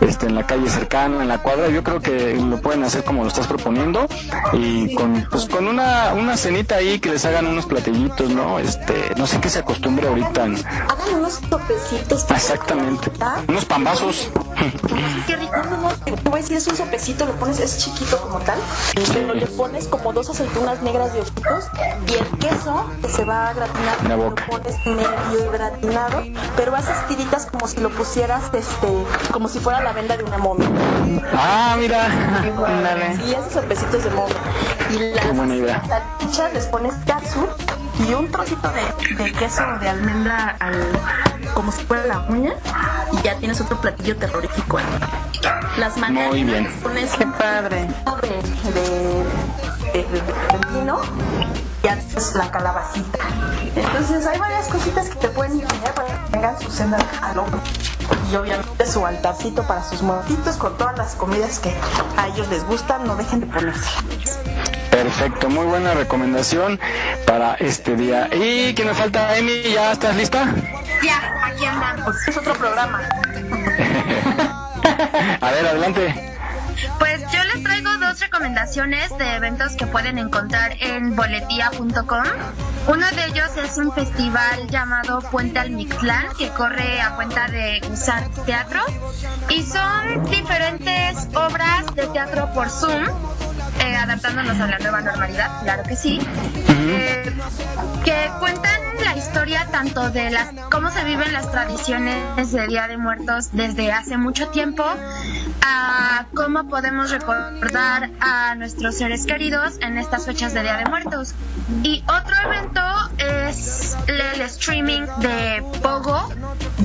este, en la calle cercana, en la cuadra. Yo creo que lo pueden hacer como lo estás proponiendo y con, pues, con una, una cenita ahí que les hagan unos platillitos, ¿no? Este, no sé qué se acostumbre ahorita. en- Hagan unos topecitos. Exactamente. Unos pambazos. Qué rico, no, voy a decir, es un sopecito, lo pones, es chiquito como tal, pero le pones como dos aceitunas negras de ojitos y el queso que se va a gratinar, lo pones medio gratinado, pero haces tiritas como si lo pusieras, este, como si fuera la venda de una momia. Ah, mira. Y haces sopecitos de momia. Y Qué buena idea. las salchichas les pones katsu y un trocito de, de queso de almendra al, como si fuera la uña y ya tienes otro platillo terrorífico ahí. Las mandarinas Muy bien. les pones qué padre de, de, de, de- de pepino y haces la calabacita. Entonces hay varias cositas que te pueden enseñar para que tengan su cena al hombro. Y obviamente su altarcito para sus muertitos con todas las comidas que a ellos les gustan, no dejen de ponerse. Perfecto, muy buena recomendación para este día. ¿Y qué me falta, Emi? ¿Ya estás lista? Ya, aquí andamos. Es otro programa. A ver, adelante. Pues yo les traigo dos recomendaciones de eventos que pueden encontrar en boletía.com. Uno de ellos es un festival llamado Puente al Mictlán que corre a cuenta de Gusar Teatro y son diferentes obras de teatro por Zoom, eh, adaptándonos a la nueva normalidad, claro que sí, eh, que cuentan la historia tanto de las cómo se viven las tradiciones de Día de Muertos desde hace mucho tiempo a cómo podemos recordar a nuestros seres queridos en estas fechas de Día de Muertos. Y otro evento es el streaming de Pogo,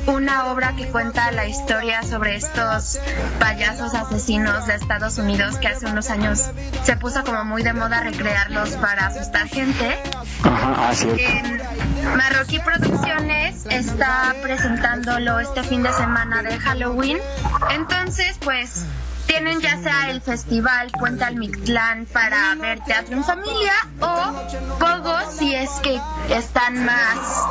una obra que cuenta la historia sobre estos payasos asesinos de Estados Unidos que hace unos años se puso como muy de moda recrearlos para asustar gente. Ajá, ah, cierto. En Marroquí Producciones está presentándolo este fin de semana de Halloween. Entonces, pues tienen ya sea el festival Puente al Mictlán para ver teatro en familia o Pogo si es que están más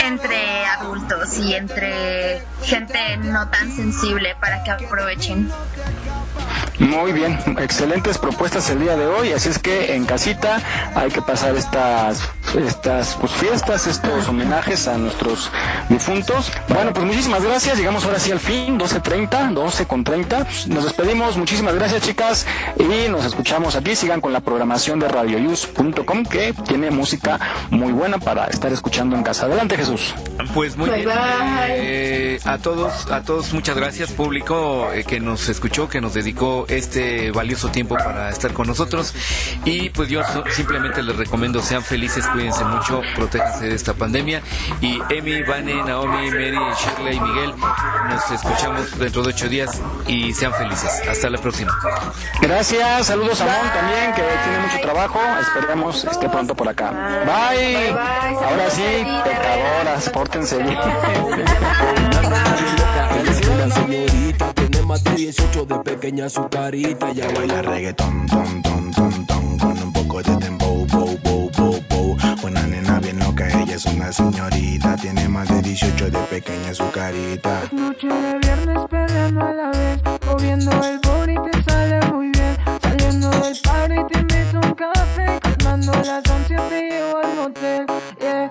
entre adultos y entre gente no tan sensible para que aprovechen. Muy bien, excelentes propuestas el día de hoy, así es que en casita hay que pasar estas estas pues, fiestas, estos homenajes a nuestros difuntos. Bueno, pues muchísimas gracias, llegamos ahora sí al fin, 12.30, 12 con 30. Nos despedimos, muchísimas gracias chicas y nos escuchamos aquí, sigan con la programación de radioyus.com que tiene música muy buena para estar escuchando en casa. Adelante Jesús. Pues muy Bye, bien. bye. eh, a todos, a todos muchas gracias público eh, que nos escuchó, que nos dedicó este valioso tiempo para estar con nosotros. Y pues yo so- simplemente les recomiendo sean felices, cuídense mucho, protéjanse de esta pandemia. Y Emi, Vane, Naomi, Mary, Shirley y Miguel, nos escuchamos dentro de ocho días y sean felices. Hasta la próxima. Gracias, saludos a Mon también, que tiene mucho trabajo. Esperemos esté pronto por acá. Bye. Ahora sí, pecadoras, pórtense bien. Señorita tiene más de 18 de pequeña su carita. Ya baila reggaetón, ton, ton, ton, ton, con un poco de tempo, bo, bo, bo, bo. Una nena bien loca, ella es una señorita. Tiene más de 18 de pequeña su carita. Noche de viernes perreando a la vez Moviendo el booty te sale muy bien Saliendo del party te invito a un café Calmando las ansias te llevo al motel Yeah,